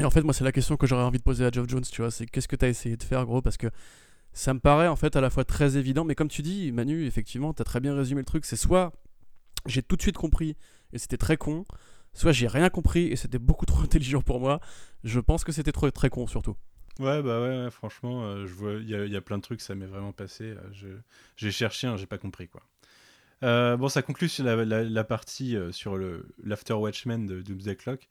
Et en fait moi c'est la question que j'aurais envie de poser à Geoff Jones, tu vois, c'est qu'est-ce que tu as essayé de faire gros parce que ça me paraît en fait à la fois très évident, mais comme tu dis Manu, effectivement, tu as très bien résumé le truc, c'est soit j'ai tout de suite compris et c'était très con, soit j'ai rien compris et c'était beaucoup trop intelligent pour moi. Je pense que c'était trop très con surtout.
Ouais, bah ouais, ouais, franchement, euh, je vois, il y, a- il y a plein de trucs, ça m'est vraiment passé. euh, j'ai cherché, hein, j'ai pas compris quoi. Euh, bon, ça conclut sur la, la- la partie euh, sur l'After Watchmen de Doomsday Clock.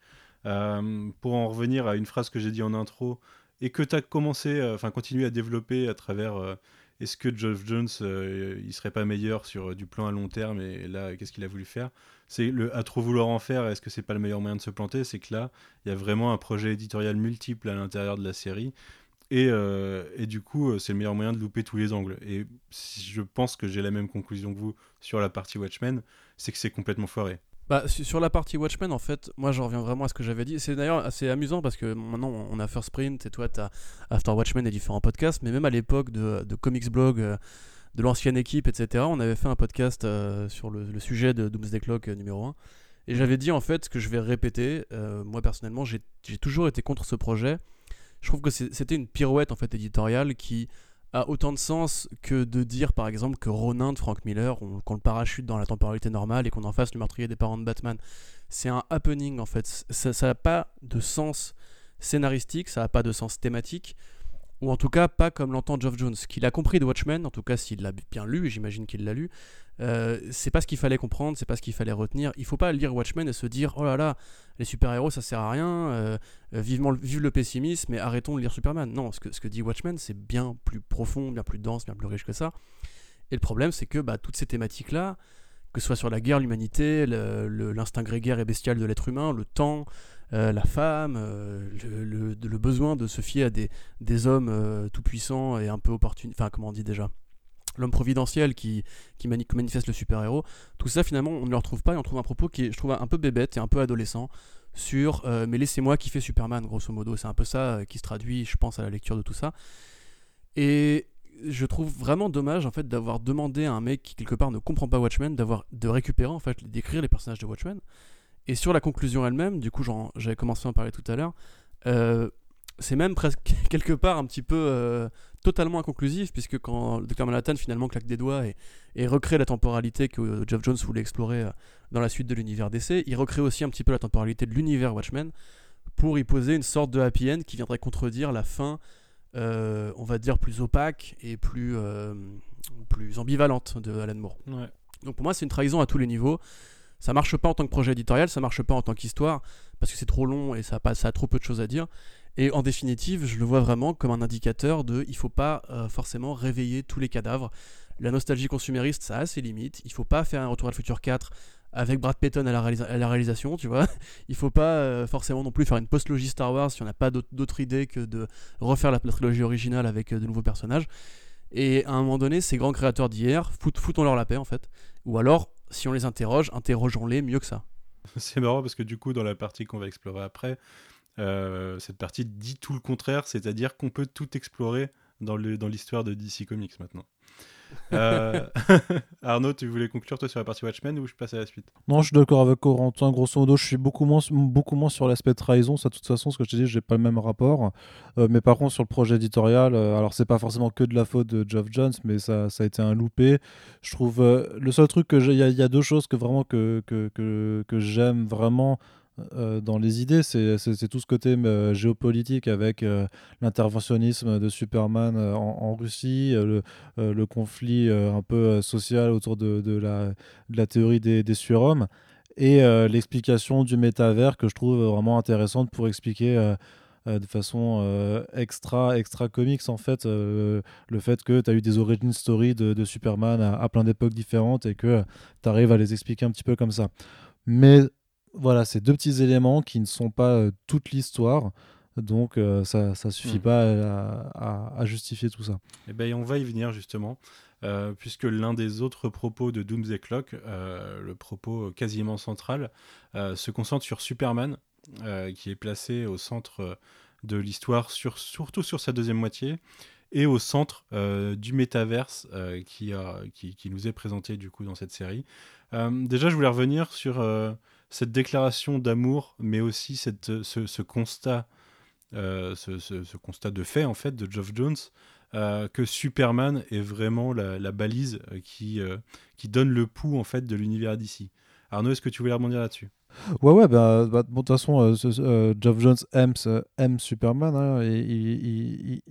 Euh, pour en revenir à une phrase que j'ai dit en intro et que tu as commencé, euh, enfin continué à développer à travers euh, est-ce que Geoff Jones il serait pas meilleur sur du plan à long terme et là qu'est-ce qu'il a voulu faire? C'est le à trop vouloir en faire, est-ce que c'est pas le meilleur moyen de se planter? C'est que là, il y a vraiment un projet éditorial multiple à l'intérieur de la série. Et, et du coup, c'est le meilleur moyen de louper tous les angles. Et si je pense que j'ai la même conclusion que vous sur la partie Watchmen, c'est que c'est complètement foiré.
Bah, su- sur la partie Watchmen, en fait, moi je reviens vraiment à ce que j'avais dit. C'est d'ailleurs assez amusant parce que maintenant on a First Print et toi tu as After Watchmen et différents podcasts, mais même à l'époque de, Comics Blog, euh, de l'ancienne équipe, etc., on avait fait un podcast euh, sur le, sujet de Doomsday Clock euh, numéro 1. Et j'avais dit en fait ce que je vais répéter. moi personnellement, j'ai toujours été contre ce projet. Je trouve que c'était une pirouette en fait éditoriale qui autant de sens que de dire par exemple que Ronin de Frank Miller, on- qu'on le parachute dans la temporalité normale et qu'on en fasse le meurtrier des parents de Batman. C'est un happening en fait. Ça n'a pas de sens scénaristique, ça n'a pas de sens thématique, ou en tout cas pas comme l'entend Geoff Jones, qu'il a compris de Watchmen, en tout cas s'il l'a bien lu, et j'imagine qu'il l'a lu. Euh, c'est pas ce qu'il fallait comprendre, c'est pas ce qu'il fallait retenir. Il faut pas lire Watchmen et se dire oh là là, les super-héros ça sert à rien, euh, vivement, le- vive le pessimisme et arrêtons de lire Superman. Non, ce que, ce que dit Watchmen c'est bien plus profond, bien plus dense, bien plus riche que ça. Et le problème c'est que bah, toutes ces thématiques-là, que ce soit sur la guerre, l'humanité, l'instinct grégaire et bestial de l'être humain, le temps, euh, la femme, euh, le, besoin de se fier à des, hommes euh, tout-puissants et un peu opportunistes, enfin comment on dit déjà, l'homme providentiel qui, qui mani- manifeste le super-héros, tout ça finalement on ne le retrouve pas et on trouve un propos qui est, je trouve, un peu bébête et un peu adolescent sur mais laissez-moi kiffer Superman grosso modo, c'est un peu ça qui se traduit je pense à la lecture de tout ça. Et je trouve vraiment dommage en fait d'avoir demandé à un mec qui quelque part ne comprend pas Watchmen d'avoir de récupérer en fait d'écrire les personnages de Watchmen et sur la conclusion elle-même du coup j'avais commencé à en parler tout à l'heure euh, c'est même presque quelque part un petit peu euh, totalement inconclusif puisque quand le Dr Manhattan finalement claque des doigts et, et recrée la temporalité que Geoff Jones voulait explorer euh, dans la suite de l'univers DC il recrée aussi un petit peu la temporalité de l'univers Watchmen pour y poser une sorte de happy end qui viendrait contredire la fin euh, on va dire plus opaque et plus, euh, plus ambivalente de Alan Moore.
Ouais.
Donc pour moi, c'est une trahison à tous les niveaux. Ça marche pas en tant que projet éditorial, ça marche pas en tant qu'histoire, parce que c'est trop long et ça a, trop peu de choses à dire. Et en définitive, je le vois vraiment comme un indicateur de il faut pas euh, forcément réveiller tous les cadavres. La nostalgie consumériste, ça a ses limites. Il faut pas faire un Retour à le futur 4 avec Brad Payton à la, réalisation, tu vois. Il faut pas euh, forcément non plus faire une post-logie Star Wars si on n'a pas d'autre idée que de refaire la, trilogie originale avec euh, de nouveaux personnages. Et à un moment donné, ces grands créateurs d'hier, fout- foutons-leur la paix en fait. Ou alors, si on les interroge, interrogeons-les mieux que ça.
C'est marrant parce que du coup, dans la partie qu'on va explorer après, euh, cette partie dit tout le contraire, c'est-à-dire qu'on peut tout explorer dans l'histoire de DC Comics maintenant. Euh, Arnaud, tu voulais conclure toi sur la partie Watchmen ou je passe à la suite?
Non, je suis d'accord avec Corentin. Grosso modo, je suis beaucoup moins, beaucoup moins sur l'aspect trahison. Ça, de toute façon, ce que je te dis, j'ai pas le même rapport. Euh, mais par contre, sur le projet éditorial, euh, alors c'est pas forcément que de la faute de Geoff Jones, mais ça, ça a été un loupé. Je trouve euh, le seul truc que il y, a- deux choses que vraiment que, que, que j'aime vraiment euh, dans les idées. C'est tout ce côté euh, géopolitique avec euh, l'interventionnisme de Superman en, Russie, le, conflit un peu social autour de, la, théorie des, des et l'explication du métavers que je trouve vraiment intéressante pour expliquer de façon extra, extra comics en fait le fait que tu as eu des origin story de, Superman à, à plein d'époques différentes et que tu arrives à les expliquer un petit peu comme ça. Mais voilà, c'est deux petits éléments qui ne sont pas euh, toute l'histoire. Donc euh, ça ça suffit
Hmm.
pas à, à- à justifier tout ça.
Eh ben, on va y venir justement, euh, puisque l'un des autres propos de Doomsday Clock, euh, le propos quasiment central, se concentre sur Superman, qui est placé au centre de l'histoire, sur, surtout sur sa deuxième moitié, et au centre du métaverse qui, qui, qui nous est présenté du coup dans cette série. Déjà, je voulais revenir sur cette déclaration d'amour, mais aussi cette, ce, constat, euh, ce, constat de fait en fait de Geoff Jones euh, que Superman est vraiment la, balise euh, qui, qui donne le pouls en fait de l'univers d'ici. Arnaud, est-ce que tu voulais rebondir là-dessus?
Ouais, ouais, bah, bah, de toute façon, euh, Geoff Jones aime, Superman. hein, et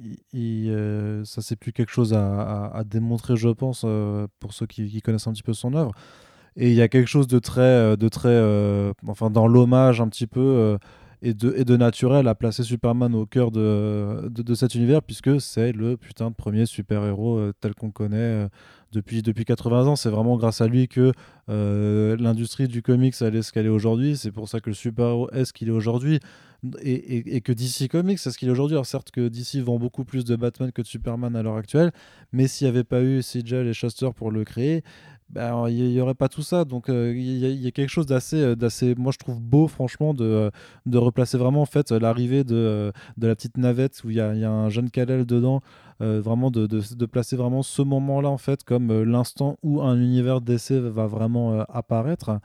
ça, c'est plus quelque chose à, démontrer, je pense, pour ceux qui connaissent un petit peu son œuvre. Et il y a quelque chose de très, euh, de très euh, enfin, dans l'hommage un petit peu euh, et, de, naturel à placer Superman au cœur de, cet univers, puisque c'est le putain de premier super-héros tel qu'on connaît depuis, depuis 80 ans. C'est vraiment grâce à lui que l'industrie du comics elle est ce qu'elle est aujourd'hui. C'est pour ça que le super-héros est ce qu'il est aujourd'hui. Et, que DC Comics est ce qu'il est aujourd'hui. Alors certes que DC vend beaucoup plus de Batman que de Superman à l'heure actuelle, mais s'il n'y avait pas eu Sigel et Shuster pour le créer, ben, il n'y aurait pas tout ça. Donc euh, il y, a- quelque chose d'assez, euh, d'assez, moi je trouve beau franchement de, euh, de replacer vraiment en fait l'arrivée de, de la petite navette où il y a, y a un jeune Kal-El dedans, vraiment de, de, placer vraiment ce moment-là en fait comme l'instant où un univers d'essai va vraiment apparaître.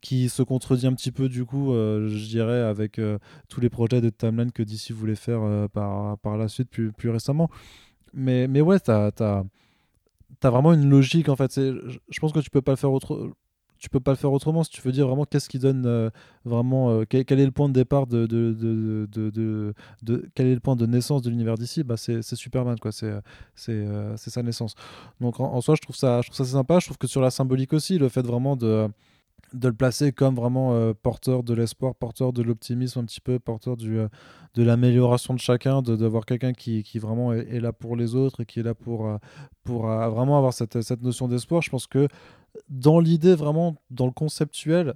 qui se contredit un petit peu du coup, je dirais, avec tous les projets de timeline que DC voulait faire par, par la suite plus, plus récemment. Mais, mais ouais, t'as as, vraiment une logique en fait. Je pense que tu peux pas le faire autre, tu peux pas le faire autrement. Si tu veux dire vraiment qu'est-ce qui donne euh, vraiment euh, quel, est le point de départ de, de, de, de, quel est le point de naissance de l'univers d'ici bah c'est Superman quoi. C'est c'est euh, sa naissance. Donc en, en soi je trouve ça je trouve ça sympa. Je trouve que sur la symbolique aussi le fait vraiment de de le placer comme vraiment euh, porteur de l'espoir, porteur de l'optimisme un petit peu, porteur du, euh, de l'amélioration de chacun, de d'avoir quelqu'un qui, qui vraiment est, là pour les autres et qui est là pour, pour euh, vraiment avoir cette, cette notion d'espoir. Je pense que dans l'idée, vraiment, dans le conceptuel,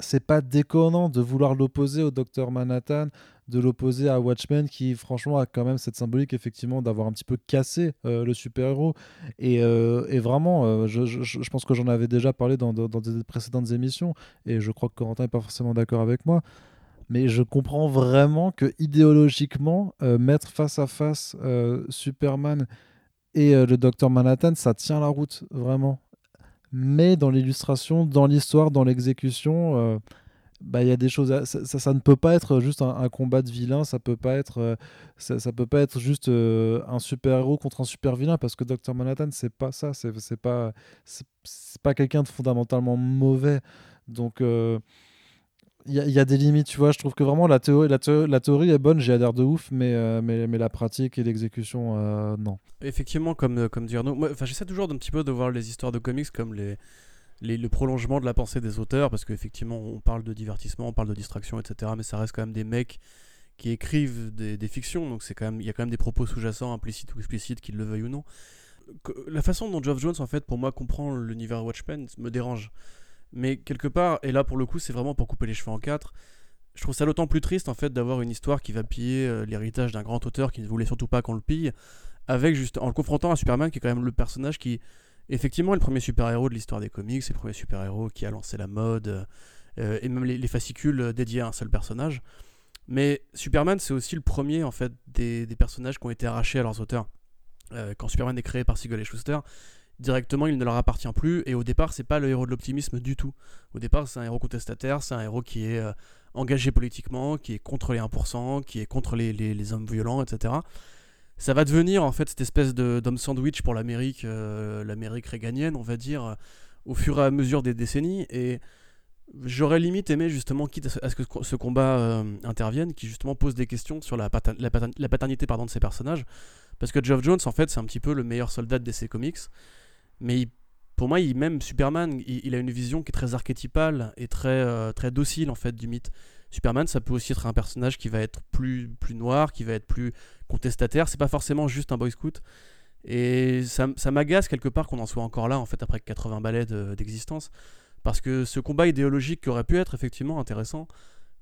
c'est pas déconnant de vouloir l'opposer au docteur Manhattan, de l'opposer à Watchmen qui franchement a quand même cette symbolique effectivement d'avoir un petit peu cassé euh, le super-héros. Et, euh, vraiment euh, je, pense que j'en avais déjà parlé dans, dans- des précédentes émissions et je crois que Corentin n'est pas forcément d'accord avec moi. Mais je comprends vraiment que idéologiquement mettre face à face Superman et le docteur Manhattan ça tient la route vraiment mais dans l'illustration, dans l'histoire, dans l'exécution, euh, bah, il y a des choses. ça, ça- ne peut pas être juste un, combat de vilain. Ça peut pas être. euh, ça, ça peut pas être juste euh, un super héros contre un super vilain parce que Dr Manhattan c'est pas ça. C'est pas. Pas quelqu'un de fondamentalement mauvais. Donc il y, a- des limites, tu vois. Je trouve que vraiment la théorie, la, théo- la théorie est bonne. J'ai adhère de ouf, mais, euh, mais mais la pratique et l'exécution, euh, non.
Effectivement, comme, euh, comme dit Arnaud, moi, j'essaie toujours d'un petit peu de voir les histoires de comics comme les, le prolongement de la pensée des auteurs, parce qu'effectivement, on parle de divertissement, on parle de distraction, etc. Mais ça reste quand même des mecs qui écrivent des, fictions, donc il y a quand même des propos sous-jacents, implicites ou explicites, qu'ils le veuillent ou non. La façon dont Geoff Jones, en fait, pour moi, comprend l'univers Watchmen me dérange. Mais quelque part, et là pour le coup, c'est vraiment pour couper les cheveux en quatre. Je trouve ça d'autant plus triste en fait d'avoir une histoire qui va piller euh, l'héritage d'un grand auteur qui ne voulait surtout pas qu'on le pille, avec juste en le confrontant à Superman qui est quand même le personnage qui effectivement est le premier super-héros de l'histoire des comics, c'est le premier super-héros qui a lancé la mode euh, et même les, les fascicules euh, dédiés à un seul personnage. Mais Superman c'est aussi le premier en fait des, personnages qui ont été arrachés à leurs auteurs. Euh, quand Superman est créé par Siegel et Schuster, directement il ne leur appartient plus et au départ c'est pas le héros de l'optimisme du tout. Au départ c'est un héros contestataire, c'est un héros qui est euh, engagé politiquement, qui est contre les 1%, qui est contre les, les- hommes violents, etc. Ça va devenir en fait cette espèce d'homme sandwich pour l'Amérique, euh, l'Amérique réganienne, on va dire, au fur et à mesure des décennies. Et J'aurais limite aimé justement, quitte à ce- que ce combat euh, intervienne, qui justement pose des questions sur la paternité pardon, de ces personnages. Parce que Geoff Jones, en fait, c'est un petit peu le meilleur soldat de DC Comics. Mais pour moi, même Superman, il, a une vision qui est très archétypale et très, euh, très docile en fait du mythe. Superman, ça peut aussi être un personnage qui va être plus, plus noir, qui va être plus contestataire. C'est pas forcément juste un boy scout. Et ça, ça m'agace quelque part qu'on en soit encore là, en fait, après 80 balais de- d'existence. Parce que ce combat idéologique qui aurait pu être effectivement intéressant,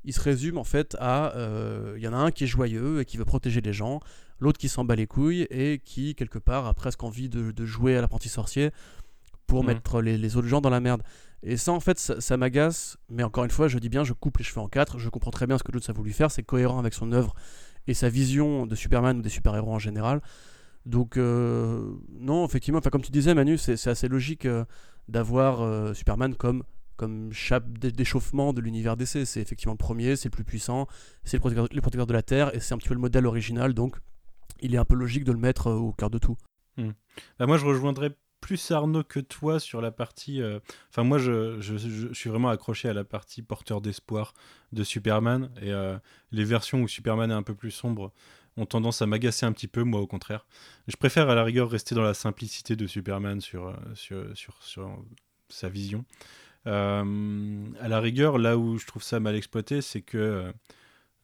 il se résume en fait à. euh, Il y en a un qui est joyeux et qui veut protéger les gens, l'autre qui s'en bat les couilles et qui, quelque part, a presque envie de, de jouer à l'apprenti sorcier pour
Mhm.
mettre les, les autres gens dans la merde. Et ça, en fait, ça, ça m'agace. Mais encore une fois, je dis bien, je coupe les cheveux en quatre. Je comprends très bien ce que Jones a voulu faire. C'est cohérent avec son œuvre et sa vision de Superman ou des super-héros en général. Donc, euh, non, effectivement, comme tu disais, Manu, c'est assez logique euh, d'avoir euh, Superman comme, comme chape d'é- d'échauffement de l'univers DC. C'est effectivement le premier, c'est le plus puissant, c'est le protecteur, le protecteur de la Terre, et c'est un petit peu le modèle original, donc il est un peu logique de le mettre euh, au cœur de tout.
Bah, moi, je rejoindrais plus Arnaud que toi sur la partie. euh, Enfin, moi, je, suis vraiment accroché à la partie porteur d'espoir de Superman. Et euh, les versions où Superman est un peu plus sombre ont tendance à m'agacer un petit peu, moi, au contraire. Je préfère à la rigueur rester dans la simplicité de Superman sur, sa vision. À la rigueur, là où je trouve ça mal exploité, c'est que.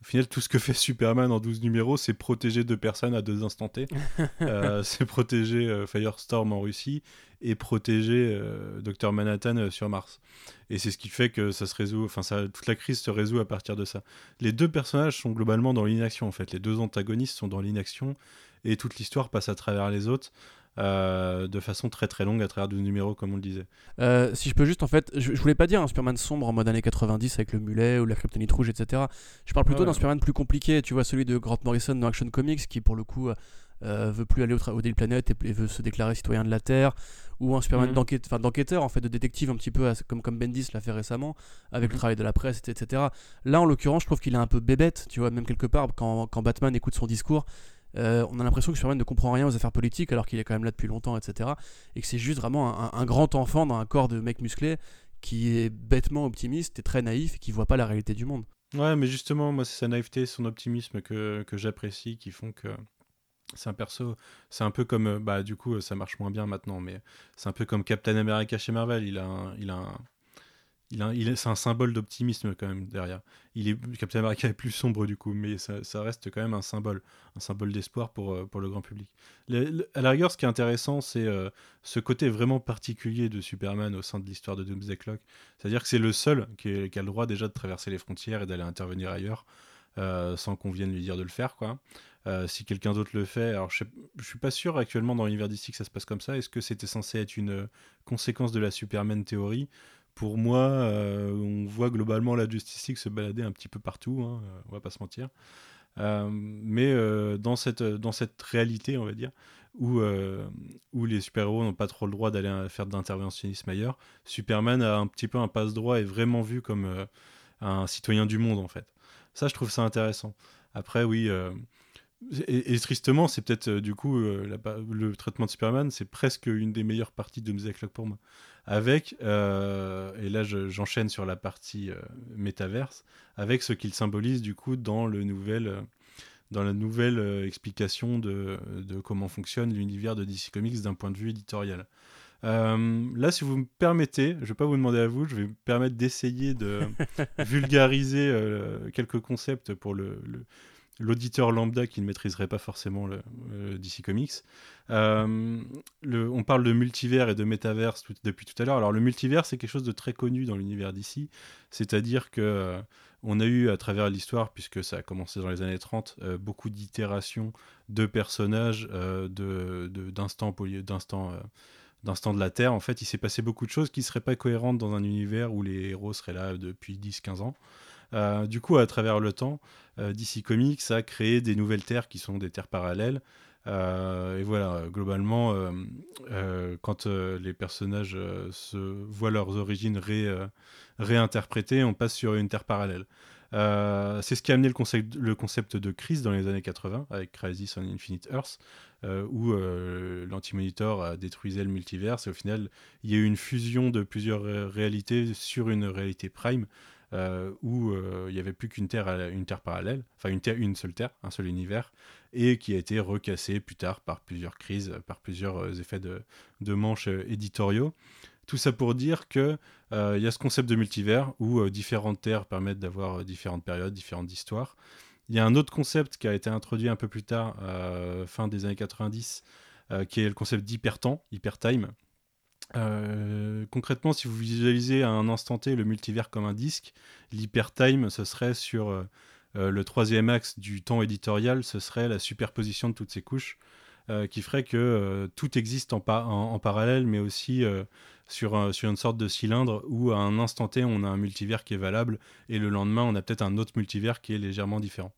Au final, tout ce que fait Superman en 12 numéros, c'est protéger deux personnes à deux instants T. Euh, c'est protéger euh, Firestorm en Russie et protéger euh, Dr Manhattan sur Mars. Et c'est ce qui fait que ça se résout, enfin ça, toute la crise se résout à partir de ça. Les deux personnages sont globalement dans l'inaction en fait. Les deux antagonistes sont dans l'inaction et toute l'histoire passe à travers les autres euh, de façon très très longue à travers 12 numéros comme on le disait.
Euh, si je peux juste, en fait, je, je voulais pas dire un Superman sombre en mode années 90 avec le mulet ou la kryptonite rouge, etc. Je parle plutôt
Ouais.
d'un Superman plus compliqué, tu vois, celui de Grant Morrison dans Action Comics qui, pour le coup, euh, veut plus aller au, au Daily Planet et, et veut se déclarer citoyen de la Terre, ou un Superman
Mhm.
d'enquêteur, en fait, de détective un petit peu à- comme, comme Bendis l'a fait récemment, avec le
Mhm.
travail de la presse, etc. Là, en l'occurrence, je trouve qu'il est un peu bébête, tu vois, même quelque part, quand, quand Batman écoute son discours. Euh, on a l'impression que Superman ne comprend rien aux affaires politiques alors qu'il est quand même là depuis longtemps, etc. Et que c'est juste vraiment un, grand enfant dans un corps de mec musclé qui est bêtement optimiste et très naïf et qui voit pas la réalité du monde.
Ouais, mais justement, moi, c'est sa naïveté, son optimisme que, que j'apprécie, qui font que c'est un perso. C'est un peu comme. euh, Bah, du coup, euh, ça marche moins bien maintenant, mais c'est un peu comme Captain America chez Marvel. Il a. Il a un c'est un symbole d'optimisme quand même derrière. Il est, Captain America est plus sombre du coup, mais ça, reste quand même un symbole, un symbole d'espoir pour, euh, pour le grand public. Le- à la rigueur, ce qui est intéressant, c'est euh, ce côté vraiment particulier de Superman au sein de l'histoire de Doomsday Clock. C'est-à-dire que c'est le seul qui, a le droit déjà de traverser les frontières et d'aller intervenir ailleurs euh, sans qu'on vienne lui dire de le faire. quoi. Si quelqu'un d'autre le fait, alors je, je suis pas sûr actuellement dans l'univers d'ici que ça se passe comme ça. Est-ce que c'était censé être une conséquence de la Superman théorie? Pour moi, euh, on voit globalement la Justice se balader un petit peu partout, hein, euh, on va pas se mentir. Euh, mais dans, cette, dans cette réalité, on va dire, où, où les super-héros n'ont pas trop le droit d'aller faire d'interventionnisme ailleurs, Superman a un petit peu un passe-droit et vraiment vu comme un citoyen du monde, en fait. Ça, je trouve ça intéressant. Après, oui. et, tristement, c'est peut-être du coup le traitement de Superman, c'est presque une des meilleures parties de Doomsday Clock pour moi. Avec, euh, et là je- j'enchaîne sur la partie euh, métaverse, avec ce qu'il symbolise du coup dans, le nouvel, euh, dans la nouvelle explication de, de comment fonctionne l'univers de DC Comics d'un point de vue éditorial. Euh, là, si vous me permettez, je ne vais pas vous demander à vous, je vais me permettre d'essayer de vulgariser euh, quelques concepts pour le, le- l'auditeur lambda qui ne maîtriserait pas forcément euh, DC Comics. Euh, on parle de multivers et de métaverse depuis tout à l'heure. Alors le multivers, c'est quelque chose de très connu dans l'univers DC, c'est-à-dire que euh, on a eu à travers l'histoire, puisque ça a commencé dans les années 30, euh, beaucoup d'itérations de personnages, euh, de, d'instants d'instants, d'instants de la Terre. En fait, il s'est passé beaucoup de choses qui ne seraient pas cohérentes dans un univers où les héros seraient là depuis 10-15 ans. Euh, du coup, à travers le temps, euh, DC Comics a créé des nouvelles terres qui sont des terres parallèles. Euh, et voilà, globalement, quand les personnages se voient leurs origines ré- réinterprétées, on passe sur une terre parallèle. C'est ce qui a amené le concept, de crise dans les années 80 avec Crisis on Infinite Earth, où euh, l'Anti-Monitor a détruisé le multiverse et au final il y a eu une fusion de plusieurs ré- réalités sur une réalité prime euh, où euh, il n'y avait plus qu'une terre, la- une terre parallèle, enfin une, seule terre, un seul univers, et qui a été recassé plus tard par plusieurs crises, par plusieurs euh, effets de, manches euh, éditoriaux. Tout ça pour dire que euh, il y a ce concept de multivers où euh, différentes terres permettent d'avoir euh, différentes périodes, différentes histoires. Il y a un autre concept qui a été introduit un peu plus tard, euh, fin des années 90, euh, qui est le concept d'hypertemps, hypertime. Euh, concrètement, si vous visualisez à un instant T le multivers comme un disque, l'hypertime, ce serait sur euh, euh, le troisième axe du temps éditorial, ce serait la superposition de toutes ces couches, qui ferait que tout existe en, pa- en- en parallèle, mais aussi sur, un- sur une sorte de cylindre où à un instant T, on a un multivers qui est valable, et le lendemain, on a peut-être un autre multivers qui est légèrement différent.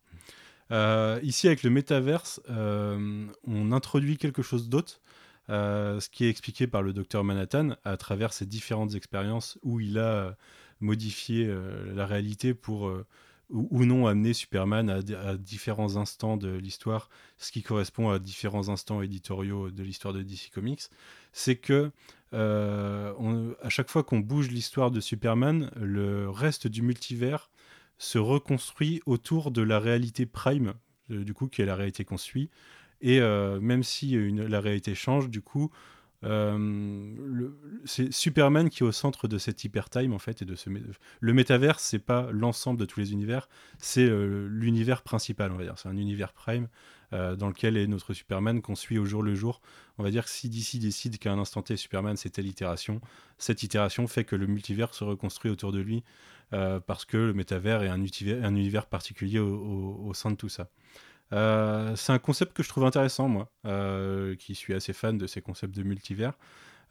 Ici, avec le métaverse, on introduit quelque chose d'autre, ce qui est expliqué par le docteur Manhattan à travers ses différentes expériences où il a euh, modifié euh, la réalité pour euh, ou, non amener Superman à, différents instants de l'histoire, ce qui correspond à différents instants éditoriaux de l'histoire de DC Comics, c'est que euh, à chaque fois qu'on bouge l'histoire de Superman, le reste du multivers se reconstruit autour de la réalité prime, euh, du coup, qui est la réalité qu'on suit. Et euh, même si une- la réalité change, du coup, euh, c'est Superman qui est au centre de cette hypertime en fait et de ce mé- le métaverse c'est pas l'ensemble de tous les univers c'est euh, l'univers principal on va dire. C'est un univers prime euh, dans lequel est notre Superman qu'on suit au jour le jour. On va dire que si DC décide qu'à un instant T Superman c'est telle itération cette itération fait que le multivers se reconstruit autour de lui euh, parce que le métavers est un, univers- un univers particulier au sein de tout ça euh, c'est un concept que je trouve intéressant, moi, euh, qui suis assez fan de ces concepts de multivers.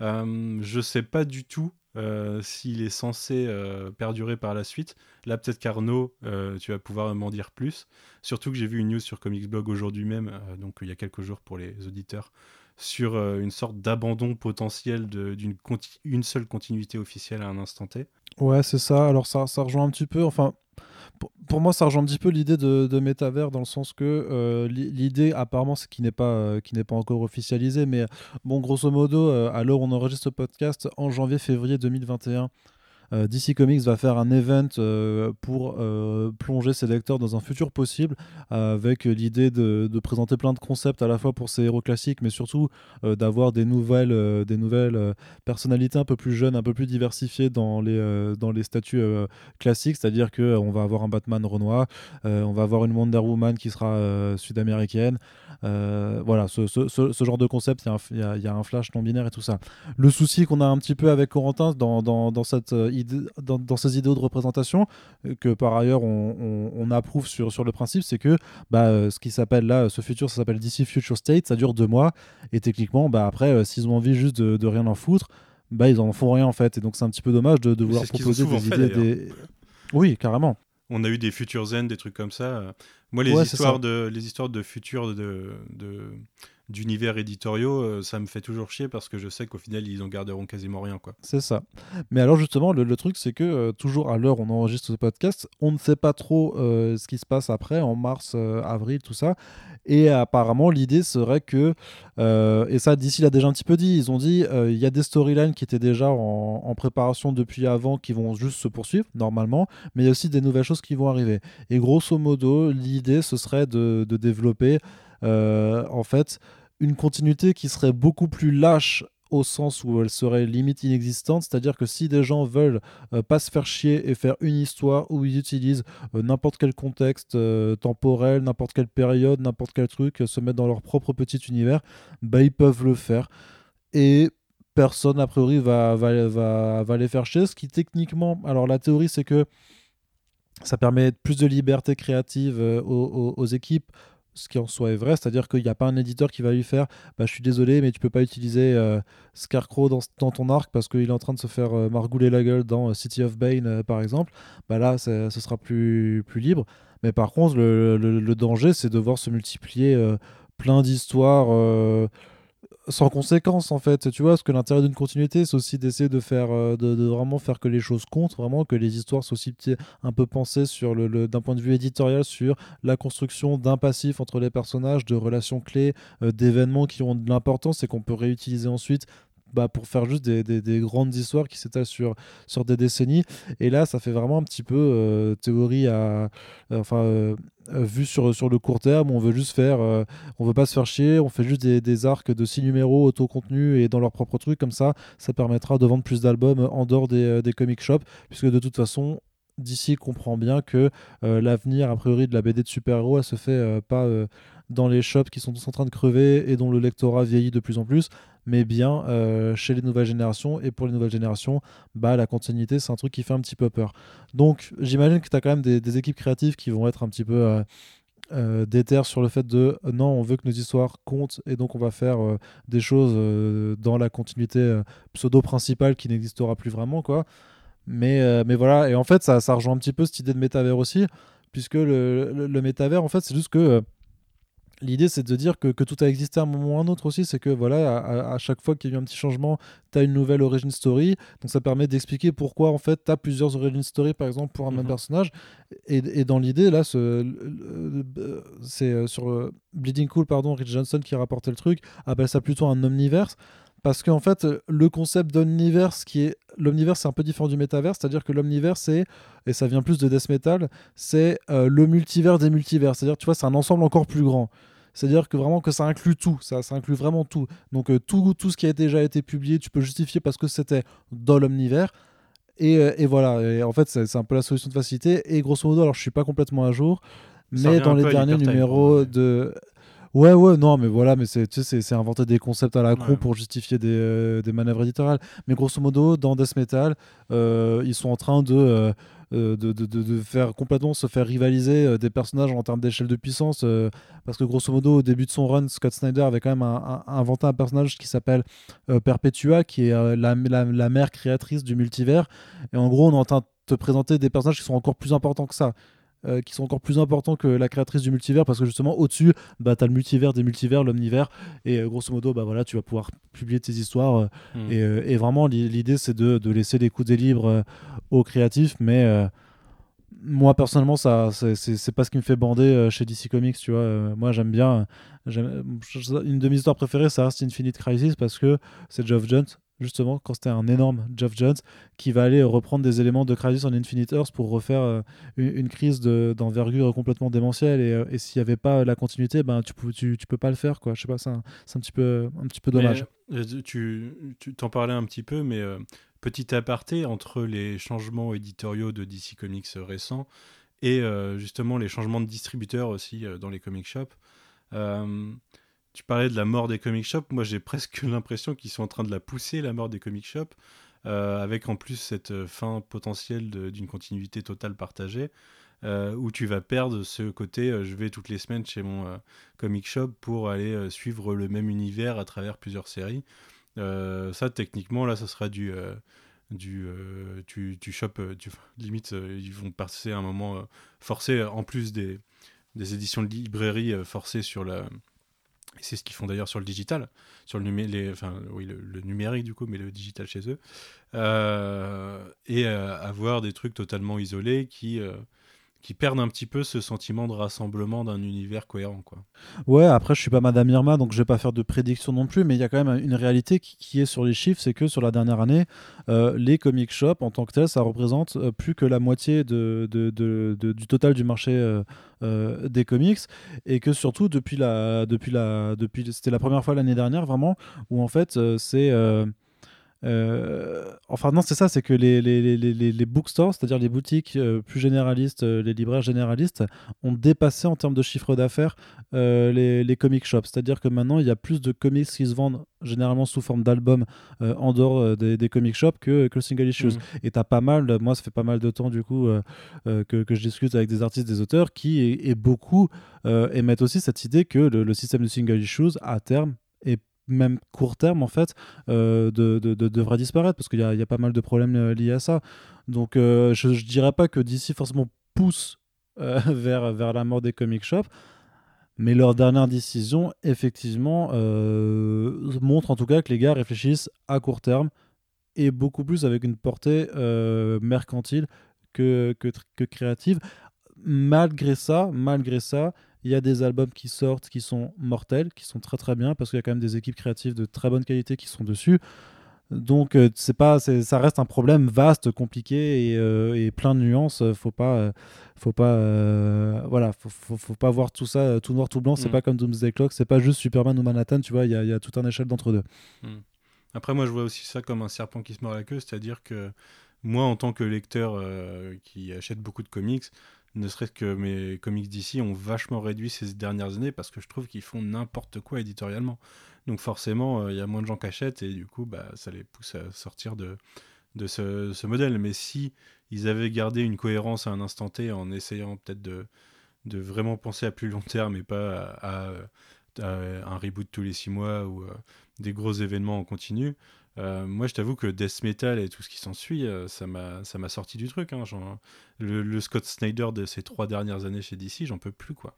Euh, je sais pas du tout euh, s'il est censé perdurer par la suite. Là, peut-être qu'Arnaud, tu vas pouvoir m'en dire plus. Surtout que j'ai vu une news sur Comics Blog aujourd'hui même, donc il y a quelques jours pour les auditeurs, sur une sorte d'abandon potentiel d'une seule continuité officielle à un instant T.
Ouais, c'est ça. Alors ça, ça rejoint un petit peu, enfin, pour, moi, ça rejoint un petit peu l'idée de, de métavers dans le sens que euh, li- l'idée, apparemment, c'est qui n'est pas, euh, n'est pas encore officialisé, mais bon, grosso modo, euh, l'heure où on enregistre ce podcast, en janvier-février 2021, euh, DC Comics va faire un event euh, pour euh, plonger ses lecteurs dans un futur possible euh, avec l'idée de, présenter plein de concepts à la fois pour ses héros classiques mais surtout euh, d'avoir des nouvelles, euh, des nouvelles euh, personnalités un peu plus jeunes, un peu plus diversifiées dans les, euh, dans les statuts euh, classiques, c'est-à-dire qu'on va avoir un Batman Renoir, euh, on va avoir une Wonder Woman qui sera euh, sud-américaine, euh, voilà, ce, ce- genre de concept, il y a un- flash non binaire et tout ça. Le souci qu'on a un petit peu avec Corentin dans, dans, dans cette, euh, idée, dans, dans ces idéaux de représentation, euh, que par ailleurs on, on- on approuve sur, sur le principe, c'est que bah, euh, ce qui s'appelle là, ce futur, ça s'appelle DC Future State, ça dure deux mois, et techniquement, bah, après, euh, s'ils ont envie juste de, de rien en foutre, bah, ils en font rien en fait, et donc c'est un petit peu dommage de, de vouloir proposer des
fait,
idées. Des... Oui, carrément.
On a eu des futurs zen, des trucs comme ça. Moi, les
Ouais,
histoires de les histoires de futurs de de- d'univers éditoriaux, euh, ça me fait toujours chier parce que je sais qu'au final ils en garderont quasiment rien quoi.
C'est ça. Mais alors justement, le, truc, c'est que euh, toujours à l'heure on enregistre ce podcast, on ne sait pas trop euh, ce qui se passe après, en mars, avril, tout ça. Et apparemment, l'idée serait que, et ça, d'ici l'a déjà un petit peu dit, ils ont dit, il y a des storylines qui étaient déjà en, préparation depuis avant, qui vont juste se poursuivre, normalement, mais il y a aussi des nouvelles choses qui vont arriver. Et grosso modo, l'idée, ce serait de, développer, en fait, une continuité qui serait beaucoup plus lâche au sens où elle serait limite inexistante, c'est-à-dire que si des gens veulent euh, pas se faire chier et faire une histoire où ils utilisent euh, n'importe quel contexte euh, temporel, n'importe quelle période, n'importe quel truc, euh, se mettre dans leur propre petit univers, bah ils peuvent le faire. Et personne a priori va, va, va, les faire chier, ce qui techniquement, alors la théorie c'est que ça permet plus de liberté créative euh, aux- aux équipes, ce qui en soi est vrai, c'est-à-dire qu'il n'y a pas un éditeur qui va lui faire bah, je suis désolé, mais tu peux pas utiliser euh, Scarecrow dans, ton arc parce qu'il est en train de se faire euh, margouler la gueule dans euh, City of Bane, euh, par exemple. Bah là, ce sera plus, plus libre. Mais par contre, le, danger, c'est de voir se multiplier plein d'histoires. Sans conséquence en fait. Tu vois parce que l'intérêt d'une continuité c'est aussi d'essayer de faire euh, de, vraiment faire que les choses comptent vraiment que les histoires soient aussi un peu pensées sur le, le- d'un point de vue éditorial sur la construction d'un passif entre les personnages de relations clés euh, d'événements qui ont de l'importance et qu'on peut réutiliser ensuite bah, pour faire juste des, des- des grandes histoires qui s'étalent sur, sur des décennies. Et là, ça fait vraiment un petit peu euh, théorie à. Enfin, euh, euh, vu sur, sur le court terme, on veut juste faire. euh, on veut pas se faire chier, on fait juste des, arcs de 6 numéros auto-contenus et dans leur propre truc. Comme ça, ça permettra de vendre plus d'albums en dehors des, euh, des comic shops, puisque de toute façon. D'ici comprend bien que euh, l'avenir a priori de la BD de super-héros elle se fait euh, pas euh, dans les shops qui sont tous en train de crever et dont le lectorat vieillit de plus en plus mais bien euh, chez les nouvelles générations. Et pour les nouvelles générations, bah, la continuité, c'est un truc qui fait un petit peu peur. Donc, j'imagine que tu as quand même des, équipes créatives qui vont être un petit peu euh, euh, déter sur le fait de non, on veut que nos histoires comptent et donc on va faire euh, des choses dans la continuité euh, pseudo-principale qui n'existera plus vraiment, quoi. Mais, mais voilà, et en fait, ça, ça rejoint un petit peu cette idée de métavers aussi, puisque le, le, le métavers, en fait, c'est juste que. L'idée, c'est de dire que, que tout a existé à un moment ou à un autre aussi. C'est que voilà, à, chaque fois qu'il y a eu un petit changement, tu as une nouvelle origin story. Donc ça permet d'expliquer pourquoi en fait tu as plusieurs origin story par exemple pour un même
Mhm.
personnage. Et, et dans l'idée, là, c'est euh, sur euh, Bleeding Cool, pardon, Rich Johnson qui rapportait le truc, appelle ça plutôt un omniverse. Parce qu'en fait, le concept d'omniverse, qui est l'omniverse, c'est un peu différent du métaverse, c'est-à-dire que l'omniverse, c'est, et ça vient plus de death metal, c'est euh, le multivers des multivers. C'est-à-dire, tu vois, c'est un ensemble encore plus grand. C'est-à-dire que vraiment que ça inclut tout, ça, ça inclut vraiment tout. Donc euh, tout, tout ce qui a déjà été publié, tu peux justifier parce que c'était dans l'omnivers. Et, euh, et voilà, et en fait c'est un peu la solution de facilité. Et grosso modo, alors je suis pas complètement à jour,
Ça
mais dans les derniers numéros
ouais.
de... Ouais, ouais, non, mais voilà, mais c'est, tu sais, inventer des concepts à la con
Ouais.
pour justifier des, euh, des manœuvres éditoriales. Mais grosso modo, dans Death Metal, ils sont en train de, de, de, de- de faire complètement se faire rivaliser euh, des personnages en termes d'échelle de puissance. euh, parce que grosso modo, au début de son run, Scott Snyder avait quand même un- inventé un personnage qui s'appelle euh, Perpetua, qui est euh, la, la, la mère créatrice du multivers. Et en gros, on est en train de te présenter des personnages qui sont encore plus importants que ça. Euh, qui sont encore plus importants que la créatrice du multivers parce que justement au-dessus bah t'as le multivers des multivers l'omnivers et euh, grosso modo bah voilà tu vas pouvoir publier tes histoires euh,
Mhm.
et, et vraiment, l'i- l'idée, c'est de, de laisser les coups des libres aux créatifs, mais moi, personnellement, ça, c'est- pas ce qui me fait bander euh, chez DC Comics, tu vois. Euh, moi, j'aime bien. Une de mes histoires préférées, ça reste Infinite Crisis parce que c'est Geoff Jones, justement, quand c'était un énorme Geoff Jones, qui va aller reprendre des éléments de Crisis en Infinite Earth pour refaire euh, une, une crise de- d'envergure complètement démentielle. Et, euh, et s'il n'y avait pas la continuité, ben, tu, peux, tu, tu peux pas le faire, quoi. Je sais pas, c'est un, petit peu, un petit peu dommage.
Mais, euh, tu tu t'en parlais un petit peu, mais euh, petit aparté entre les changements éditoriaux de DC Comics euh, récents et euh, justement les changements de distributeurs aussi euh, dans les comic shops. Tu parlais de la mort des comic shops. Moi, j'ai presque l'impression qu'ils sont en train de la pousser, la mort des comic shops, euh, avec en plus cette euh, fin potentielle d'une continuité totale partagée, euh, où tu vas perdre ce côté je vais toutes les semaines chez mon comic shop pour aller suivre le même univers à travers plusieurs séries. Ça, techniquement, là, ça sera du. du tu, tu chopes, limite, ils vont passer un moment forcé, en plus des, des éditions de librairie forcées sur la. C'est ce qu'ils font d'ailleurs sur le digital, sur le, numé le numérique du coup, mais le digital chez eux. Euh, et euh, avoir des trucs totalement isolés qui, euh, qui perdent un petit peu ce sentiment de rassemblement d'un univers cohérent. Quoi.
Ouais, après, je suis pas Madame Irma, donc je vais pas faire de prédiction non plus, mais il y a quand même une réalité qui, est sur les chiffres, c'est que sur la dernière année, euh, les comic shops en tant que tel, ça représente euh, plus que la moitié de, de- de- du total du marché euh, des comics, et que surtout depuis la, depuis la, depuis, c'était la première fois l'année dernière vraiment où en fait c'est euh, enfin non c'est ça c'est que les, les, les, les, bookstores c'est à dire les boutiques euh, plus généralistes euh, les libraires généralistes ont dépassé en termes de chiffre d'affaires les, les comic shops. C'est-à-dire que maintenant, il y a plus de comics qui se vendent généralement sous forme d'albums en dehors des, des comic shops que, que single issues.
Mhm.
Et tu as pas mal, moi, ça fait pas mal de temps du coup que, que je discute avec des artistes, des auteurs qui, et, et beaucoup, émettent aussi cette idée que le, le système de single issues, à terme, même court terme en fait euh, de, de- de- devrait disparaître parce qu'il y, a- pas mal de problèmes euh, liés à ça donc euh, je, je dirais pas que d'ici forcément pousse euh, vers, vers la mort des comic shops Mais leur dernière décision, effectivement, montre en tout cas que les gars réfléchissent à court terme et beaucoup plus avec une portée mercantile que, que, que créative. Malgré ça, malgré ça, il y a des albums qui sortent qui sont mortels, qui sont très très bien parce qu'il y a quand même des équipes créatives de très bonne qualité qui sont dessus. Donc euh, c'est pas, ça reste un problème vaste, compliqué et, euh, et plein de nuances. Faut pas, euh, faut pas, euh, voilà, faut, faut, faut pas voir tout ça tout noir tout blanc. C'est
Mm.
pas comme Doomsday Clock, c'est pas juste Superman ou Manhattan. Tu vois, il y a, il y a tout un échelle d'entre deux.
Après, moi, je vois aussi ça comme un serpent qui se mord la queue, c'est-à-dire que moi, en tant que lecteur qui achète beaucoup de comics, ne serait-ce que mes comics d'ici ont vachement réduit ces dernières années parce que je trouve qu'ils font n'importe quoi éditorialement. Donc forcément, euh, il y a moins de gens qui achètent et du coup, bah, ça les pousse à sortir de, ce, modèle. Mais si ils avaient gardé une cohérence à un instant T en essayant peut-être de, vraiment penser à plus long terme et pas à un reboot tous les six mois ou euh, des gros événements en continu, euh, moi, je t'avoue que Death Metal et tout ce qui s'ensuit, euh, ça m'a ça m'a sorti du truc. hein, genre, le, le Scott Snyder de ces trois dernières années chez DC, j'en peux plus, quoi.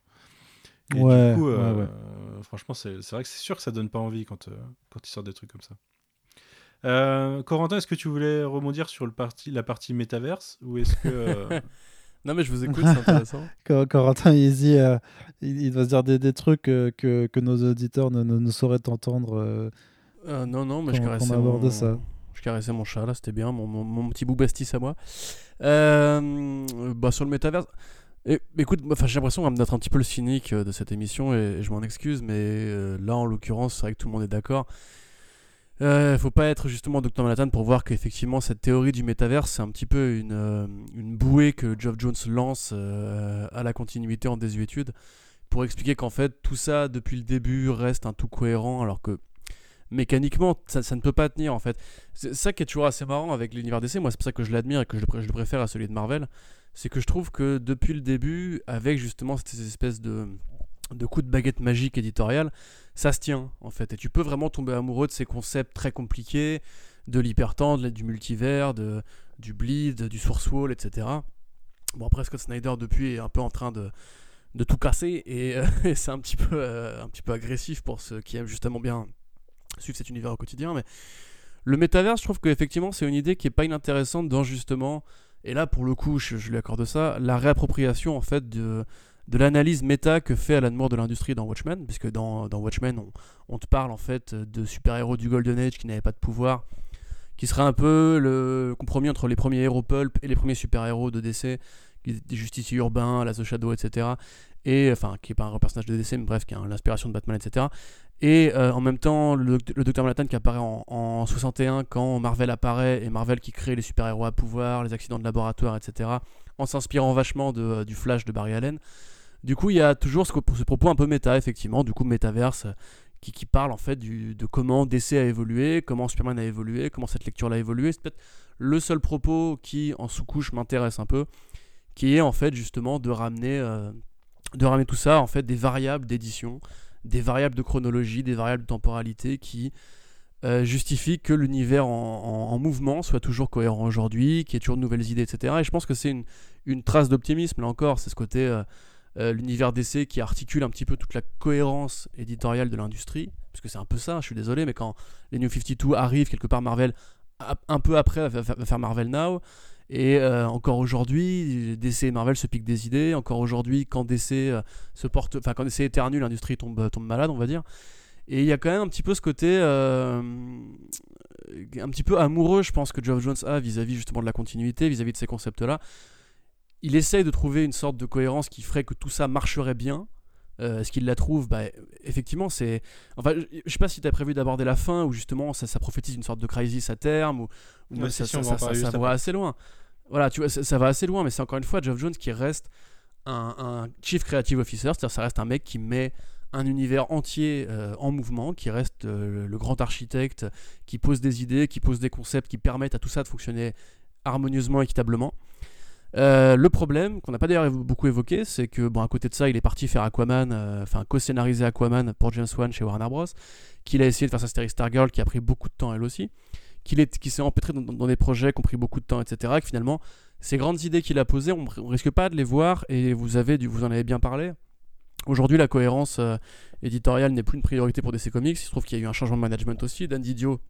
Et
Ouais,
du coup, euh,
ouais, ouais.
euh, franchement, c'est vrai que c'est sûr que ça donne pas envie quand, euh, quand ils sortent des trucs comme ça. Euh, Corentin, est-ce que tu voulais rebondir sur le parti, la partie métaverse ou est-ce que euh,
Non, mais je vous écoute, c'est intéressant.
Corentin il dit, euh, il, il va se dire des, des trucs euh, que, que nos auditeurs ne, ne, ne sauraient entendre. Euh,
non, non, mais je caressais mon...
ça.
Je caressais mon chat, là, c'était bien, mon, mon, mon petit bout bastis à moi. Euh, bah, sur le métaverse... Et, écoute, enfin, j'ai l'impression d'être un petit peu le cynique euh, de cette émission, et, et je m'en excuse, mais euh, là, en l'occurrence, c'est vrai que tout le monde est d'accord. Euh, faut pas être justement Dr Manhattan pour voir qu'effectivement cette théorie du métaverse c'est un petit peu une, euh, une bouée que Geoff Jones lance euh, à la continuité en désuétude pour expliquer qu'en fait tout ça depuis le début reste un tout cohérent alors que mécaniquement ça, ne peut pas tenir en fait. C'est ça qui est toujours assez marrant avec l'univers DC, moi c'est pour ça que je l'admire et que je le, préfère à celui de Marvel, c'est que je trouve que depuis le début avec justement cette espèce de de coups de baguette magique éditorial, ça se tient en fait. Et tu peux vraiment tomber amoureux de ces concepts très compliqués, de l'hypertendre, du multivers, de, du bleed, du source wall, etc. Bon après Scott Snyder depuis est un peu en train de, de tout casser et, euh, c'est un petit peu euh, un petit peu agressif pour ceux qui aiment justement bien suivre cet univers au quotidien. Mais le métavers, je trouve qu'effectivement c'est une idée qui est pas inintéressante dans justement et là pour le coup je, lui accorde ça la réappropriation en fait de l'analyse méta que fait Alan Moore de l'industrie dans Watchmen, puisque dans, Watchmen, on, on te parle en fait de super-héros du Golden Age qui n'avaient pas de pouvoir, qui serait un peu le compromis entre les premiers héros pulp et les premiers super-héros de DC, des justiciers urbains, la The Shadow, etc. Et enfin, qui est pas un personnage de DC, mais bref, qui a l'inspiration de Batman, etc. Et euh, en même temps, le, le Dr Manhattan qui apparaît en, en 61 quand Marvel apparaît et Marvel qui crée les super-héros à pouvoir, les accidents de laboratoire, etc. En s'inspirant vachement de, du Flash de Barry Allen. Du coup, il y a toujours ce, ce propos un peu méta, effectivement, du coup, métaverse, qui, qui parle en fait de comment DC a évolué, comment Superman a évolué, comment cette lecture a évolué. C'est peut-être le seul propos qui, en sous-couche, m'intéresse un peu, qui est en fait justement de ramener, euh, de ramener tout ça, en fait, des variables d'édition, des variables de chronologie, des variables de temporalité qui euh, justifient que l'univers en, en- en mouvement soit toujours cohérent aujourd'hui, qu'il y ait toujours de nouvelles idées, etc. Et je pense que c'est une, trace d'optimisme, là encore, c'est ce côté... euh, l'univers DC qui articule un petit peu toute la cohérence éditoriale de l'industrie, parce que c'est un peu ça, je suis désolé, mais quand les New 52 arrivent, quelque part Marvel, un peu après, va faire Marvel Now, et euh, encore aujourd'hui, DC et Marvel se piquent des idées, encore aujourd'hui, quand DC euh, se porte, enfin quand DC éternue, l'industrie tombe, tombe malade, on va dire. Et il y a quand même un petit peu ce côté, euh, un petit peu amoureux, je pense, que Geoff Jones a vis-à-vis justement de la continuité, vis-à-vis de ces concepts-là il essaye de trouver une sorte de cohérence qui ferait que tout ça marcherait bien. Euh, Est-ce qu'il la trouve? Bah, Effectivement, c'est. Enfin, je, sais pas si tu as prévu d'aborder la fin où justement ça, ça prophétise une sorte de crisis à terme ou, ou
Ouais,
ça,
si,
ça,
va
ça- assez loin. Voilà, tu vois, ça, va assez loin, mais c'est encore une fois Geoff Jones qui reste un, un chief creative officer, c'est-à-dire ça reste un mec qui met un univers entier euh, en mouvement, qui reste euh, le, le grand architecte, qui pose des idées, qui pose des concepts, qui permettent à tout ça de fonctionner harmonieusement, équitablement. Euh, le problème, qu'on n'a pas d'ailleurs beaucoup évoqué, c'est que, bon, à côté de ça, il est parti faire Aquaman, euh, enfin, co-scénariser Aquaman pour James Wan chez Warner Bros. Qu'il a essayé de faire sa série Stargirl, qui a pris beaucoup de temps elle aussi. Qu'il est, qui s'est empêtré dans, dans des projets qui ont pris beaucoup de temps, etc. Et que finalement, ces grandes idées qu'il a posées, on, on risque pas de les voir, et vous, avez, vous en avez bien parlé. Aujourd'hui, la cohérence euh, éditoriale n'est plus une priorité pour DC Comics. Il se trouve qu'il y a eu un changement de management aussi. Dan Didio,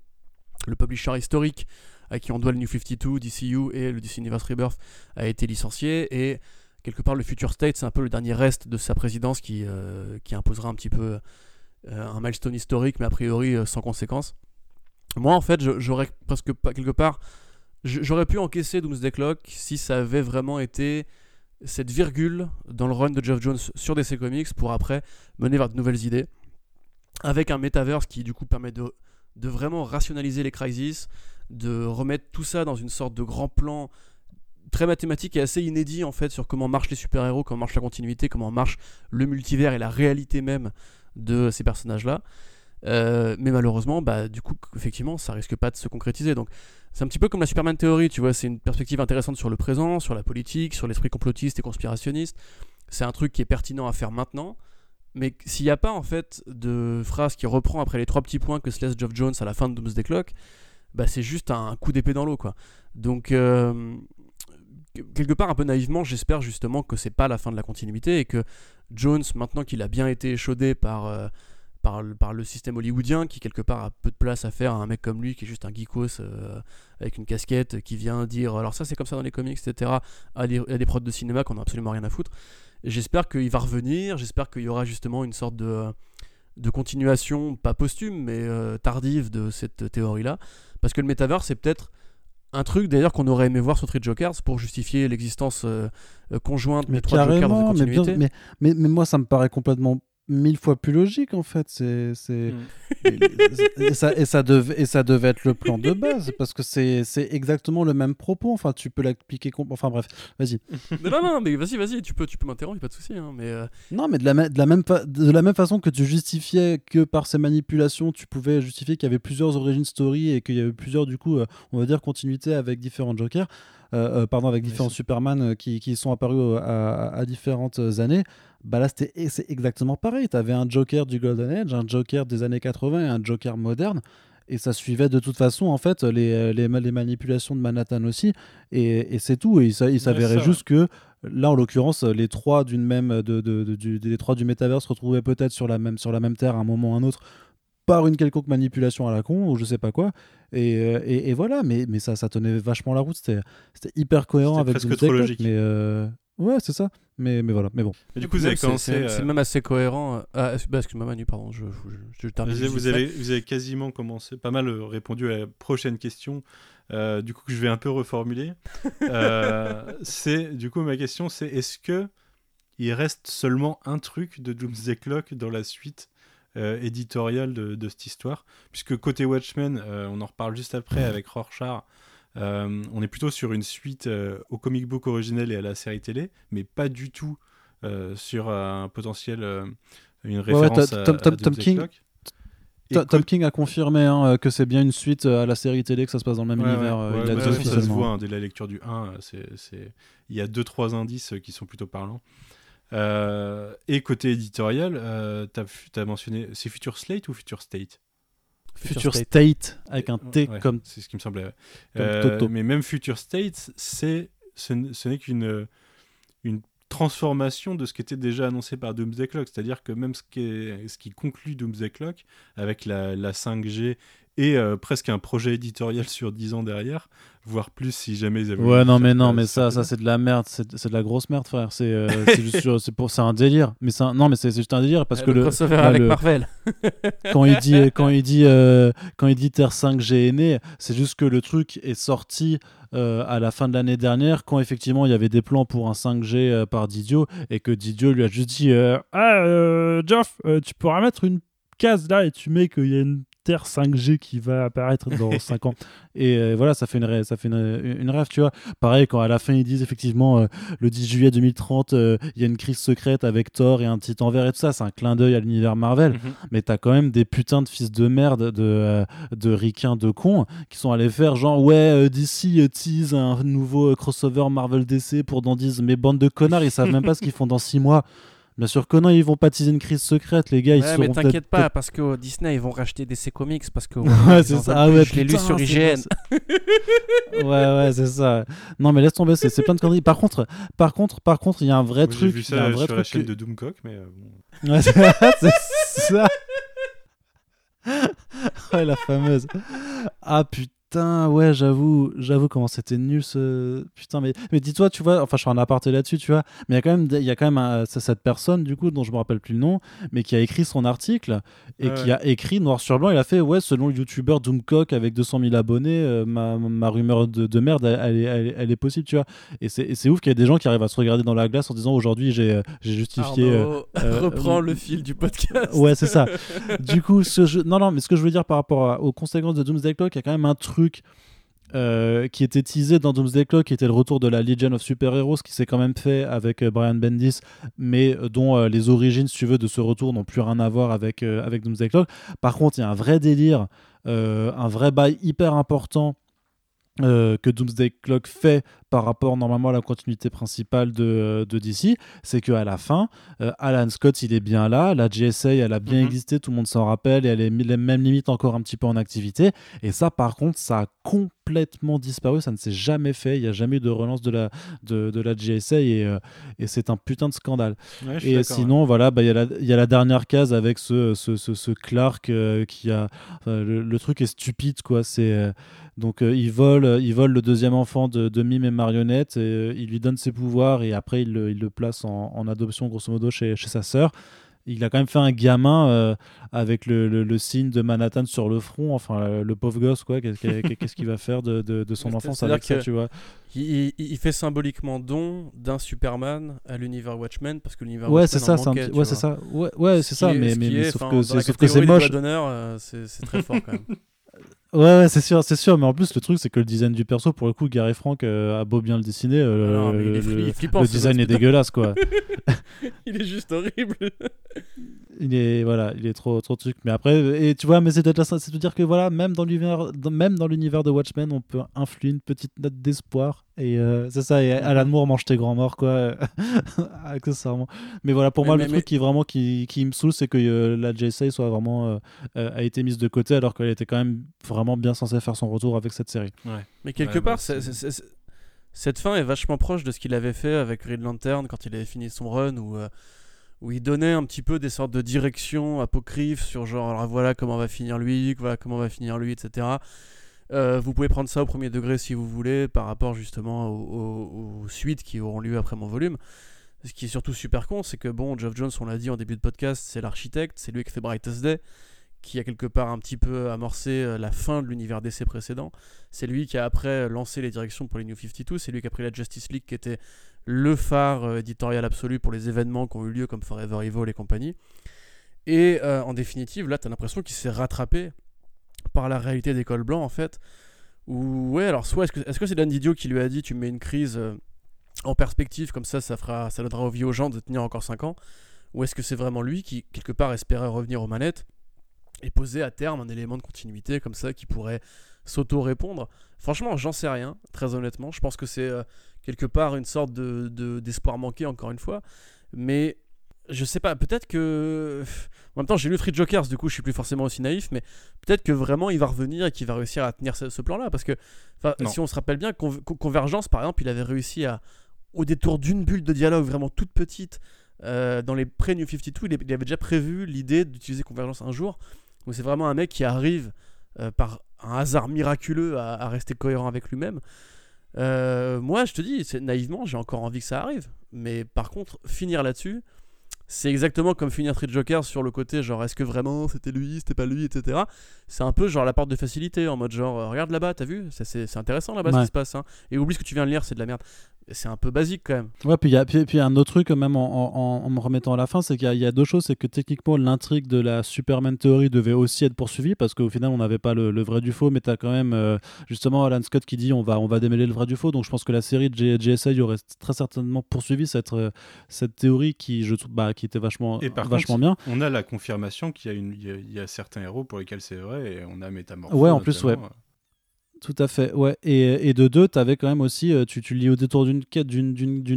le publisher historique à qui on doit le New 52, DCU et le DC Universe Rebirth, a été licencié. Et quelque part, le Future State, c'est un peu le dernier reste de sa présidence qui, euh, qui imposera un petit peu euh, un milestone historique, mais a priori euh, sans conséquence. Moi, en fait, j'aurais presque pas, quelque part, j'aurais pu encaisser Doomsday Clock si ça avait vraiment été cette virgule dans le run de Geoff Jones sur DC Comics pour après mener vers de nouvelles idées, avec un metaverse qui du coup permet de, de vraiment rationaliser les crises, de remettre tout ça dans une sorte de grand plan très mathématique et assez inédit en fait sur comment marchent les super-héros, comment marche la continuité, comment marche le multivers et la réalité même de ces personnages-là. Euh, mais malheureusement, bah, du coup, effectivement, ça risque pas de se concrétiser. Donc, c'est un petit peu comme la Superman Theory, tu vois, c'est une perspective intéressante sur le présent, sur la politique, sur l'esprit complotiste et conspirationniste. C'est un truc qui est pertinent à faire maintenant. Mais s'il n'y a pas en fait de phrase qui reprend après les trois petits points que se laisse Geoff Jones à la fin de Doomsday Clock, bah c'est juste un coup d'épée dans l'eau quoi. Donc euh, quelque part un peu naïvement, j'espère justement que c'est pas la fin de la continuité et que Jones, maintenant qu'il a bien été échaudé par euh, par le, système hollywoodien, qui quelque part a peu de place à faire à un mec comme lui qui est juste un geekos euh, avec une casquette qui vient dire alors ça c'est comme ça dans les comics, etc. à des, prods de cinéma qu'on a absolument rien à foutre. J'espère qu'il va revenir, j'espère qu'il y aura justement une sorte de, de continuation, pas posthume, mais tardive de cette théorie-là. Parce que le métavers, c'est peut-être un truc d'ailleurs qu'on aurait aimé voir sur Street Jokers pour justifier l'existence euh, euh, conjointe
Mais
des trois Jokers
mais, bien-
continuité.
mais, mais, mais moi ça me paraît complètement mille fois plus logique en fait. C'est, c'est...
Mm.
et, ça, et, ça devait, et ça devait être le plan de base parce que c'est, c'est exactement le même propos. Enfin, tu peux l'appliquer. com- Enfin, bref, vas-y.
non, non, non, mais vas-y, vas-y, tu peux, tu peux m'interrompre, pas de souci. hein, mais euh,
Non, mais de la, ma- de, la même fa- de la même façon que tu justifiais que par ces manipulations, tu pouvais justifier qu'il y avait plusieurs origin story et qu'il y avait plusieurs, du coup, euh, on va dire, continuités avec différents Jokers, euh, euh, pardon, avec différents Superman euh, qui, qui sont apparus à, à différentes années. Bah là, c'est exactement pareil. Tu avais un Joker du Golden Age, un Joker des années 80 et un Joker moderne. Et ça suivait de toute façon, en fait, les, les, ma- les manipulations de Manhattan aussi. Et, et c'est tout. Et il, s'a- il s'avérait juste que là, en l'occurrence, les trois d'une même de, de- de- du, les trois du métavers se retrouvaient peut-être sur la même sur la même terre à un moment ou à un autre par une quelconque manipulation à la con ou je sais pas quoi. Et, euh, et, et voilà. Mais, mais ça, ça tenait vachement la route. C'était, c'était hyper cohérent avec
presque trop
Clock,
logique.
Mais euh, ouais, c'est ça. Mais, mais voilà. Mais bon.
Et du coup, vous avez
c'est-
commencé.
C'est
euh,
c'est même assez cohérent. euh, Ah, ex- bah, excuse-moi, Manu, pardon, je, je, je termine.
Vous, avez, vous avez quasiment commencé, pas mal euh, répondu à la prochaine question, euh, du coup que je vais un peu reformuler. Euh, c'est du coup ma question, c'est est-ce que il reste seulement un truc de Doomsday Clock dans la suite euh, éditoriale de, de cette histoire, puisque côté Watchmen, euh, on en reparle juste après avec Rorschach. euh, on est plutôt sur une suite au comic book originel et à la série télé, mais pas du tout sur un potentiel, une
ouais,
référence
Tom-
à,
Tom-
à
Tom- King- Tom King a confirmé hein, que c'est bien une suite à la série télé, que ça se passe dans le même
Ouais,
univers.
ouais, ouais,
il l'a
bah, ça se voit hein, dès la lecture du 1. euh, c'est, Il y a 2-3 indices qui sont plutôt parlants. Euh, et côté éditorial, euh, tu as, mentionné. C'est Future Slate ou Future State?
Future State, avec un T
Ouais,
comme
C'est ce qui me semblait. ouais. Euh,
Toto.
Mais même Future State, c'est, ce, n'est qu'une une transformation de ce qui était déjà annoncé par Doomsday Clock. C'est-à-dire que même ce qui, est- ce qui conclut Doomsday Clock, avec la, la 5G et euh, presque un projet éditorial sur 10 ans derrière, voire plus si jamais ils avaient
Ouais, non, mais non, mais
ça
ça, ça c'est de la merde, c'est c'est de la grosse merde, frère. C'est euh, juste, pour, c'est un délire. Mais c'est un- non, mais c'est c'est juste un délire parce
Euh,
que
le
le,
crossover
là,
avec
le-
Marvel.
quand il dit, quand il dit, euh, quand il dit Terre 5G est né, c'est juste que le truc est sorti euh, à la fin de l'année dernière, quand effectivement il y avait des plans pour un 5G euh, par Didio et que Didio lui a juste dit, euh, ah, euh, Geoff, euh, tu pourras mettre une case là et tu mets qu'il y a une Terre 5G qui va apparaître dans 5 ans. Et euh, voilà, ça fait une, rê- ça fait une, une rêve, tu vois. Pareil, quand à la fin ils disent effectivement euh, le 10 juillet 2030, euh, il y a une crise secrète avec Thor et un titan vert et tout ça, c'est un clin d'œil à l'univers Marvel.
Mhm.
Mais t'as quand même des putains de fils de merde, de, de ricains, de cons, qui sont allés faire genre, ouais, d'ici tease un nouveau crossover Marvel DC pour dans 10. Mais bande de connards, ils savent même pas ce qu'ils font dans 6 mois. Bien sûr que non, ils vont pas teaser une crise secrète, les gars. ils
Ouais, mais t'inquiète pas, parce que euh, Disney, ils vont racheter DC Comics, parce que...
Ouais, c'est ça. Ah ouais,
je l'ai lu sur IGN.
Ouais, ouais, c'est ça. Non, mais laisse tomber, c'est c'est plein de conneries. Par contre, par contre, par contre, il y a un vrai
Moi, J'ai
truc.
vu
il y a un
ça
vrai
sur la
truc
chaîne
que-
de Doomcock, mais euh, bon.
Ouais, c'est c'est ça. ouais, la fameuse. Ah putain, ouais, j'avoue, j'avoue comment c'était nul ce. Putain, mais, mais dis-toi, tu vois, enfin, je suis en aparté là-dessus, tu vois, mais il y a quand même, il y a quand même un- c'est cette personne, du coup, dont je me rappelle plus le nom, mais qui a écrit son article et
Ouais,
qui a écrit noir sur blanc, il a fait, ouais, selon le youtubeur Doomcock avec 200 000 abonnés, euh, ma, ma rumeur de, de merde, elle, elle est, elle est- elle est possible, tu vois. Et c'est ouf qu'il y ait des gens qui arrivent à se regarder dans la glace en disant, aujourd'hui, j'ai euh, justifié. euh,
Arnaud,
euh,
reprends
euh,
le fil du podcast.
Ouais, c'est ça. du coup, ce jeu... non, non, mais ce que je veux dire par rapport à- aux conséquences de Doomsday Clock, il y a quand même un truc euh, qui était teasé dans Doomsday Clock, qui était le retour de la Legion of Super Heroes, qui s'est quand même fait avec euh, Brian Bendis, mais euh, dont les origines, si tu veux, de ce retour n'ont plus rien à voir avec, avec Doomsday Clock. Par contre, il y a un vrai délire, un vrai bail hyper important. Euh, que Doomsday Clock fait par rapport normalement à la continuité principale de, de DC, c'est qu'à la fin, euh, Alan Scott, il est bien là. La GSA, elle a bien
Mhm.
existé, tout le monde s'en rappelle, et elle est mi- même limite encore un petit peu en activité. Et ça, par contre, ça a complètement disparu. Ça ne s'est jamais fait. Il n'y a jamais eu de relance de la, de, de la GSA, et, euh, et c'est un putain de scandale.
Ouais,
Et sinon, voilà, bah, il y, a la- il y a la dernière case avec ce, ce, ce, ce Clark euh, qui a. enfin, le, le truc est stupide, quoi. C'est. euh, donc il vole, il vole le deuxième enfant de, de Mime et Marionnette, et, il lui donne ses pouvoirs et après il le, il le place en, en adoption grosso modo chez, chez sa sœur. Il a quand même fait un gamin euh, avec le, le- le signe de Manhattan sur le front. Enfin, le pauvre gosse, quoi. Qu'est-ce qu'il va faire de, de, de son enfance avec ça, tu vois?
Il, fait symboliquement don d'un Superman à l'univers Watchmen parce que l'univers
Ouais,
Watchmen
c'est ça, un ouais, c'est ça. Ouais, ouais, c'est
Ce
ça.
est-
Mais, mais, sauf que c'est moche.
euh, c'est très fort quand même.
Ouais, ouais, c'est sûr, c'est sûr. Mais en plus, le truc, c'est que le design du perso, pour le coup, Gary Frank euh, a beau bien le dessiner, euh,
Ah non, mais il est
le,
fli-
le-
flippant,
le design est dégueulasse, quoi.
il est juste horrible.
il est voilà, il est trop trop truc. Mais après, et tu vois, mais c'est peut-être c'est de dire que voilà, même dans l'univers, même dans l'univers de Watchmen, on peut influer une petite note d'espoir. Et euh, c'est ça. Et Alan Moore mange tes grands morts, quoi, accessoirement. Mais voilà, pour
Mais-
moi,
mais-
le
mais-
truc qui vraiment qui, qui me saoule, c'est que euh, la JSA soit vraiment euh, euh, a été mise de côté, alors qu'elle était quand même vraiment bien censée faire son retour avec cette série.
Mais quelque
Ouais, bah,
part, c'est-
c'est-
cette fin est vachement proche de ce qu'il avait fait avec Green Lantern quand il avait fini son run, euh, où il donnait un petit peu des sortes de directions apocryphes sur genre, alors voilà comment va finir lui, voilà comment va finir lui, etc. Euh, vous pouvez prendre ça au premier degré si vous voulez, par rapport justement aux, suites qui auront lieu après mon volume. Ce qui est surtout super con, c'est que bon, Geoff Jones, on l'a dit en début de podcast, c'est l'architecte, c'est lui qui fait Brightest Day, qui a quelque part un petit peu amorcé euh, la fin de l'univers DC précédent. C'est lui qui a après lancé les directions pour les New 52, c'est lui qui a pris la Justice League qui était le phare euh, éditorial absolu pour les événements qui ont eu lieu comme Forever Evil et compagnie. Et euh, en définitive, là, t'as l'impression qu'il s'est rattrapé par la réalité des cols blancs en fait. Ou ouais, alors soit est-ce que c'est Dan Didio qui lui a dit tu mets une crise euh, en perspective comme ça, ça fera, ça donnera envie aux gens de tenir encore 5 ans, ou est-ce que c'est vraiment lui qui quelque part espérait revenir aux manettes? Et poser à terme un élément de continuité comme ça qui pourrait s'auto-répondre Franchement, j'en sais rien, très honnêtement. Je pense que c'est euh, quelque part une sorte de, de- d'espoir manqué, encore une fois. Mais je sais pas, peut-être que. En même temps, j'ai lu Free Jokers, du coup, je suis plus forcément aussi naïf, mais peut-être que vraiment il va revenir et qu'il va réussir à tenir ce, ce plan-là. Parce que, si on se rappelle bien, Con- Con- Convergence, par exemple, il avait réussi à, au détour d'une bulle de dialogue vraiment toute petite, euh, dans les pré-New 52, il, il avait déjà prévu l'idée d'utiliser Convergence un jour. Donc c'est vraiment un mec qui arrive euh, par un hasard miraculeux à, rester cohérent avec lui-même. Euh, moi, je te dis, naïvement, j'ai encore envie que ça arrive. Mais par contre, finir là-dessus, c'est exactement comme finir Street Joker sur le côté genre est-ce que vraiment c'était lui, c'était pas lui, etc. C'est un peu genre la porte de facilité en mode genre euh, regarde là-bas, t'as vu? C'est c'est intéressant là-bas ce qui se passe. hein. Et oublie ce que tu viens de lire, c'est de la merde. C'est un peu basique quand même.
Ouais, puis il y a puis, puis un autre truc, même en, en- en me remettant à la fin, c'est qu'il y, y a deux choses. C'est que techniquement, l'intrigue de la Superman Theory devait aussi être poursuivie parce qu'au final, on n'avait pas le, le vrai du faux, mais tu as quand même euh, justement Alan Scott qui dit on va, on va démêler le vrai du faux. Donc je pense que la série de JSA aurait très certainement poursuivi cette, euh, cette théorie qui, je, trouve- bah, qui était vachement,
Et par
vachement
contre,
bien.
On a la confirmation qu'il y a, une, il y a, il y a certains héros pour lesquels c'est vrai et on a Métamorpho.
Ouais, en plus,
notamment.
Tout à fait, ouais. Et, et de deux, tu avais quand même aussi, euh, tu, lis au détour d'une quête, d'une-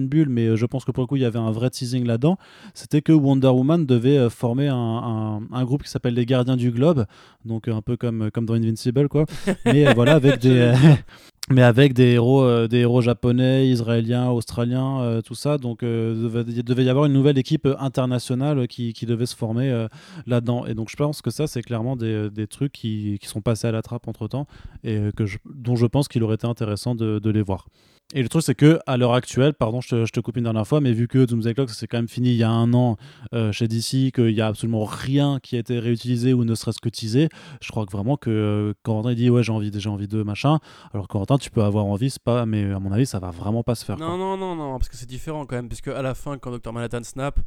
bulle, mais euh, je pense que pour le coup, il y avait un vrai teasing là-dedans. C'était que Wonder Woman devait euh, former un, un- un groupe qui s'appelle les Gardiens du Globe, donc euh, un peu comme, comme dans Invincible, quoi. Mais euh, voilà, avec des. Mais avec des héros, euh, des héros japonais, israéliens, australiens, euh, tout ça. Donc, euh, il devait y avoir une nouvelle équipe internationale qui, devait se former là-dedans. Et donc, je pense que ça, c'est clairement des, trucs qui, sont passés à la trappe entre temps et dont je pense qu'il aurait été intéressant de les voir. Et le truc, c'est que à l'heure actuelle, pardon, je te, je te coupe une dernière fois, mais vu que Doomsday Clock, ça s'est quand même fini il y a un an euh, chez DC, qu'il n'y a absolument rien qui a été réutilisé ou ne serait-ce que teasé, je crois que vraiment que euh, Corentin il dit ouais j'ai envie, j'ai envie de machin. Alors Corentin, tu peux avoir envie, c'est pas, mais à mon avis, ça va vraiment pas se faire.
Non,
quoi.
non, non, non, parce que c'est différent quand même, parce qu'à la fin, quand Dr. Manhattan snap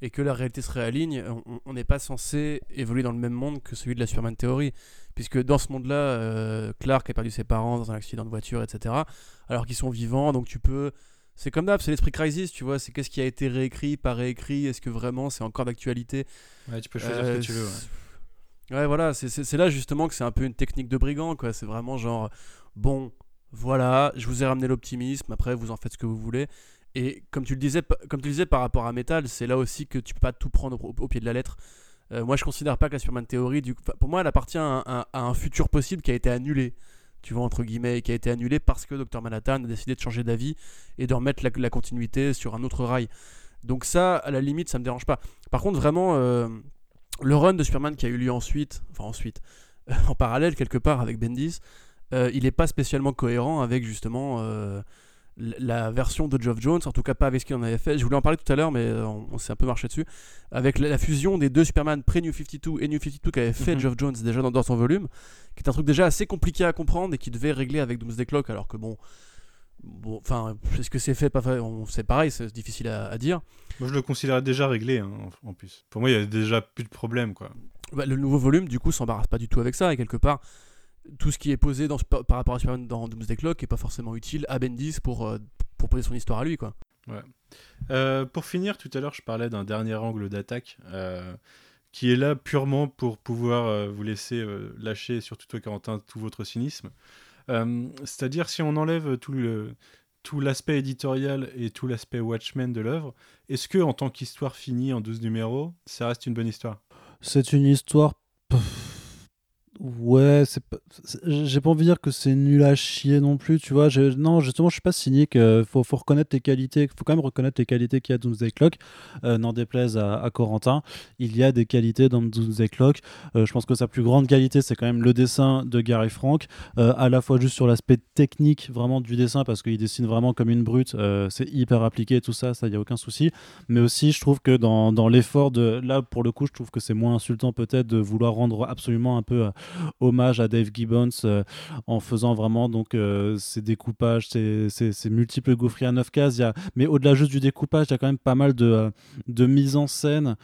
et que la réalité se réaligne, on- n'est pas censé évoluer dans le même monde que celui de la Superman Theory, puisque dans ce monde-là, euh, Clark a perdu ses parents dans un accident de voiture, etc., alors qu'ils sont vivants, donc tu peux... C'est comme d'hab, c'est l'esprit crisis, tu vois, c'est qu'est-ce qui a été réécrit, pas réécrit, est-ce que vraiment c'est encore d'actualité?
Ouais, tu peux choisir
Euh,
ce que tu veux. ouais.
Ouais, voilà, c'est là justement que c'est un peu une technique de brigand, quoi. C'est vraiment genre, bon, voilà, je vous ai ramené l'optimisme, après vous en faites ce que vous voulez. Et comme tu le disais, comme tu le disais par rapport à Metal, c'est là aussi que tu peux pas tout prendre au, pied de la lettre. Euh, moi, je considère pas que la Superman Theory, du... pour moi, elle appartient à, un- futur possible qui a été annulé. Tu vois, entre guillemets, et qui a été annulé parce que Dr. Manhattan a décidé de changer d'avis et de remettre la, continuité sur un autre rail. Donc ça, à la limite, ça me dérange pas. Par contre, vraiment, euh, le run de Superman qui a eu lieu ensuite, enfin ensuite, en parallèle quelque part avec Bendis, euh, il n'est pas spécialement cohérent avec justement la version de Geoff Jones, en tout cas pas avec ce qu'il en avait fait. Je voulais en parler tout à l'heure, mais euh, on, on s'est un peu marché dessus. Avec la, la fusion des deux Superman pré-New 52 et New 52 qu'avait fait
Mhm.
Geoff Jones déjà dans, dans son volume, qui est un truc déjà assez compliqué à comprendre et qui devait régler avec Doomsday Clock, alors que bon. Bon, enfin, est-ce que c'est fait, pas fait C'est pareil, c'est difficile à, à dire.
Moi, je le considérais déjà réglé, hein, en en plus. Pour moi, il y a déjà plus de problème, quoi.
Bah, le nouveau volume, du coup, s'embarrasse pas du tout avec ça. Et quelque part, tout ce qui est posé dans, ce- par rapport à Superman dans Doomsday Clock est pas forcément utile à Bendis pour, euh, pour poser son histoire à lui. quoi.
Euh, pour finir, tout à l'heure, je parlais d'un dernier angle d'attaque euh, qui est là purement pour pouvoir euh, vous laisser euh, lâcher, surtout toi, Quentin, tout votre cynisme. Euh, C'est-à-dire, si on enlève tout le tout l'aspect éditorial et tout l'aspect Watchmen de l'œuvre, est-ce que en tant qu'histoire finie en 12 numéros, ça reste une bonne histoire?
C'est une histoire. pff, Ouais, c'est j'ai pas envie de dire que c'est nul à chier non plus, tu vois. Non, justement, je suis pas cynique. euh, faut, faut reconnaître les qualités. Faut quand même reconnaître les qualités qu'il y a dans Doomsday Clock. Euh, N'en déplaise à, Corentin, il y a des qualités dans Doomsday Clock. Euh, je pense que sa plus grande qualité, c'est quand même le dessin de Gary Frank, euh, à la fois juste sur l'aspect technique vraiment du dessin, parce qu'il dessine vraiment comme une brute. c'est hyper appliqué, tout ça, ça y a aucun souci. Mais aussi, je trouve que dans, dans l'effort de là, pour le coup, je trouve que c'est moins insultant peut-être de vouloir rendre absolument un peu hommage à Dave Gibbons euh, en faisant vraiment donc euh, ces découpages, ces, multiples gaufriers à 9 cases. Y a, mais au-delà juste du découpage, il y a quand même pas mal de, euh, de mise en scène.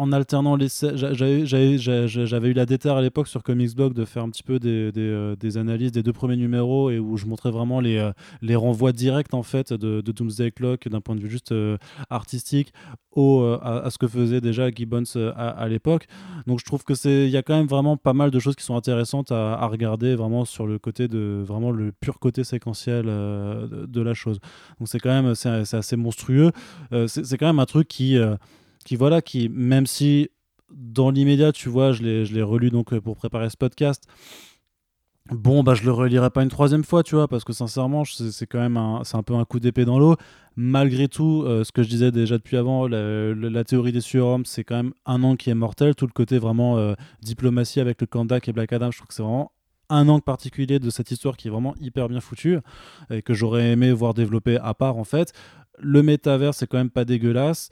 En alternant les j'avais eu la déterre à l'époque sur Comics Blog de faire un petit peu euh, des analyses des deux premiers numéros et où je montrais vraiment les, euh, les renvois directs en fait de, Doomsday Clock d'un point de vue juste euh, artistique au, à, ce que faisait déjà Gibbons à, l'époque. Donc je trouve que c'est il y a quand même vraiment pas mal de choses qui sont intéressantes à, regarder vraiment sur le côté de vraiment le pur côté séquentiel de, la chose. Donc c'est quand même c'est assez monstrueux. C'est quand même un truc qui qui voilà qui même si dans l'immédiat tu vois je l'ai je l'ai relu donc euh, pour préparer ce podcast Bon, bah, je le relirai pas une troisième fois, tu vois, parce que sincèrement, c'est quand même un, c'est un peu un coup d'épée dans l'eau. Malgré tout, euh, ce que je disais déjà depuis avant, la théorie des surhommes, c'est quand même un an qui est mortel. Tout le côté vraiment euh, diplomatie avec le Kandak et Black Adam, je trouve que c'est vraiment un angle particulier de cette histoire qui est vraiment hyper bien foutue et que j'aurais aimé voir développer à part en fait. Le métavers, c'est quand même pas dégueulasse.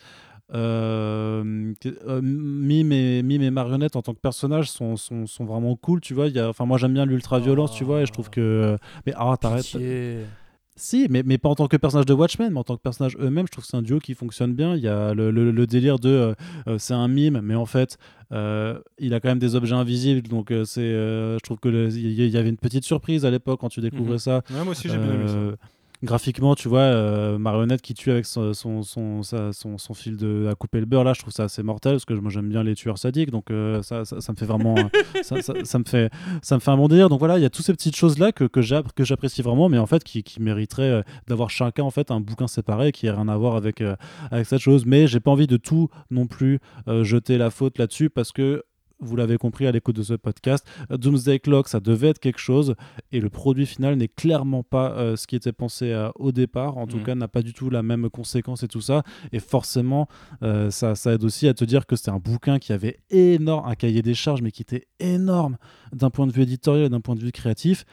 Euh, euh, Mime, et, Mime et Marionnette en tant que personnages sont, sont, sont vraiment cool, tu vois. Il y a, enfin, moi j'aime bien l'ultra-violence, tu vois, et je trouve que. Mais ah, t'arrêtes. Si, mais, mais pas en tant que personnage de Watchmen, mais en tant que personnage eux-mêmes, je trouve que c'est un duo qui fonctionne bien. Il y a le, le- le délire de euh, c'est un mime, mais en fait, euh, il a quand même des objets invisibles. Donc, euh, c'est, euh, je trouve que il y, avait une petite surprise à l'époque quand tu découvrais
Mhm.
ça.
Ouais, moi aussi, j'ai bien aimé ça.
Graphiquement, tu vois, euh, marionnette qui tue avec son, son, son, sa- son, son fil de à couper le beurre, là, je trouve ça assez mortel parce que moi j'aime bien les tueurs sadiques, donc euh, ça, ça, ça me fait vraiment. euh, ça, me fait, ça me fait un bon délire. Donc voilà, il y a toutes ces petites choses-là que, que j'app- que j'apprécie vraiment, mais en fait qui, qui mériteraient d'avoir chacun en fait un bouquin séparé qui n'a rien à voir avec, avec cette chose. Mais j'ai pas envie de tout non plus jeter la faute là-dessus parce que. Vous l'avez compris à l'écoute de ce podcast, Doomsday Clock, ça devait être quelque chose, et le produit final n'est clairement pas euh, ce qui était pensé euh, au départ. En tout
Mhm.
cas, n'a pas du tout la même conséquence et tout ça. Et forcément, euh, ça, ça aide aussi à te dire que c'était un bouquin qui avait énorme, un cahier des charges, mais qui était énorme d'un point de vue éditorial et d'un point de vue créatif.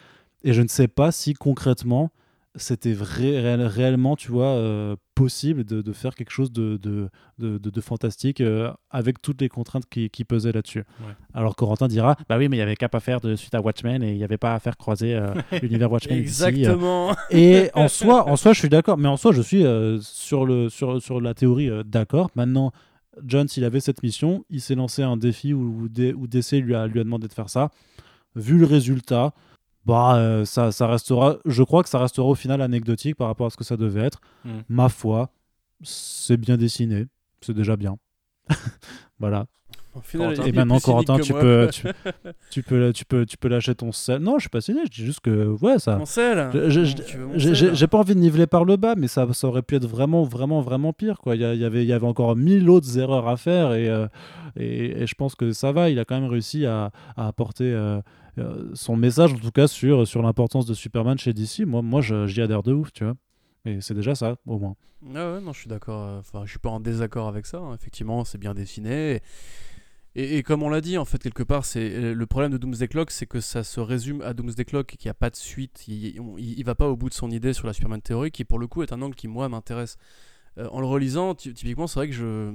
Et je ne sais pas si concrètement, c'était vrai, réel- réellement, tu vois, euh, possible de, de faire quelque chose de, de, de, fantastique euh, avec toutes les contraintes qui, qui pesaient là-dessus.
Ouais.
Alors Corentin dira, bah oui, mais il n'y avait qu'à pas faire de suite à Watchmen et il n'y avait pas à faire croiser euh, l'univers Watchmen.
Exactement.
et en soi, en soi, je suis d'accord. Mais en soi, je suis sur, le, sur, sur la théorie d'accord. Maintenant, John, s'il avait cette mission, il s'est lancé un défi où, où DC lui a, lui a demandé de faire ça. Vu le résultat, bah, euh, ça, ça restera, je crois que ça restera au final anecdotique par rapport à ce que ça devait être.
Mm.
Ma foi, c'est bien dessiné. C'est déjà bien. voilà.
Au final,
Corentin.
il est
Et maintenant, Corentin, tu peux, tu, tu peux, tu peux, tu peux lâcher ton sel. Non, je suis pas cynique. Je dis juste que, ouais, ça.
Mon sel.
J'ai- pas envie de niveler par le bas, mais ça, ça aurait pu être vraiment, vraiment, vraiment pire. Quoi. Il, y avait, il y avait encore mille autres erreurs à faire et, euh, et, et je pense que ça va. Il a quand même réussi à, à apporter euh, euh, son message, en tout cas, sur, sur l'importance de Superman chez DC. Moi, moi j'y adhère de ouf, tu vois. Et c'est déjà ça, au moins.
Ah ouais, non, je suis d'accord. euh, Enfin, je suis pas en désaccord avec ça. hein. Effectivement, c'est bien dessiné. Et, et comme on l'a dit, en fait, quelque part, c'est euh, le problème de Doomsday Clock, c'est que ça se résume à Doomsday Clock, qu'il n'y a pas de suite. Il, il, va pas au bout de son idée sur la Superman théorie, qui pour le coup est un angle qui moi m'intéresse. En le relisant, ty- typiquement, c'est vrai que je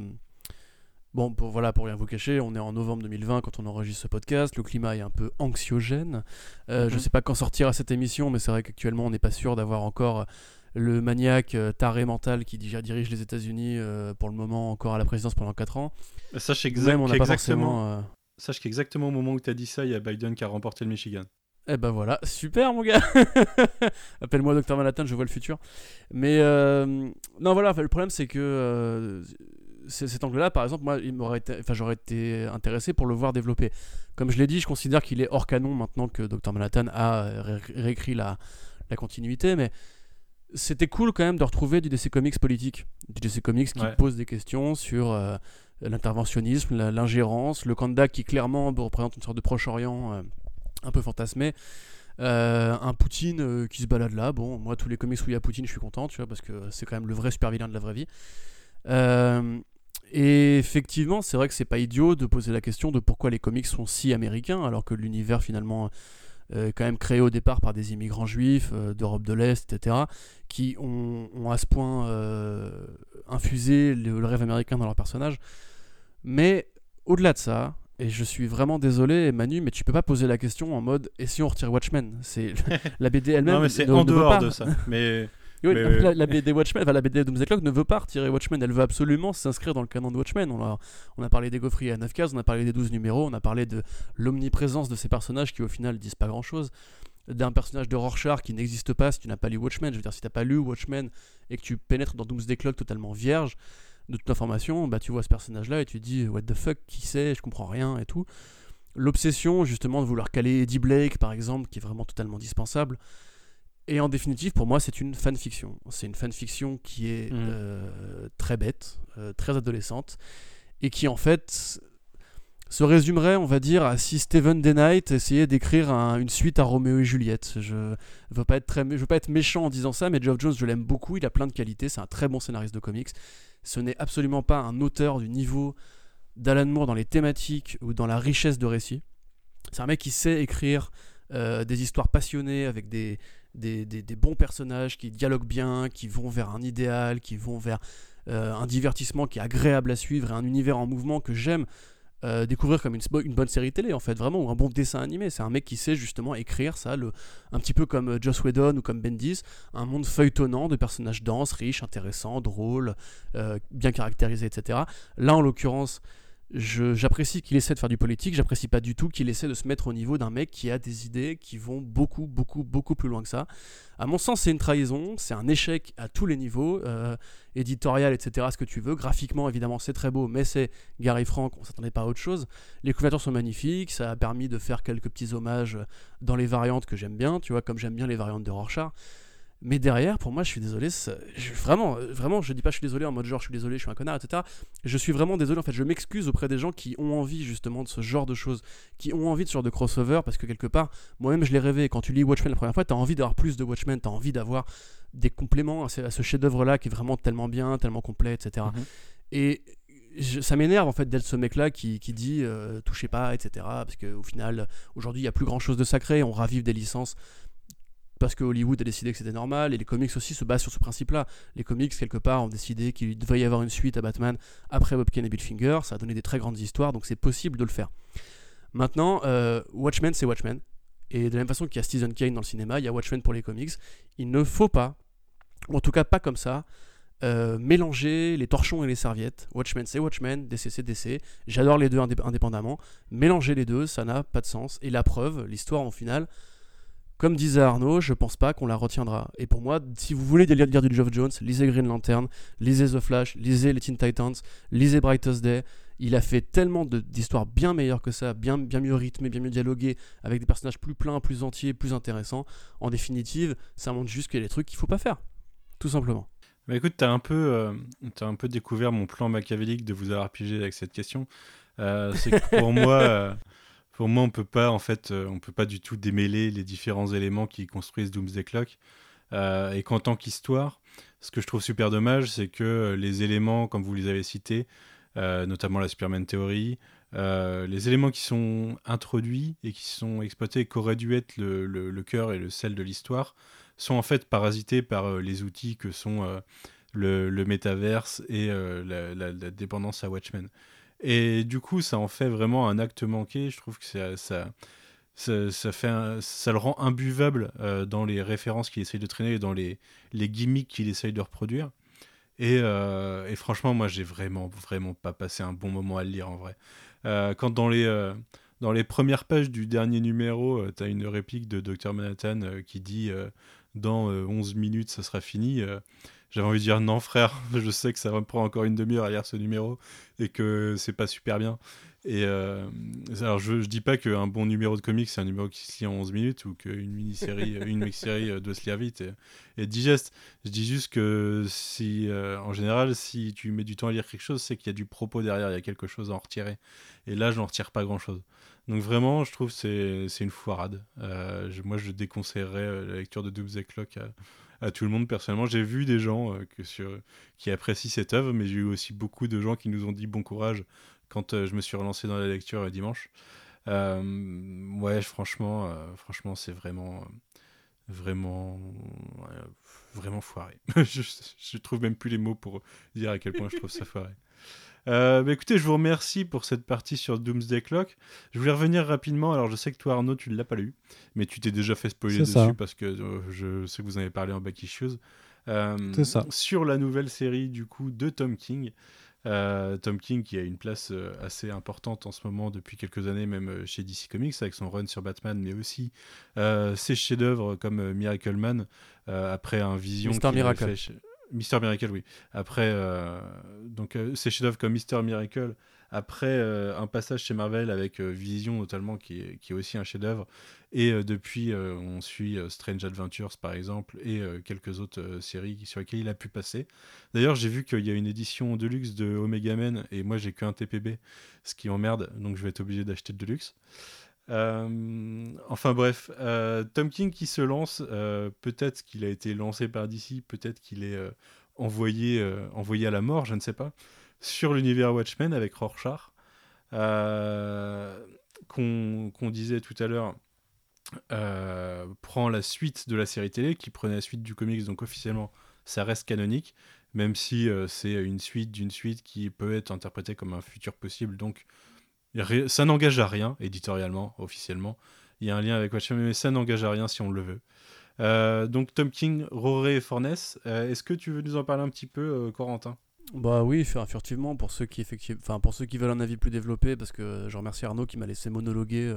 Bon, pour, voilà, pour rien vous cacher, on est en novembre 2020 quand on enregistre ce podcast. Le climat est un peu anxiogène. Euh, Je
Mhm.
sais pas quand sortira cette émission, mais c'est vrai qu'actuellement, on n'est pas sûr d'avoir encore le maniaque euh, taré mental qui di- dirige les États-Unis euh, pour le moment encore à la présidence pendant 4 ans.
Sache,
Même,
exact-
on n'a pas
qu'exactement,
forcément. euh,
sache qu'exactement au moment où tu as dit ça, il y a Biden qui a remporté le Michigan.
Eh ben voilà, super mon gars. Appelle-moi Docteur Manhattan, je vois le futur. Mais euh, non voilà, le problème c'est que euh, cet angle-là, par exemple, moi, il m'aurait été, enfin, j'aurais été intéressé pour le voir développer. Comme je l'ai dit, je considère qu'il est hors canon maintenant que Docteur Manhattan a euh, ré- réécrit la, la continuité, mais c'était cool quand même de retrouver du DC Comics politique, du DC Comics qui
Ouais.
pose des questions sur euh, l'interventionnisme, l'ingérence, le Kanda qui clairement représente une sorte de Proche-Orient euh, un peu fantasmé. Euh, un Poutine qui se balade là. Bon, moi, tous les comics où il y a Poutine, je suis content, tu vois, parce que c'est quand même le vrai super vilain de la vraie vie. Et effectivement, c'est vrai que c'est pas idiot de poser la question de pourquoi les comics sont si américains, alors que l'univers finalement euh, est quand même créé au départ par des immigrants juifs euh, d'Europe de l'Est, etc., qui ont, ont à ce point euh, infusé le, le rêve américain dans leurs personnages. Mais au-delà de ça, et je suis vraiment désolé, Manu, mais tu peux pas poser la question en mode et si on retire Watchmen? C'est la BD elle-même.
non, mais c'est en
ne
dehors
pas.
de ça. Mais
Oui,
Mais
la, la BD Watchmen, enfin, la BD Doomsday Clock ne veut pas retirer Watchmen, elle veut absolument s'inscrire dans le canon de Watchmen. On a, on a parlé des Gaufriers à 9 cases, on a parlé des 12 numéros, on a parlé de l'omniprésence de ces personnages qui au final disent pas grand chose. D'un personnage de Rorschach qui n'existe pas si tu n'as pas lu Watchmen. Je veux dire, si tu n'as pas lu Watchmen et que tu pénètres dans Doomsday Clock totalement vierge de toute l'information, bah tu vois ce personnage-là et tu te dis what the fuck, qui c'est, je comprends rien et tout. L'obsession justement de vouloir caler Eddie Blake par exemple, qui est vraiment totalement dispensable. Et en définitive, pour moi, c'est une fanfiction. C'est une fanfiction qui est
Mhm.
euh, très bête, euh, très adolescente, et qui en fait se résumerait, on va dire, à si Steven Knight essayait d'écrire un- une suite à Roméo et Juliette. Je veux pas être très, mé- je veux pas être méchant en disant ça, mais Geoff Jones, je l'aime beaucoup. Il a plein de qualités. C'est un très bon scénariste de comics. Ce n'est absolument pas un auteur du niveau d'Alan Moore dans les thématiques ou dans la richesse de récits. C'est un mec qui sait écrire euh, des histoires passionnées avec des, des, des- bons personnages qui dialoguent bien, qui vont vers un idéal, qui vont vers euh, un divertissement qui est agréable à suivre et un univers en mouvement que j'aime euh, découvrir comme une, une bonne série télé en fait, vraiment, ou un bon dessin animé. C'est un mec qui sait justement écrire ça, le, un petit peu comme euh, Joss Whedon ou comme Bendis, un monde feuilletonnant de personnages denses, riches, intéressants, drôles, bien caractérisés, etc. Là, en l'occurrence, J'apprécie qu'il essaie de faire du politique, j'apprécie pas du tout qu'il essaie de se mettre au niveau d'un mec qui a des idées qui vont beaucoup, beaucoup, beaucoup plus loin que ça. À mon sens, c'est une trahison, c'est un échec à tous les niveaux, euh, éditorial, etc., ce que tu veux. Graphiquement, évidemment, c'est très beau, mais c'est Gary Frank, on s'attendait pas à autre chose. Les couvertures sont magnifiques, ça a permis de faire quelques petits hommages dans les variantes que j'aime bien, tu vois, comme j'aime bien les variantes de Rorschach. Mais derrière, pour moi, je suis désolé, je, vraiment, euh, vraiment, je dis pas je suis désolé en mode genre je suis désolé, je suis un connard, etc. Je suis vraiment désolé, en fait, je m'excuse auprès des gens qui ont envie justement de ce genre de choses, qui ont envie de ce genre de crossover, parce que quelque part, moi-même je l'ai rêvé. Quand tu lis Watchmen la première fois, tu as envie d'avoir plus de Watchmen, tu as envie d'avoir des compléments à ce, chef-d'œuvre-là qui est vraiment tellement bien, tellement complet, etc.
Mhm.
Et je- ça m'énerve en fait d'être ce mec-là qui, qui dit euh, touchez pas, etc. Parce qu'au final, aujourd'hui, il n'y a plus grand-chose de sacré, on ravive des licences parce que Hollywood a décidé que c'était normal, et les comics aussi se basent sur ce principe-là. Les comics, quelque part, ont décidé qu'il devait y avoir une suite à Batman après Bob Kane et Bill Finger, ça a donné des très grandes histoires, donc c'est possible de le faire. Maintenant, euh, Watchmen, c'est Watchmen. Et de la même façon qu'il y a Stephen Kane dans le cinéma, il y a Watchmen pour les comics. Il ne faut pas, en tout cas pas comme ça, euh, mélanger les torchons et les serviettes. Watchmen, c'est Watchmen, DC, c'est DC. J'adore les deux indép- indépendamment. Mélanger les deux, ça n'a pas de sens. Et la preuve, l'histoire en finale, comme disait Arnaud, je pense pas qu'on la retiendra. Et pour moi, si vous voulez lire, du Geoff Jones, lisez Green Lantern, lisez The Flash, lisez les Teen Titans, lisez Brightest Day. Il a fait tellement d'histoires bien meilleures que ça, bien, bien mieux rythmées, bien mieux dialoguées, avec des personnages plus pleins, plus entiers, plus intéressants. En définitive, ça montre juste qu'il y a des trucs qu'il faut pas faire. Tout simplement.
Bah écoute, t'as un peu, euh, t'as un peu découvert mon plan machiavélique de vous avoir piégé avec cette question. Euh, c'est que pour moi, euh, pour moi, on peut pas en fait, euh, on peut pas du tout démêler les différents éléments qui construisent Doomsday Clock. Euh, et qu'en tant qu'histoire, ce que je trouve super dommage, c'est que euh, les éléments, comme vous les avez cités, notamment la Superman Theory, les éléments qui sont introduits et qui sont exploités, auraient dû être le, cœur et le sel de l'histoire, sont en fait parasités par les outils que sont le, le métaverse et la dépendance à Watchmen. Et du coup, ça en fait vraiment un acte manqué. Je trouve que ça, ça, ça, fait ça le rend imbuvable euh, dans les références qu'il essaye de traîner et dans les, les gimmicks qu'il essaye de reproduire. Et, euh, franchement, moi, j'ai vraiment, vraiment pas passé un bon moment à le lire en vrai. Euh, quand dans les, dans les premières pages du dernier numéro, tu as une réplique de Dr. Manhattan qui dit Dans euh, 11 minutes, ça sera fini. J'avais envie de dire non frère, je sais que ça va me prendre encore une demi-heure à lire ce numéro et que c'est pas super bien. Et euh, alors je, je dis pas qu'un bon numéro de comics c'est un numéro qui se lit en 11 minutes ou qu'une mini-série, une mini-série euh, doit se lire vite et, digeste. Je dis juste que si, euh, en général, si tu mets du temps à lire quelque chose, c'est qu'il y a du propos derrière, il y a quelque chose à en retirer. Et là, je n'en retire pas grand-chose. Donc vraiment, je trouve que c'est une foirade. Moi, je déconseillerais la lecture de Doomsday Clock à tout le monde. Personnellement, j'ai vu des gens euh, qui apprécient cette œuvre, mais j'ai eu aussi beaucoup de gens qui nous ont dit bon courage quand euh, je me suis relancé dans la lecture euh, dimanche. Ouais, franchement, franchement, c'est vraiment, vraiment, vraiment foiré. je, je trouve même plus les mots pour dire à quel point je trouve ça foiré. Euh, bah écoutez, je vous remercie pour cette partie sur Doomsday Clock. Je voulais revenir rapidement. Alors, je sais que toi, Arnaud, tu ne l'as pas lu, mais tu t'es déjà fait spoiler dessus
ça.
parce que euh, je sais que vous en avez parlé en back issues. Euh,
C'est ça.
Sur la nouvelle série du coup de Tom King. Euh, Tom King qui a une place euh, assez importante en ce moment depuis quelques années, même chez DC Comics avec son run sur Batman, mais aussi euh, ses chefs-d'œuvre comme euh, Miracle Man euh, après un vision. Avait
Miracle.
fait chez- Mister Miracle, oui. Après, euh, donc euh, ses chefs-d'œuvre comme Mister Miracle, après euh, un passage chez Marvel avec Vision notamment, qui est, qui est aussi un chef-d'œuvre, et depuis on suit Strange Adventures par exemple, et quelques autres séries sur lesquelles il a pu passer. D'ailleurs, j'ai vu qu'il y a une édition Deluxe de Omega Men, et moi j'ai qu'un TPB, ce qui emmerde, donc je vais être obligé d'acheter le Deluxe. Euh, enfin bref, euh, Tom King qui se lance, euh, peut-être qu'il a été lancé par DC, peut-être qu'il est envoyé, à la mort, je ne sais pas, sur l'univers Watchmen avec Rorschach, qu'on disait tout à l'heure, prend la suite de la série télé, qui prenait la suite du comics, donc officiellement ça reste canonique, même si c'est une suite d'une suite qui peut être interprétée comme un futur possible, donc ça n'engage à rien, éditorialement, officiellement. Il y a un lien avec Watchmen, mais ça n'engage à rien si on le veut. Euh, donc Tom King, Roré et Forness, euh, est-ce que tu veux nous en parler un petit peu, euh, Corentin?
Bah oui, fur- furtivement pour ceux qui enfin pour ceux qui veulent un avis plus développé, parce que je remercie Arnaud qui m'a laissé monologuer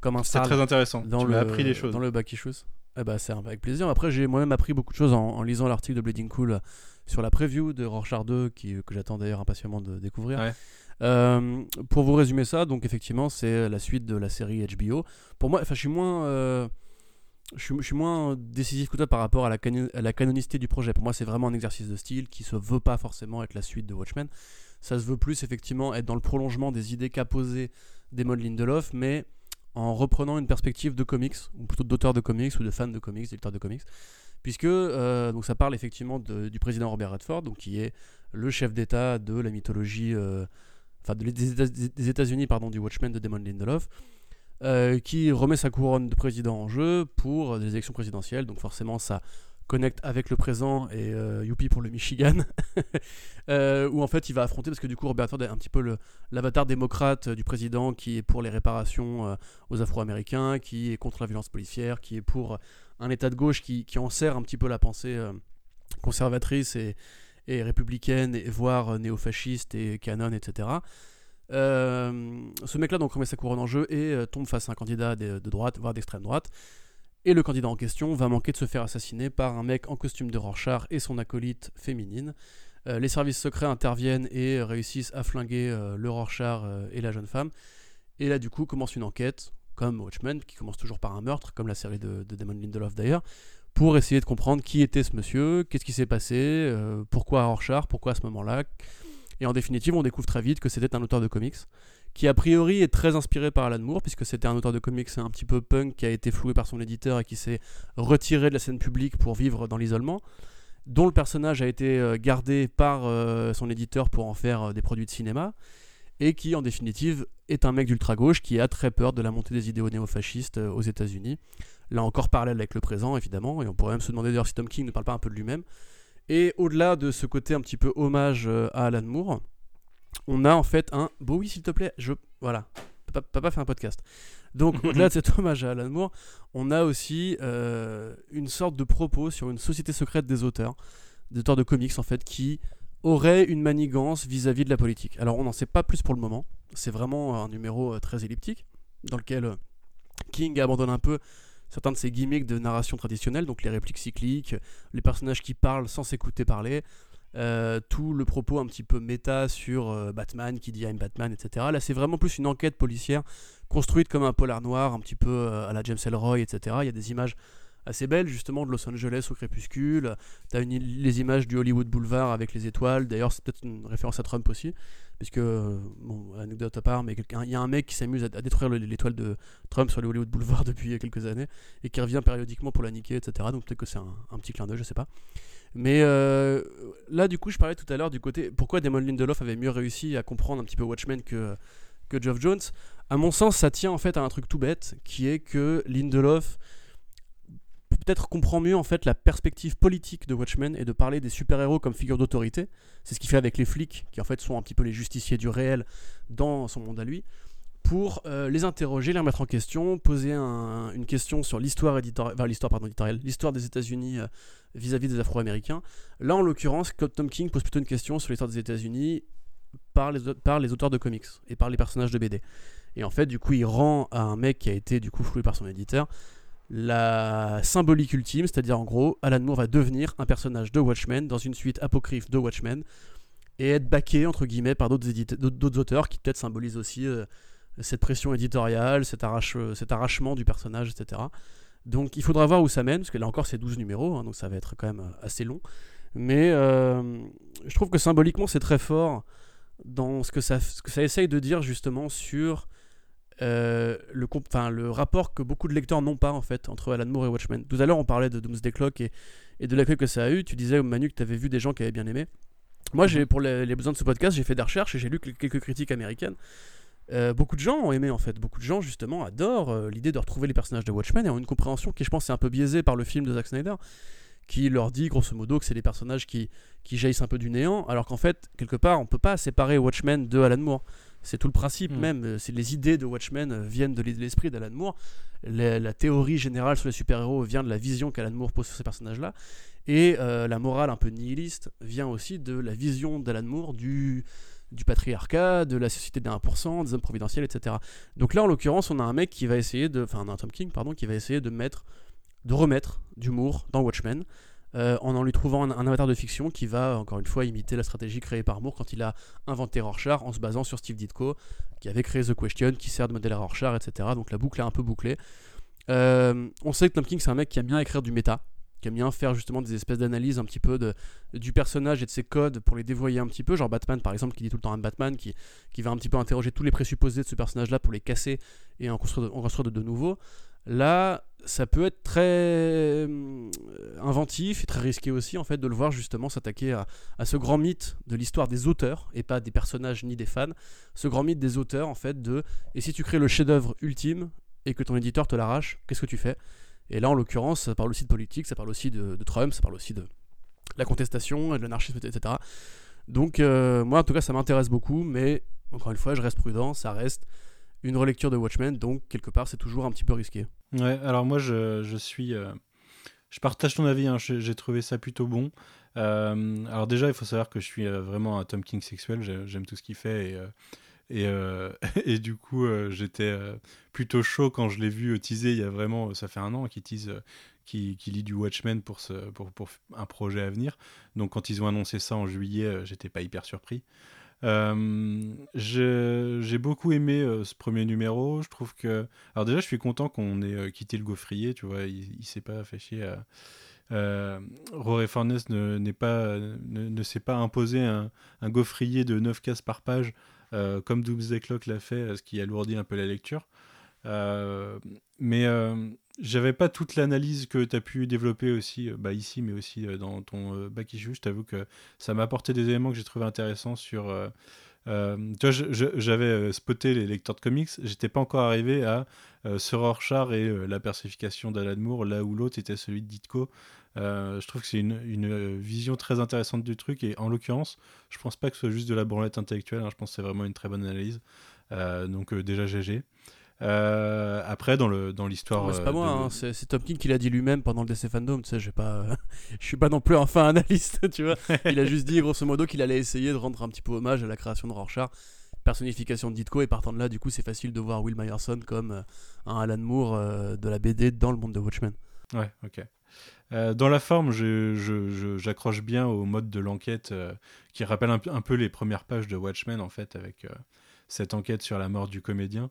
comme un
C'est très intéressant.
dans
tu
le
appris des choses.
dans le back issues. Eh bah c'est avec plaisir. Après j'ai moi-même appris beaucoup de choses en, en lisant l'article de Bleeding Cool sur la preview de Rorschach 2 qui, que j'attends d'ailleurs impatiemment de découvrir.
Ouais.
Euh, pour vous résumer ça, donc effectivement c'est la suite de la série HBO. Pour moi, enfin je suis moins euh, je suis, moins décisif que toi par rapport à la, à canonicité du projet. Pour moi, c'est vraiment un exercice de style qui se veut pas forcément être la suite de Watchmen. Ça se veut plus effectivement être dans le prolongement des idées qu'a posées Damon Lindelof, mais en reprenant une perspective de comics, ou plutôt d'auteur de comics, ou de fans de comics, d'éditeurs de comics. Puisque euh, donc ça parle effectivement du président Robert Redford, donc qui est le chef d'État de la mythologie, euh, des États- des États-Unis, pardon, du Watchmen de Damon Lindelof, euh, qui remet sa couronne de président en jeu pour des élections présidentielles. Donc forcément, ça connecte avec le présent et euh, youpi pour le Michigan, euh, où en fait il va affronter, parce que du coup Robert Redford est un petit peu l'avatar démocrate euh, du président qui est pour les réparations euh, aux Afro-Américains, qui est contre la violence policière, qui est pour un État de gauche qui, qui en sert un petit peu la pensée euh, conservatrice et, et républicaine, et voire euh, néo-fasciste et canon, etc. Euh, ce mec-là donc remet sa couronne en jeu et euh, tombe face à un candidat de, droite, voire d'extrême droite. Et le candidat en question va manquer de se faire assassiner par un mec en costume de Rorschach et son acolyte féminine. Les services secrets interviennent et réussissent à flinguer le Rorschach et la jeune femme. Et là, du coup, commence une enquête, comme Watchmen, qui commence toujours par un meurtre, comme la série de, de Damon Lindelof d'ailleurs, pour essayer de comprendre qui était ce monsieur, qu'est-ce qui s'est passé, euh, pourquoi Rorschach, pourquoi à ce moment-là. Et en définitive, on découvre très vite que c'était un auteur de comics, qui a priori est très inspiré par Alan Moore, puisque c'était un auteur de comics un petit peu punk qui a été floué par son éditeur et qui s'est retiré de la scène publique pour vivre dans l'isolement, dont le personnage a été euh, gardé par euh, son éditeur pour en faire des produits de cinéma, et qui en définitive est un mec d'ultra-gauche qui a très peur de la montée des idéaux néofascistes aux États-Unis. Là encore parallèle avec le présent évidemment, et on pourrait même se demander d'ailleurs si Tom King ne parle pas un peu de lui-même. Et au-delà de ce côté un petit peu hommage euh, à Alan Moore, on a en fait un. Bon, oui, s'il te plaît, je. Voilà. Papa, papa fait un podcast. Donc, au-delà de cet hommage à Alan Moore, on a aussi euh, une sorte de propos sur une société secrète des auteurs, des auteurs de comics en fait, qui aurait une manigance vis-à-vis de la politique. Alors, on n'en sait pas plus pour le moment. C'est vraiment un numéro euh, très elliptique, dans lequel euh, King abandonne un peu certains de ses gimmicks de narration traditionnelle, donc les répliques cycliques, les personnages qui parlent sans s'écouter parler, euh, tout le propos un petit peu méta sur euh, Batman qui dit I'm Batman, etc. Là, c'est vraiment plus une enquête policière construite comme un polar noir, un petit peu euh, à la James Ellroy, etc. Il y a des images assez belles justement de Los Angeles au crépuscule. T'as une, les images du Hollywood Boulevard avec les étoiles. D'ailleurs, c'est peut-être une référence à Trump aussi, puisque bon, anecdote à part, mais il y a un mec qui s'amuse à, détruire le- l'étoile de Trump sur le Hollywood Boulevard depuis quelques années et qui revient périodiquement pour la niquer, etc. Donc peut-être que c'est un, un petit clin d'œil, je sais pas. Mais euh, là, du coup, je parlais tout à l'heure du côté pourquoi Damon Lindelof avait mieux réussi à comprendre un petit peu Watchmen que, que Geoff Jones. À mon sens, ça tient en fait à un truc tout bête qui est que Lindelof peut-être comprend mieux en fait la perspective politique de Watchmen et de parler des super-héros comme figure d'autorité. C'est ce qu'il fait avec les flics qui en fait sont un petit peu les justiciers du réel dans son monde à lui pour euh, les interroger, les remettre en question, poser un- une question sur l'histoire éditoriale, l'histoire pardon, éditoriale, l'histoire des États-Unis euh, vis-à-vis des Afro-Américains. Là, en l'occurrence, Tom King pose plutôt une question sur l'histoire des États-Unis par les, par les auteurs de comics et par les personnages de BD. Et en fait, du coup, il rend à un mec qui a été du coup floué par son éditeur la symbolique ultime, c'est-à-dire en gros, Alan Moore va devenir un personnage de Watchmen dans une suite apocryphe de Watchmen et être baqué entre guillemets par d'autres auteurs qui peut-être symbolisent aussi euh, cette pression éditoriale, cet, euh, arrachement du personnage, etc. Donc il faudra voir où ça mène, parce que là encore c'est 12 numéros, hein, donc ça va être quand même euh, assez long. Mais je trouve que symboliquement c'est très fort dans ce que, ça, ce que ça essaye de dire justement sur euh, le, rapport que beaucoup de lecteurs n'ont pas en fait entre Alan Moore et Watchmen. Tout à l'heure on parlait de Doomsday Clock et, et de l'accueil que ça a eu. Tu disais Manu que tu avais vu des gens qui avaient bien aimé. Moi, j'ai pour les, les besoins de ce podcast, j'ai fait des recherches et j'ai lu quel- quelques critiques américaines. Euh, beaucoup de gens ont aimé en fait. Beaucoup de gens justement adorent euh, l'idée de retrouver les personnages de Watchmen et ont une compréhension qui, je pense, est un peu biaisée par le film de Zack Snyder, qui leur dit grosso modo que c'est des personnages qui, qui jaillissent un peu du néant, alors qu'en fait, quelque part, on peut pas séparer Watchmen de Alan Moore. C'est tout le principe
Mm.
même. euh, C'est les idées de Watchmen euh, viennent de l'esprit d'Alan Moore. La, la théorie générale sur les super-héros vient de la vision qu'Alan Moore pose sur ces personnages-là. Et euh, la morale un peu nihiliste vient aussi de la vision d'Alan Moore du, du patriarcat, de la société des 1%, des hommes providentiels, etc. Donc là, en l'occurrence, on a un mec qui va essayer de. Enfin, un Tom King, pardon, qui va essayer de mettre. de remettre d'humour dans Watchmen. Euh, en en lui trouvant un, avatar de fiction qui va, encore une fois, imiter la stratégie créée par Moore quand il a inventé Rorschach en se basant sur Steve Ditko, qui avait créé The Question, qui sert de modèle à Rorschach, etc. Donc la boucle est un peu bouclée. Euh, on sait que Tom King, c'est un mec qui aime bien écrire du méta, qui aime bien faire justement des espèces d'analyses un petit peu du personnage et de ses codes pour les dévoyer un petit peu. Genre Batman, par exemple, qui dit tout le temps un Batman, qui, qui va un petit peu interroger tous les présupposés de ce personnage-là pour les casser et en construire de, en. Là, ça peut être très euh, inventif et très risqué aussi, en fait, de le voir justement s'attaquer à, ce grand mythe de l'histoire des auteurs et pas des personnages ni des fans. Ce grand mythe des auteurs, en fait, de et si tu crées le chef-d'œuvre ultime et que ton éditeur te l'arrache, qu'est-ce que tu fais? Et là, en l'occurrence, ça parle aussi de politique, ça parle aussi de, de Trump, ça parle aussi de la contestation, de l'anarchisme, etc. Donc, euh, moi, en tout cas, ça m'intéresse beaucoup, mais encore une fois, je reste prudent, ça reste une relecture de Watchmen, donc quelque part, c'est toujours un petit peu risqué.
Ouais, alors moi je, suis. euh, je partage ton avis, hein, j'ai trouvé ça plutôt bon. Euh, alors déjà, il faut savoir que je suis euh, vraiment un Tom King sexuel, j'ai- j'aime tout ce qu'il fait. Et, et, du coup, j'étais plutôt chaud quand je l'ai vu teaser il y a vraiment. Ça fait un an qu'il tease. qui, qui lit du Watchmen pour, pour, un projet à venir. Donc quand ils ont annoncé ça en juillet, j'étais pas hyper surpris. Euh, j'ai beaucoup aimé euh, ce premier numéro. Je trouve que. Alors, déjà, je suis content qu'on ait euh, quitté le gaufrier. Tu vois, il, il s'est pas fait chier. Rory Furness ne, n'est pas, ne, ne s'est pas imposé un, un gaufrier de 9 cases par page comme Doomsday Clock l'a fait, ce qui alourdit un peu la lecture. Mais j'avais pas toute l'analyse que tu as pu développer aussi euh, bah, ici, mais aussi euh, dans ton euh, bac issue. Je t'avoue que ça m'a apporté des éléments que j'ai trouvé intéressants sur. euh, j'avais spoté les lecteurs de comics, j'étais pas encore arrivé à euh, ce et la persification d'Alan Moore, là où l'autre était celui de Ditko. Je trouve que c'est une, vision très intéressante du truc, et en l'occurrence, je pense pas que ce soit juste de la branlette intellectuelle, hein, je pense que c'est vraiment une très bonne analyse. Donc, déjà, GG. Euh, après, dans le dans l'histoire.
C'est pas
euh,
moi,
de-
hein, c'est Tom King qui l'a dit lui-même pendant le DC Fandom, tu sais, j'ai pas, je suis pas non plus un fin analyste, tu vois. Il a juste dit grosso modo qu'il allait essayer de rendre un petit peu hommage à la création de Rorschach, personnification de Ditko, et partant de là, du coup, c'est facile de voir Will Myerson comme euh, un Alan Moore de la BD dans le monde de Watchmen.
Ouais, ok. Euh, dans la forme, je- je- je- j'accroche bien au mode de l'enquête euh, qui rappelle un, peu- un peu les premières pages de Watchmen, en fait, avec euh, cette enquête sur la mort du comédien.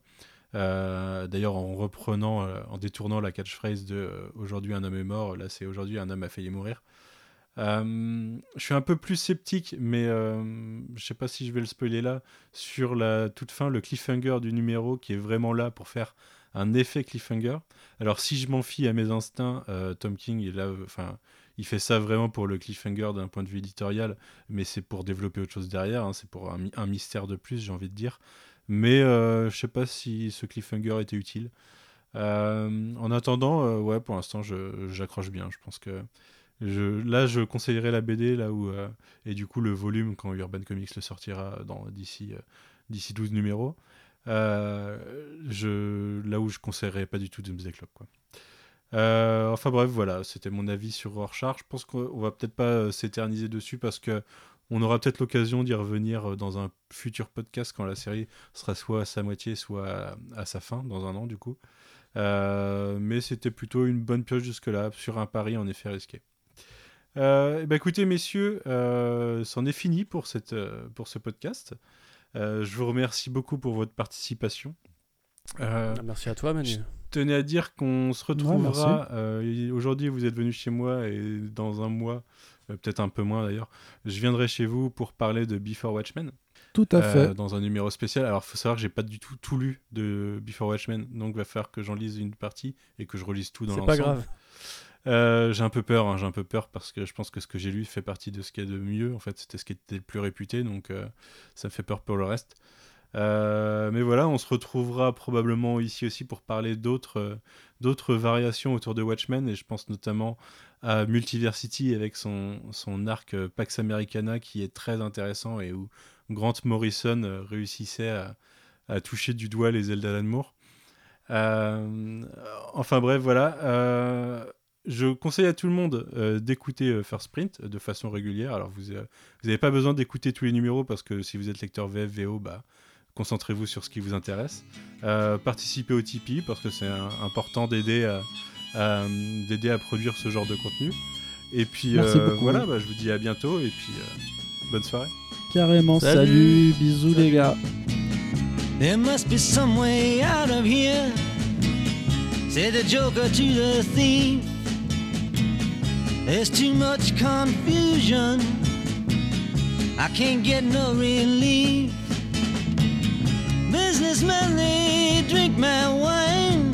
Euh, D'ailleurs, en reprenant, euh, en détournant la catchphrase de euh, Aujourd'hui un homme est mort, là c'est Aujourd'hui un homme a failli mourir. Je suis un peu plus sceptique, mais euh, je sais pas si je vais le spoiler là, sur la toute fin, le cliffhanger du numéro qui est vraiment là pour faire un effet cliffhanger. Alors si je m'en fie à mes instincts, Tom King il fait ça vraiment pour le cliffhanger d'un point de vue éditorial, mais c'est pour développer autre chose derrière, hein, c'est pour un mystère de plus, j'ai envie de dire. Mais euh, je sais pas si ce cliffhanger était utile. Euh, en attendant, euh, ouais, pour l'instant, j'accroche bien. Je pense que là, je conseillerais la BD là où et du coup le volume quand Urban Comics le sortira d'ici d'ici 12 numéros. Là où je conseillerais pas du tout Doomsday Clock quoi. Enfin bref, voilà, c'était mon avis sur Rorschach. Je pense qu'on va peut-être pas s'éterniser dessus parce que on aura peut-être l'occasion d'y revenir euh, dans un futur podcast quand la série sera soit à sa moitié, soit à, à sa fin, dans un an du coup. Euh, mais c'était plutôt une bonne pioche jusque-là, sur un pari en effet risqué. Euh, eh ben, écoutez, messieurs, euh, c'en est fini pour, cette, pour ce podcast. Je vous remercie beaucoup pour votre participation.
Merci à toi, Manu.
je- tenais à dire qu'on se retrouvera. Aujourd'hui, vous êtes venu chez moi et dans un mois, peut-être un peu moins d'ailleurs, je viendrai chez vous pour parler de Before Watchmen
Tout à
euh,
fait.
dans un numéro spécial. Alors, faut savoir que j'ai pas du tout tout lu de Before Watchmen, donc va falloir que j'en lise une partie et que je relise tout dans
C'est
l'ensemble.
pas grave.
Euh, j'ai un peu peur, hein, j'ai un peu peur parce que je pense que ce que j'ai lu fait partie de ce qu'il y a de mieux. En fait, c'était ce qui était le plus réputé, donc euh, ça me fait peur pour le reste. Euh, mais voilà, on se retrouvera probablement ici aussi pour parler d'autres euh, d'autres variations autour de Watchmen et je pense notamment à Multiversity avec son, son arc euh, Pax Americana qui est très intéressant et où Grant Morrison euh, réussissait à, toucher du doigt les ailes d'Alan Moore. Euh, enfin bref, voilà. Je conseille à tout le monde d'écouter First Print de façon régulière. Alors vous n'avez pas besoin d'écouter tous les numéros parce que si vous êtes lecteur VF, VO, bah, concentrez-vous sur ce qui vous intéresse. Participez au Tipeee parce que c'est important d'aider à, d'aider à produire ce genre de contenu. Et puis
Merci
euh,
beaucoup.
voilà, bah, je vous dis à bientôt et puis euh, bonne soirée.
Carrément,
Salut.
salut, bisous les gars.
There must be some way out of here. Said the joker to the thief. There's too much confusion. I can't get no relief. Businessmen, they drink my wine.